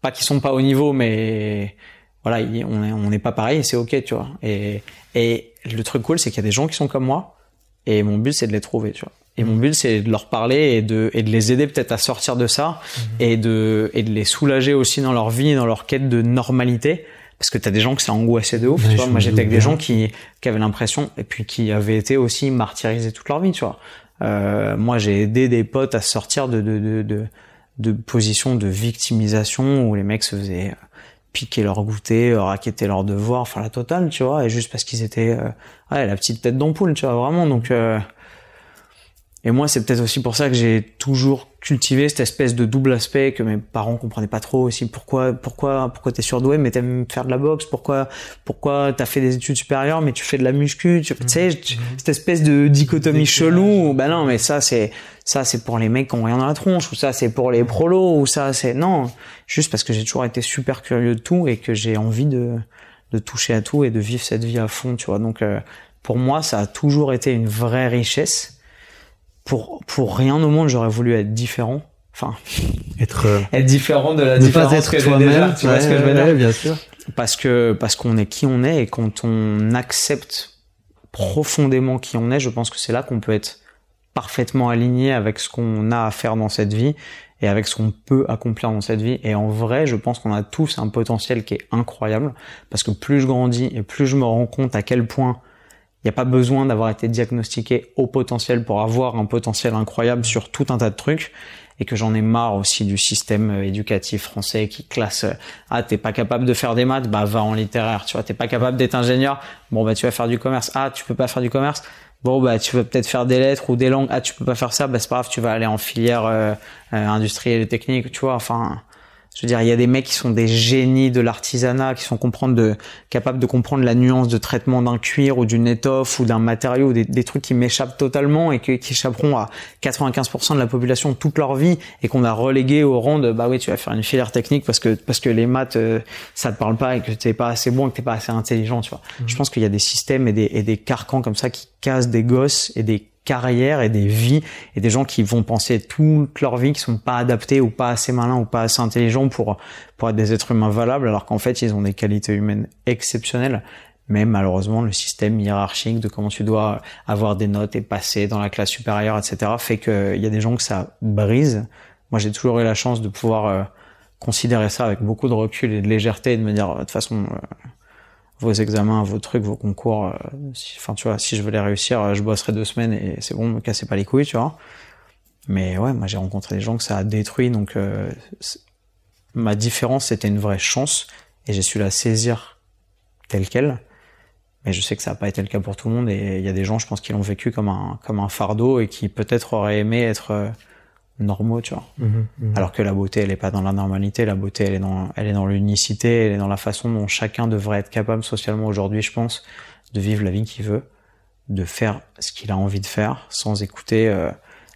pas qui sont pas au niveau, mais voilà, on est, on n'est pas pareil, c'est ok, tu vois. Et, et le truc cool, c'est qu'il y a des gens qui sont comme moi, et mon but, c'est de les trouver, tu vois. Et mon mmh. but, c'est de leur parler et de, et de les aider peut-être à sortir de ça mmh. et de, et de les soulager aussi dans leur vie, dans leur quête de normalité parce que t'as des gens qui s'est angoissé de ouf. tu vois moi, j'étais avec des gens qui, qui avaient l'impression et puis qui avaient été aussi martyrisés toute leur vie. Tu vois. Euh, moi, j'ai aidé des potes à sortir de de de de, de positions de victimisation où les mecs se faisaient piquer leur goûter, raqueter leurs devoirs, enfin la totale, tu vois, et juste parce qu'ils étaient, euh, ouais, la petite tête d'ampoule, tu vois, vraiment. Donc, euh, et moi, c'est peut-être aussi pour ça que j'ai toujours cultivé cette espèce de double aspect que mes parents comprenaient pas trop aussi. Pourquoi, pourquoi, pourquoi t'es surdoué mais t'aimes faire de la boxe? Pourquoi, pourquoi t'as fait des études supérieures mais tu fais de la muscu? Tu, sais, mmh. cette espèce de dichotomie chelou. Bah non, mais ça c'est ça c'est pour les mecs qui ont rien dans la tronche ou ça c'est pour les prolos ou ça c'est non. Juste parce que j'ai toujours été super curieux de tout et que j'ai envie de de toucher à tout et de vivre cette vie à fond, tu vois. Donc euh, pour moi, ça a toujours été une vraie richesse pour pour rien au monde j'aurais voulu être différent. Enfin être euh, être différent de la différence être que toi-même. tu vois ce que je veux dire? bien sûr. Parce que parce qu'on est qui on est et quand on accepte profondément qui on est je pense que c'est là qu'on peut être parfaitement aligné avec ce qu'on a à faire dans cette vie et avec ce qu'on peut accomplir dans cette vie. Et en vrai, je pense qu'on a tous un potentiel qui est incroyable parce que plus je grandis et plus je me rends compte à quel point il n'y a pas besoin d'avoir été diagnostiqué au potentiel pour avoir un potentiel incroyable sur tout un tas de trucs. Et que j'en ai marre aussi du système euh, éducatif français qui classe euh, ah t'es pas capable de faire des maths? Bah va en littéraire tu vois t'es pas capable d'être ingénieur. Bon bah tu vas faire du commerce. Ah tu peux pas faire du commerce? Bon bah tu vas peut-être faire des lettres ou des langues. Ah tu peux pas faire ça? Bah c'est pas grave tu vas aller en filière euh, euh industrielle et technique tu vois enfin je veux dire, il y a des mecs qui sont des génies de l'artisanat, qui sont comprendre de, capables de comprendre la nuance de traitement d'un cuir ou d'une étoffe ou d'un matériau, des, des, trucs qui m'échappent totalement et qui, qui échapperont à 95% de la population toute leur vie et qu'on a relégué au rang de bah oui tu vas faire une filière technique parce que parce que les maths euh, ça te parle pas et que t'es pas assez bon et que t'es pas assez intelligent tu vois. Mmh. Je pense qu'il y a des systèmes et des, et des carcans comme ça qui cassent des gosses et des carrières et des vies et des gens qui vont penser toute leur vie qui sont pas adaptés ou pas assez malins ou pas assez intelligents pour pour être des êtres humains valables alors qu'en fait ils ont des qualités humaines exceptionnelles. Mais malheureusement le système hiérarchique de comment tu dois avoir des notes et passer dans la classe supérieure etc fait qu'il y a des gens que ça brise. Moi j'ai toujours eu la chance de pouvoir euh, considérer ça avec beaucoup de recul et de légèreté et de me dire de toute façon euh, vos examens, vos trucs, vos concours. Euh, enfin, tu vois, si je voulais réussir, euh, je bosserais deux semaines et c'est bon, me cassez pas les couilles, tu vois. Mais ouais, moi j'ai rencontré des gens que ça a détruit, donc euh, ma différence c'était une vraie chance et j'ai su la saisir telle quelle. Mais je sais que ça n'a pas été le cas pour tout le monde et il y a des gens, je pense, qui l'ont vécu comme un comme un fardeau et qui peut-être auraient aimé être normaux, tu vois. Mhm, mhm. Alors que la beauté, elle est pas dans la normalité, la beauté, elle est dans, elle est dans l'unicité, elle est dans la façon dont chacun devrait être capable socialement aujourd'hui, je pense, de vivre la vie qu'il veut, de faire ce qu'il a envie de faire, sans écouter euh,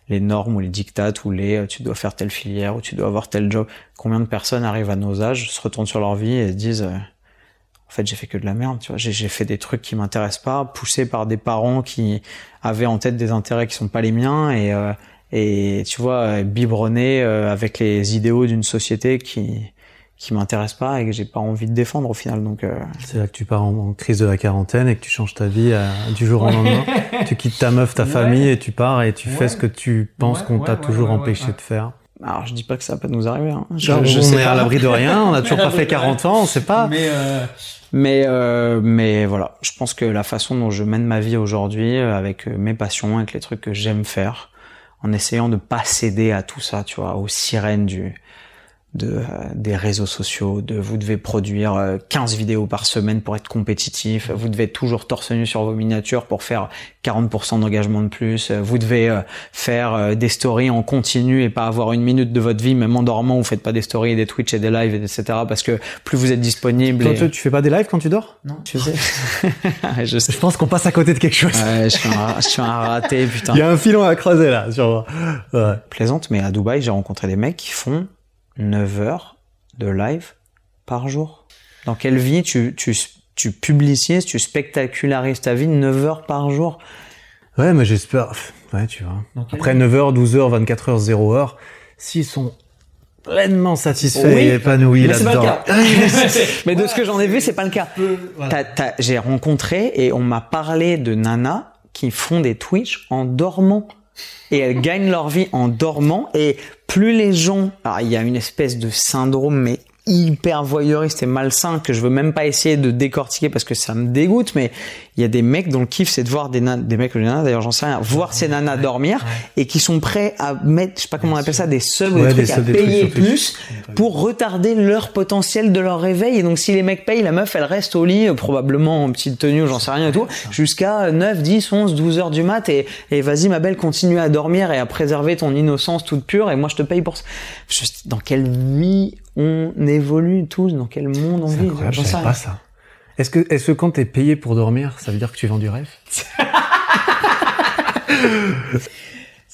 les normes ou les dictates ou les euh, tu dois faire telle filière ou tu dois avoir tel job. Combien de personnes arrivent à nos âges, se retournent sur leur vie et se disent euh, en fait j'ai fait que de la merde, tu vois, j'ai fait des trucs qui m'intéressent pas, poussé par des parents qui avaient en tête des intérêts qui sont pas les miens et et tu vois biberonner euh, avec les idéaux d'une société qui qui m'intéresse pas et que j'ai pas envie de défendre au final donc euh... c'est là que tu pars en, crise de la quarantaine et que tu changes ta vie euh, du jour au lendemain tu quittes ta meuf ta famille et tu pars et tu fais ce que tu penses qu'on t'a toujours empêché de faire Alors je dis pas que ça va pas nous arriver. Hein. Je, Genre, je on sais est pas. à l'abri de rien, on a toujours pas fait 40 ans, on sait pas. Mais euh, mais euh, mais voilà, je pense que la façon dont je mène ma vie aujourd'hui, euh, avec euh, mes passions, avec les trucs que j'aime faire, en essayant de pas céder à tout ça, tu vois, aux sirènes du de euh, des réseaux sociaux, de vous devez produire euh, 15 vidéos par semaine pour être compétitif, vous devez être toujours torse nu sur vos miniatures pour faire 40% d'engagement de plus, euh, vous devez euh, faire euh, des stories en continu et pas avoir une minute de votre vie, même en dormant, vous faites pas des stories et des Twitch et des lives, etc. parce que plus vous êtes disponible. Toi, et- tu, tu fais pas des lives quand tu dors? Non, tu sais. je sais. Je pense qu'on passe à côté de quelque chose. Ouais, je suis un, je suis un raté, putain. Il y a un filon à creuser là, sur ouais. Plaisante, mais à Dubaï, j'ai rencontré des mecs qui font 9 heures de live par jour. Dans quelle vie tu, tu, tu publicises, tu spectacularises ta vie 9 heures par jour? Ouais, mais j'espère. Ouais, tu vois. Après 9h, 12h, 24h, 0h, s'ils sont pleinement satisfaits Oui, et épanouis là-dedans. mais de ce que j'en ai vu, c'est pas le cas. J'ai rencontré et on m'a parlé de nanas qui font des Twitch en dormant. Et elles gagnent leur vie en dormant. Et plus les gens... Alors, il y a une espèce de syndrome, mais hyper voyeuriste et malsain que je veux même pas essayer de décortiquer parce que ça me dégoûte mais il y a des mecs dont le kiff c'est de voir des nanas, des mecs ou des nanas d'ailleurs j'en sais rien voir ces nanas dormir et qui sont prêts à mettre je sais pas comment on appelle ça des subs ou Ouais, des des trucs à des payer plus pour retarder leur potentiel de leur réveil. Et donc, si les mecs payent, la meuf, elle reste au lit, euh, probablement en petite tenue, j'en sais rien et tout, jusqu'à 9, 10, 11, 12 heures du mat. Et, et vas-y, ma belle, continue à dormir et à préserver ton innocence toute pure. Et moi, je te paye pour ça. Je- dans quelle vie on évolue tous? Dans quel monde on vit? je sais savais pas ça. Est-ce que, est-ce que quand t'es payé pour dormir, ça veut dire que tu vends du rêve?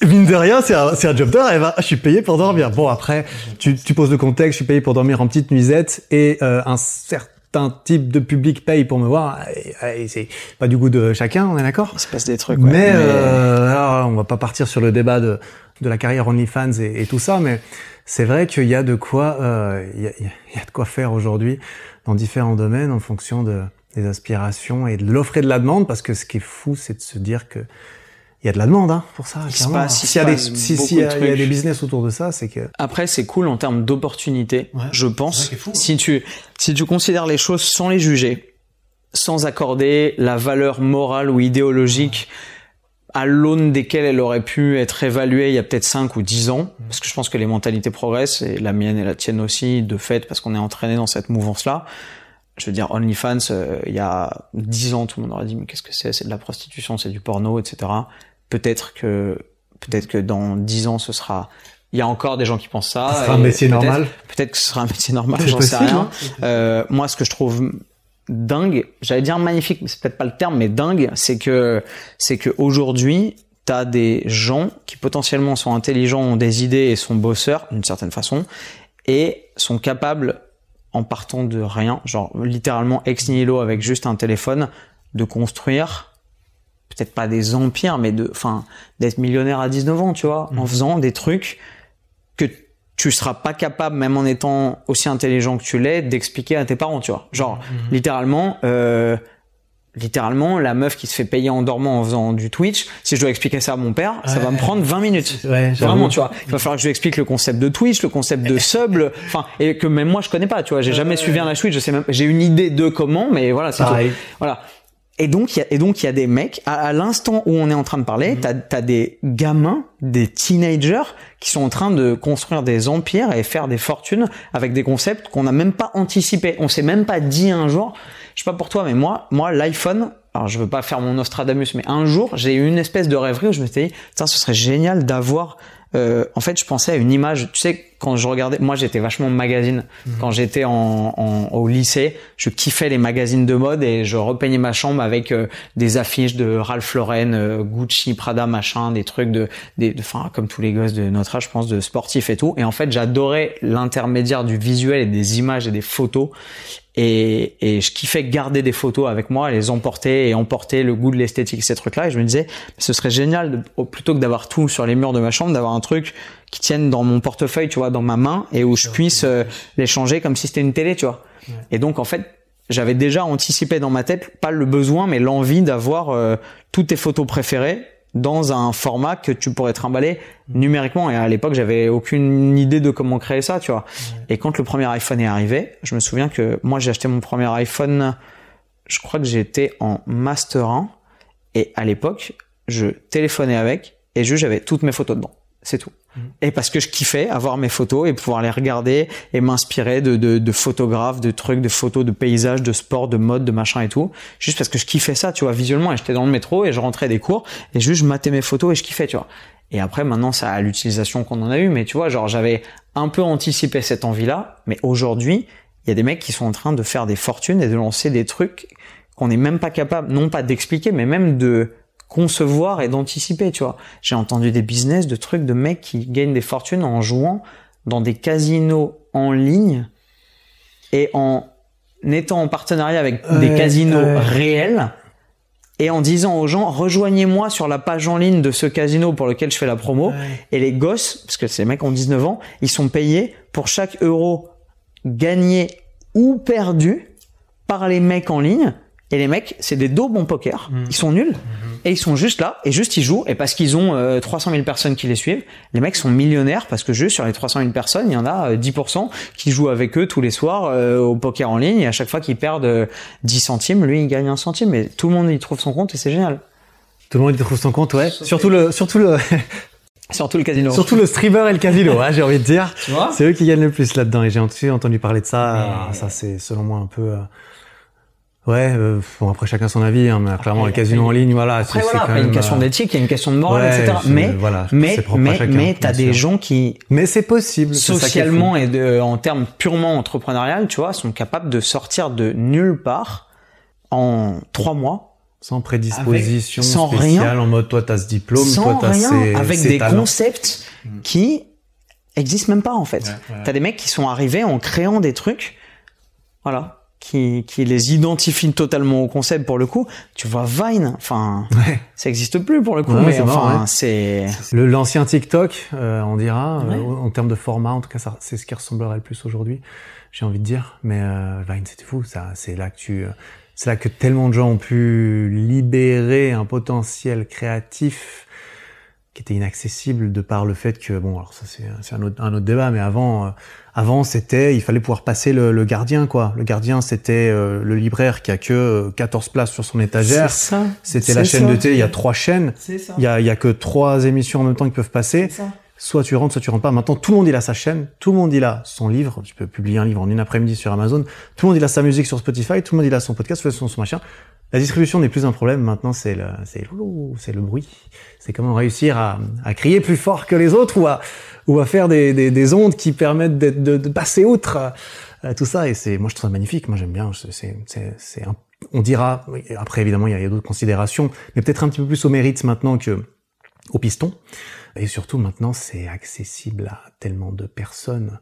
Mine de rien, c'est un, c'est un job de rêve. hein. Je suis payé pour dormir. Bon, après, tu, tu poses le contexte, je suis payé pour dormir en petite nuisette et euh, un certain type de public paye pour me voir. Et, et c'est pas du goût de chacun, on est d'accord? Il se passe des trucs, ouais. mais, euh, alors, on va pas partir sur le débat de, de la carrière OnlyFans et, et tout ça, mais c'est vrai qu'il y a de quoi, euh, il y, a, il y a de quoi faire aujourd'hui dans différents domaines en fonction de, des aspirations et de l'offre et de la demande, parce que ce qui est fou, c'est de se dire que il y a de la demande hein, pour ça. Il clairement. S'il y a se des, passe si, y a, il y a des business autour de ça, c'est que Après, c'est cool en termes d'opportunités, Ouais, je pense. fou, hein. Si tu si tu considères les choses sans les juger, sans accorder la valeur morale ou idéologique à l'aune desquelles elle aurait pu être évaluée il y a peut-être 5 ou 10 ans, parce que je pense que les mentalités progressent, et la mienne et la tienne aussi, de fait, parce qu'on est entraîné dans cette mouvance-là. Je veux dire, OnlyFans, euh, il y a 10 ans, tout le monde aurait dit, mais qu'est-ce que c'est? C'est de la prostitution, c'est du porno, etc. Peut-être que, peut-être que dans 10 ans, ce sera, il y a encore des gens qui pensent ça. ce sera un métier normal. Peut-être que ce sera un métier normal, j'en sais rien. Euh, moi, ce que je trouve dingue, j'allais dire magnifique, mais c'est peut-être pas le terme, mais dingue, c'est que c'est que aujourd'hui, t'as des gens qui potentiellement sont intelligents, ont des idées et sont bosseurs d'une certaine façon, et sont capables, en partant de rien, genre littéralement ex nihilo avec juste un téléphone, de construire peut-être pas des empires, mais de, enfin, d'être millionnaire à 19 ans, tu vois, en faisant des trucs que tu seras pas capable, même en étant aussi intelligent que tu l'es, d'expliquer à tes parents, tu vois. Genre, littéralement, euh, littéralement, la meuf qui se fait payer en dormant en faisant du Twitch, si je dois expliquer ça à mon père, ça va me prendre 20 minutes. Ouais. Vraiment, tu vois. Il va falloir que je lui explique le concept de Twitch, le concept de sub, enfin, et que même moi je connais pas, tu vois. J'ai jamais suivi un live Twitch, je sais même, j'ai une idée de comment, mais voilà, c'est tout. Pareil. Voilà. Et donc, il y a, et donc, il y a des mecs, à, à l'instant où on est en train de parler, t'as, t'as des gamins, des teenagers, qui sont en train de construire des empires et faire des fortunes avec des concepts qu'on n'a même pas anticipés. On s'est même pas dit un jour, je sais pas pour toi, mais moi, moi, l'iPhone, alors je veux pas faire mon Nostradamus, mais un jour, j'ai eu une espèce de rêverie où je me suis dit, putain, ce serait génial d'avoir, euh, en fait, je pensais à une image, tu sais, quand je regardais, moi j'étais vachement magazine. Quand j'étais en, en- au lycée, je kiffais les magazines de mode et je repeignais ma chambre avec euh, des affiches de Ralph Lauren, euh, Gucci, Prada, machin, des trucs de, des, de- comme tous les gosses de notre âge, je pense, de sportifs et tout. Et en fait, j'adorais l'intermédiaire du visuel et des images et des photos. Et, et je kiffais garder des photos avec moi, les emporter et emporter le goût de l'esthétique, ces trucs-là. Et je me disais, ce serait génial, de- au- plutôt que d'avoir tout sur les murs de ma chambre, d'avoir un truc qui tienne dans mon portefeuille, tu vois, dans ma main, et où je puisse euh, l'échanger comme si c'était une télé, tu vois. Et donc, en fait, j'avais déjà anticipé dans ma tête, pas le besoin, mais l'envie d'avoir euh, toutes tes photos préférées dans un format que tu pourrais trimballer numériquement. Et à l'époque, j'avais aucune idée de comment créer ça, tu vois. Et quand le premier iPhone est arrivé, je me souviens que moi, j'ai acheté mon premier iPhone, je crois que j'étais en Master 1. Et à l'époque, je téléphonais avec et juste j'avais toutes mes photos dedans. C'est tout. Et parce que je kiffais avoir mes photos et pouvoir les regarder et m'inspirer de, de, de, photographes, de trucs, de photos, de paysages, de sport, de mode, de machin et tout. Juste parce que je kiffais ça, tu vois, visuellement. Et j'étais dans le métro et je rentrais des cours et juste je matais mes photos et je kiffais, tu vois. Et après, maintenant, ça a l'utilisation qu'on en a eu. Mais tu vois, genre, j'avais un peu anticipé cette envie-là. Mais aujourd'hui, il y a des mecs qui sont en train de faire des fortunes et de lancer des trucs qu'on n'est même pas capable, non pas d'expliquer, mais même de concevoir et d'anticiper, tu vois. J'ai entendu des business de trucs de mecs qui gagnent des fortunes en jouant dans des casinos en ligne et en étant en partenariat avec des casinos réels et en disant aux gens rejoignez-moi sur la page en ligne de ce casino pour lequel je fais la promo et les gosses parce que ces mecs ont 19 ans, ils sont payés pour chaque euro gagné ou perdu par les mecs en ligne et les mecs, c'est des en poker. Ils sont nuls. Et ils sont juste là. Et juste, ils jouent. Et parce qu'ils ont euh, 300 000 personnes qui les suivent, les mecs sont millionnaires parce que juste sur les 300 000 personnes, il y en a euh, 10% qui jouent avec eux tous les soirs euh, au poker en ligne. Et à chaque fois qu'ils perdent euh, 10 centimes, lui, il gagne un centime. Et tout le monde y trouve son compte et c'est génial. Tout le monde y trouve son compte, ouais. Surtout le, surtout le, Surtout le casino. surtout le streamer et le casino, hein, j'ai envie de dire. Tu vois? C'est eux qui gagnent le plus là-dedans. Et j'ai entendu parler de ça. Ça, c'est selon moi un peu. Ouais, euh, bon après chacun son avis, hein, mais clairement il y le a- casino en ligne, voilà, Après, c'est c'est voilà, quand il y a une question euh, d'éthique, il y a une question de morale, ouais, etc. c'est- Mais, voilà, mais, mais, chacun, mais t'as des gens qui, Mais c'est possible. socialement et de, en termes purement entrepreneurial, tu vois, sont capables de sortir de nulle part en trois mois, Sans prédisposition Avec- sans spéciale, rien. en mode toi t'as ce diplôme, sans toi t'as ces, avec ces des talents. concepts qui existent même pas en fait. T'as des mecs qui sont arrivés en créant des trucs, voilà, qui, qui les identifient totalement au concept pour le coup. Tu vois Vine, enfin, Ouais. ça existe plus pour le coup, Ouais, mais enfin, ouais. c'est Le l'ancien TikTok, euh, on dira, euh, en termes de format, en tout cas, c'est ce qui ressemblerait le plus aujourd'hui. J'ai envie de dire, mais euh, Vine, c'était fou. Ça, c'est là que tu, euh, c'est là que tellement de gens ont pu libérer un potentiel créatif qui était inaccessible de par le fait que bon, alors ça c'est c'est un autre un autre débat, mais avant, euh, avant c'était, il fallait pouvoir passer le, le gardien quoi. Le gardien c'était euh, le libraire qui a que euh, 14 places sur son étagère. ça. C'était la chaîne ça. de télé, il y a trois chaînes. C'est ça. Il y a, il y a que trois émissions en même temps qui peuvent passer. Soit tu rentres, soit tu rentres pas. Maintenant, tout le monde il a sa chaîne, tout le monde il a son livre. Tu peux publier un livre en une après-midi sur Amazon. Tout le monde il a sa musique sur Spotify. Tout le monde il a son podcast, son, machin. La distribution n'est plus un problème. Maintenant, c'est le, c'est c'est le bruit. C'est comment réussir à, à crier plus fort que les autres ou à, ou à faire des, des, des ondes qui permettent de, de passer outre euh, tout ça. Et c'est, moi, je trouve ça magnifique. Moi, j'aime bien. C'est, c'est, on dira. Après, évidemment, il y a, il y a d'autres considérations, mais peut-être un petit peu plus au mérite maintenant que au piston. Et surtout maintenant, c'est accessible à tellement de personnes.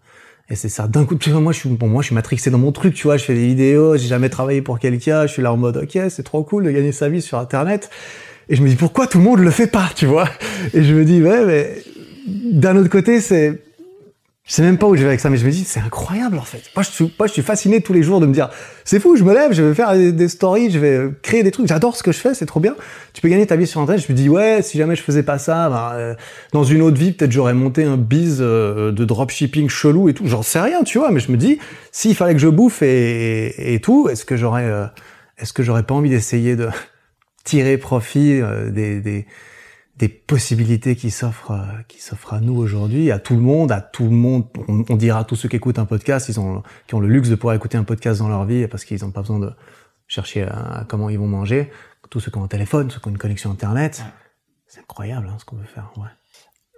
Et c'est ça. D'un coup, tu vois, moi, je suis, bon, moi, je suis matrixé dans mon truc, tu vois, je fais des vidéos, j'ai jamais travaillé pour quelqu'un, je suis là en mode, ok, c'est trop cool de gagner sa vie sur Internet. Et je me dis, pourquoi tout le monde le fait pas, tu vois? Et je me dis, ouais, mais d'un autre côté, c'est, je sais même pas où je vais avec ça, mais je me dis, c'est incroyable, en fait. Moi, je suis, fasciné tous les jours de me dire, c'est fou, je me lève, je vais faire des, stories, je vais créer des trucs, j'adore ce que je fais, c'est trop bien. Tu peux gagner ta vie sur Internet. Je me dis, ouais, si jamais je faisais pas ça, ben, euh, dans une autre vie, peut-être j'aurais monté un biz euh, de dropshipping chelou et tout. J'en sais rien, tu vois, mais je me dis, s'il fallait que je bouffe et, tout, est-ce que j'aurais, euh, est-ce que j'aurais pas envie d'essayer de tirer profit euh, des, des possibilités qui s'offrent, euh, qui s'offrent à nous aujourd'hui, à tout le monde, à tout le monde. On, on dira à tous ceux qui écoutent un podcast, ils ont, qui ont le luxe de pouvoir écouter un podcast dans leur vie parce qu'ils n'ont pas besoin de chercher à, à comment ils vont manger. Tous ceux qui ont un téléphone, ceux qui ont une connexion internet. C'est incroyable hein, ce qu'on peut faire. Ouais.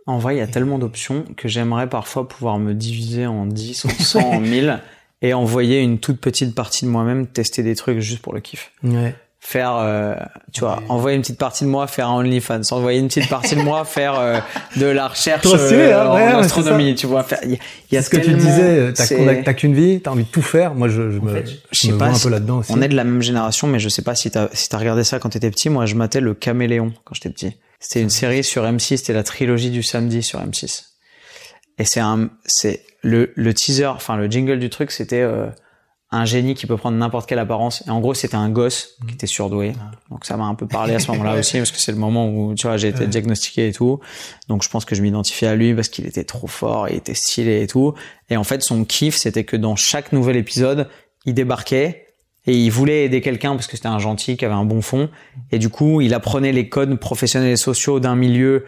En vrai, il y a tellement d'options que j'aimerais parfois pouvoir me diviser en 10, en 100, en 1000 et envoyer une toute petite partie de moi-même tester des trucs juste pour le kiff. Ouais. Faire, euh, tu vois, envoyer une petite partie de moi faire un OnlyFans, envoyer une petite partie de moi faire euh, de la recherche stylé, euh, hein, en ouais, astronomie, tu vois. Il y a, y ce que tu disais, t'as qu'on- t'as qu'une vie, t'as envie de tout faire. Moi, je, je me, fait, je sais me pas vois un peu là-dedans aussi. On est de la même génération, mais je sais pas si t'as si t'as regardé ça quand t'étais petit. Moi, je matais le Caméléon quand j'étais petit. C'était une série sur M6, c'était la trilogie du samedi sur M6. Et c'est un, c'est le le teaser, enfin le jingle du truc, c'était euh, un génie qui peut prendre n'importe quelle apparence. Et en gros, c'était un gosse qui était surdoué. Donc ça m'a un peu parlé à ce moment-là aussi, parce que c'est le moment où, tu vois, j'ai été diagnostiqué et tout. Donc je pense que je m'identifiais à lui parce qu'il était trop fort, il était stylé et tout. Et en fait, son kiff, c'était que dans chaque nouvel épisode, il débarquait et il voulait aider quelqu'un parce que c'était un gentil qui avait un bon fond. Et du coup, il apprenait les codes professionnels et sociaux d'un milieu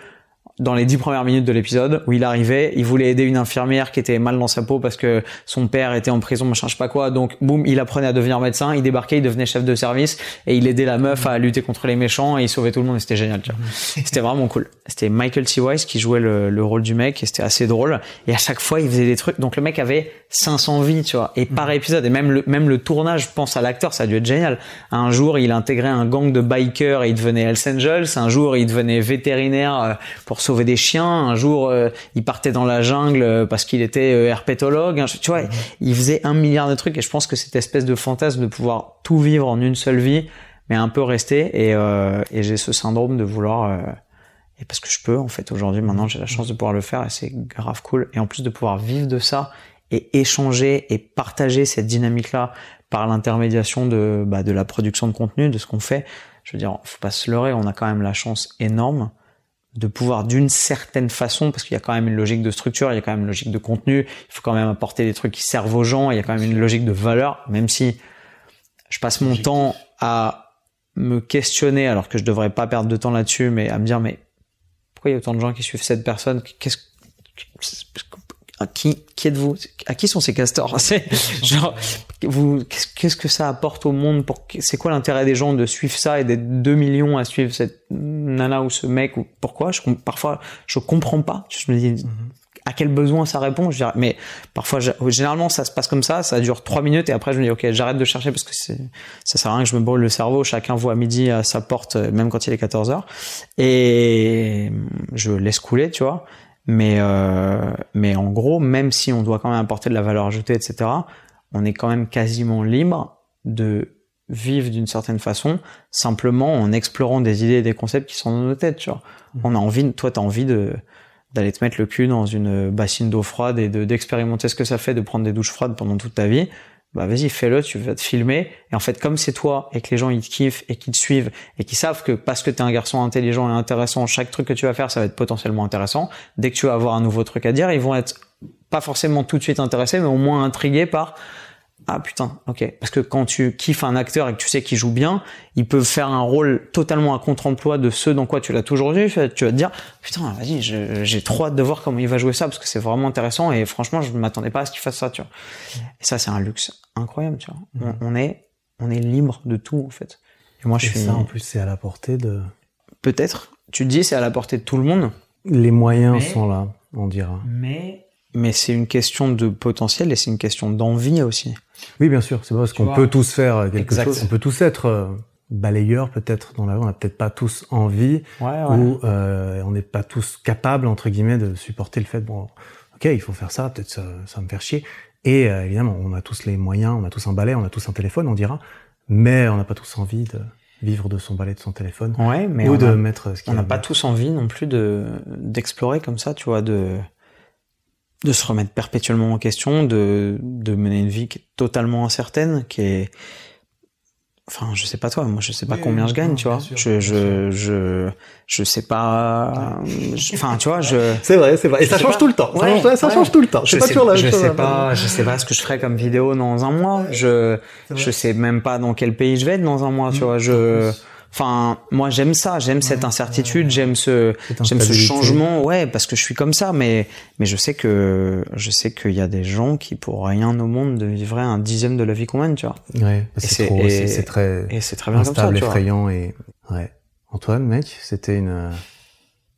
dans les dix premières minutes de l'épisode où il arrivait, il voulait aider une infirmière qui était mal dans sa peau parce que son père était en prison, machin, je sais pas quoi. Donc, boum, il apprenait à devenir médecin, il débarquait, il devenait chef de service et il aidait la meuf à lutter contre les méchants et il sauvait tout le monde et c'était génial, tu vois. C'était vraiment cool. C'était Michael T. Weiss qui jouait le, le rôle du mec et c'était assez drôle. Et à chaque fois, il faisait des trucs. Donc, le mec avait 500 vies, tu vois. Et par épisode, et même le, même le tournage, je pense à l'acteur, ça a dû être génial. Un jour, il intégrait un gang de bikers et il devenait Hells Angels. Un jour, il devenait vétérinaire euh, pour sauver des chiens. Un jour euh, il partait dans la jungle euh, parce qu'il était euh, herpétologue tu vois il faisait un milliard de trucs et je pense que cette espèce de fantasme de pouvoir tout vivre en une seule vie mais un peu rester et, et j'ai ce syndrome de vouloir et parce que je peux en fait aujourd'hui maintenant j'ai la chance de pouvoir le faire et c'est grave cool. Et en plus de pouvoir vivre de ça et échanger et partager cette dynamique là par l'intermédiation de bah, de la production de contenu de ce qu'on fait je veux dire faut pas se leurrer on a quand même la chance énorme de pouvoir d'une certaine façon, parce qu'il y a quand même une logique de structure, il y a quand même une logique de contenu, il faut quand même apporter des trucs qui servent aux gens, il y a quand même une logique de valeur, même si je passe mon temps à me questionner, alors que je devrais pas perdre de temps là-dessus, mais à me dire, mais pourquoi il y a autant de gens qui suivent cette personne? Qu'est-ce qui, qui êtes-vous? À qui sont ces castors? Genre, vous, qu'est-ce que ça apporte au monde pour C'est quoi l'intérêt des gens de suivre ça et d'être 2 millions à suivre cette nana ou ce mec ou pourquoi? Je, Parfois, je comprends pas. Je me dis, à quel besoin ça répond? Je dirais, Mais parfois, généralement, ça se passe comme ça. Ça dure 3 minutes et après, je me dis, ok, j'arrête de chercher parce que ça sert à rien que je me brûle le cerveau. Chacun voit à midi à sa porte, même quand il est 14 heures. Et je laisse couler, tu vois. Mais, euh, mais en gros, même si on doit quand même apporter de la valeur ajoutée, etc., on est quand même quasiment libre de vivre d'une certaine façon, simplement en explorant des idées et des concepts qui sont dans nos têtes. Tu vois. Mmh. On a envie, toi, t'as envie de d'aller te mettre le cul dans une bassine d'eau froide et de d'expérimenter ce que ça fait de prendre des douches froides pendant toute ta vie bah vas-y fais-le, tu vas te filmer et en fait comme c'est toi et que les gens ils te kiffent et qu'ils te suivent et qu'ils savent que parce que tu es un garçon intelligent et intéressant, chaque truc que tu vas faire ça va être potentiellement intéressant. Dès que tu vas avoir un nouveau truc à dire, ils vont être pas forcément tout de suite intéressés mais au moins intrigués par ah putain, ok. Parce que quand tu kiffes un acteur et que tu sais qu'il joue bien, il peut faire un rôle totalement à contre-emploi de ce dans quoi tu l'as toujours vu. Tu vas te dire, putain, vas-y, j'ai trop hâte de voir comment il va jouer ça parce que c'est vraiment intéressant et franchement, je ne m'attendais pas à ce qu'il fasse ça, tu vois. Et ça, c'est un luxe incroyable, tu vois. Mm. On, est, on est libre de tout, en fait. Et moi, je suis. ça, en plus, c'est à la portée de. Peut-être. Tu te dis, c'est à la portée de tout le monde. Les moyens sont là, on dira. Mais, mais c'est une question de potentiel et c'est une question d'envie aussi. Oui, bien sûr. C'est parce qu'on peut tous faire quelque chose. On peut tous être euh, balayeurs peut-être dans la vie. On n'a peut-être pas tous envie ou euh, on n'est pas tous capables entre guillemets de supporter le fait bon, ok, il faut faire ça. Peut-être ça, ça me faire chier. Et euh, évidemment, on a tous les moyens, on a tous un balai, on a tous un téléphone, on dira, mais on n'a pas tous envie de vivre de son balai, de son téléphone, ouais, mais ou de mettre. Ce on n'a pas tous envie non plus de d'explorer comme ça, tu vois, de de se remettre perpétuellement en question, de, de mener une vie qui est totalement incertaine, qui est Enfin, je sais pas toi, moi je sais pas combien je gagne, tu vois. je je je je sais pas. Enfin, tu vois, je. C'est vrai, c'est vrai. Et ça change tout le temps. ça, change, tout le temps. Je sais pas, je sais pas, je sais pas ce que je ferai comme vidéo dans un mois. Je je sais même pas dans quel pays je vais être dans un mois, tu mmh. vois. Je Enfin, moi j'aime ça, j'aime cette incertitude, j'aime ce, j'aime ce changement, ouais, parce que je suis comme ça, mais mais je sais que je sais qu'il y a des gens qui pour rien au monde vivraient un dixième de la vie qu'on mène, tu vois. Ouais, c'est trop, c'est très, et c'est très bien instable, comme ça, effrayant et ouais. Antoine, mec, c'était une euh,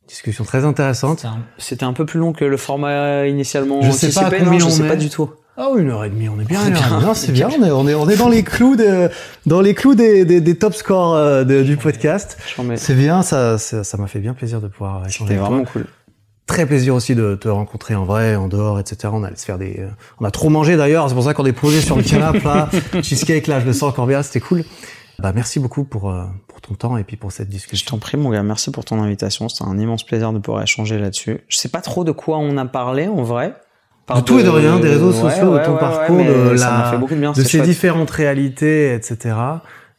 discussion très intéressante. C'était un, peu plus long que le format initialement je sais pas non, je sais pas du tout. Ah oh, une heure et demie, on est bien. Non, c'est bien. On est, on est, on est dans les clous de, dans les clous des, des, des top scores euh, du podcast. C'est bien. Ça, ça m'a fait bien plaisir de pouvoir échanger. C'était vraiment cool. Très plaisir aussi de te rencontrer en vrai, en dehors, etc. On allait se faire des, euh, on a trop mangé d'ailleurs. C'est pour ça qu'on est posé sur le canapé là, cheesecake là, je le sens encore bien. C'était cool. Bah merci beaucoup pour euh, pour ton temps et puis pour cette discussion. Je t'en prie mon gars, merci pour ton invitation. C'était un immense plaisir de pouvoir échanger là-dessus. Je sais pas trop de quoi on a parlé en vrai. De tout et de rien, des réseaux sociaux, de ton parcours, de la, fait de bien, de c'est ces chouette. différentes réalités, etc.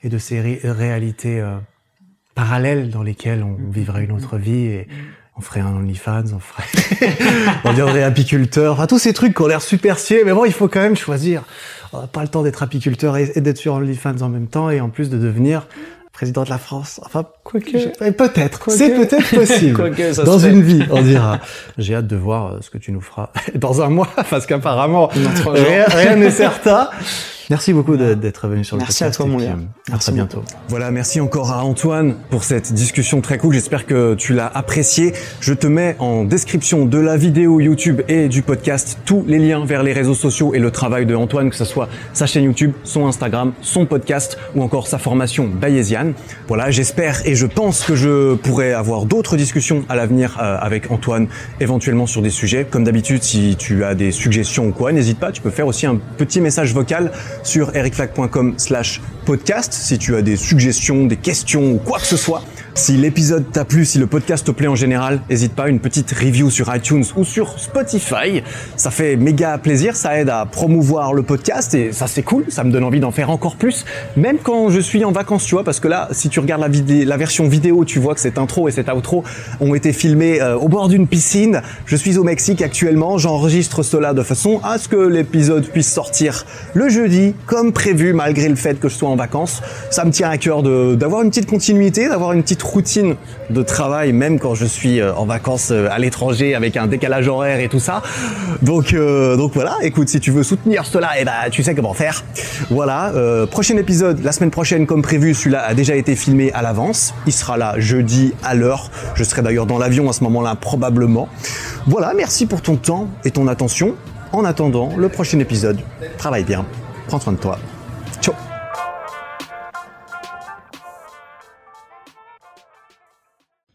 Et de ces ré- réalités euh, parallèles dans lesquelles on vivrait une autre vie et on ferait un OnlyFans, on ferait, on deviendrait apiculteur, enfin tous ces trucs qui ont l'air supercieux, mais bon, il faut quand même choisir. On n'a pas le temps d'être apiculteur et, et d'être sur OnlyFans en même temps et en plus de devenir président de la France. Enfin, Quoique. eh, peut-être, Quoique. c'est peut-être possible. Quoique, ça dans une vie, on dira. J'ai hâte de voir euh, ce que tu nous feras dans un mois, parce qu'apparemment, rien n'est certain. Merci beaucoup d'être venu sur le Merci à podcast. toi, mon gars. euh, À très bientôt. Voilà, merci encore à Antoine pour cette discussion très cool. J'espère que tu l'as apprécié. Je te mets en description de la vidéo YouTube et du podcast tous les liens vers les réseaux sociaux et le travail de Antoine, que ce soit sa chaîne YouTube, son Instagram, son podcast ou encore sa formation bayésienne. Voilà, j'espère et je pense que je pourrai avoir d'autres discussions à l'avenir euh, avec Antoine, éventuellement sur des sujets. Comme d'habitude, si tu as des suggestions ou quoi, n'hésite pas, tu peux faire aussi un petit message vocal sur ericflac.com slash podcast si tu as des suggestions, des questions ou quoi que ce soit. Si l'épisode t'a plu, si le podcast te plaît en général, n'hésite pas une petite review sur iTunes ou sur Spotify. Ça fait méga plaisir, ça aide à promouvoir le podcast et ça c'est cool, ça me donne envie d'en faire encore plus, même quand je suis en vacances, tu vois, parce que là, si tu regardes la, vidé- la version vidéo, tu vois que cet intro et cet outro ont été filmés euh, au bord d'une piscine. Je suis au Mexique actuellement, j'enregistre cela de façon à ce que l'épisode puisse sortir le jeudi, comme prévu, malgré le fait que je sois en vacances. Ça me tient à cœur d'avoir une petite continuité, d'avoir une petite routine de travail, même quand je suis euh, en vacances euh, à l'étranger avec un décalage horaire et tout ça. Donc, euh, donc voilà, écoute, si tu veux soutenir cela, eh ben, tu sais comment faire. Voilà, prochain épisode, la semaine prochaine, comme prévu, celui-là a déjà été filmé à l'avance. Il sera là jeudi à l'heure. Je serai d'ailleurs dans l'avion à ce moment-là, probablement. Voilà, merci pour ton temps et ton attention. En attendant, le prochain épisode, travaille bien, prends soin de toi. Ciao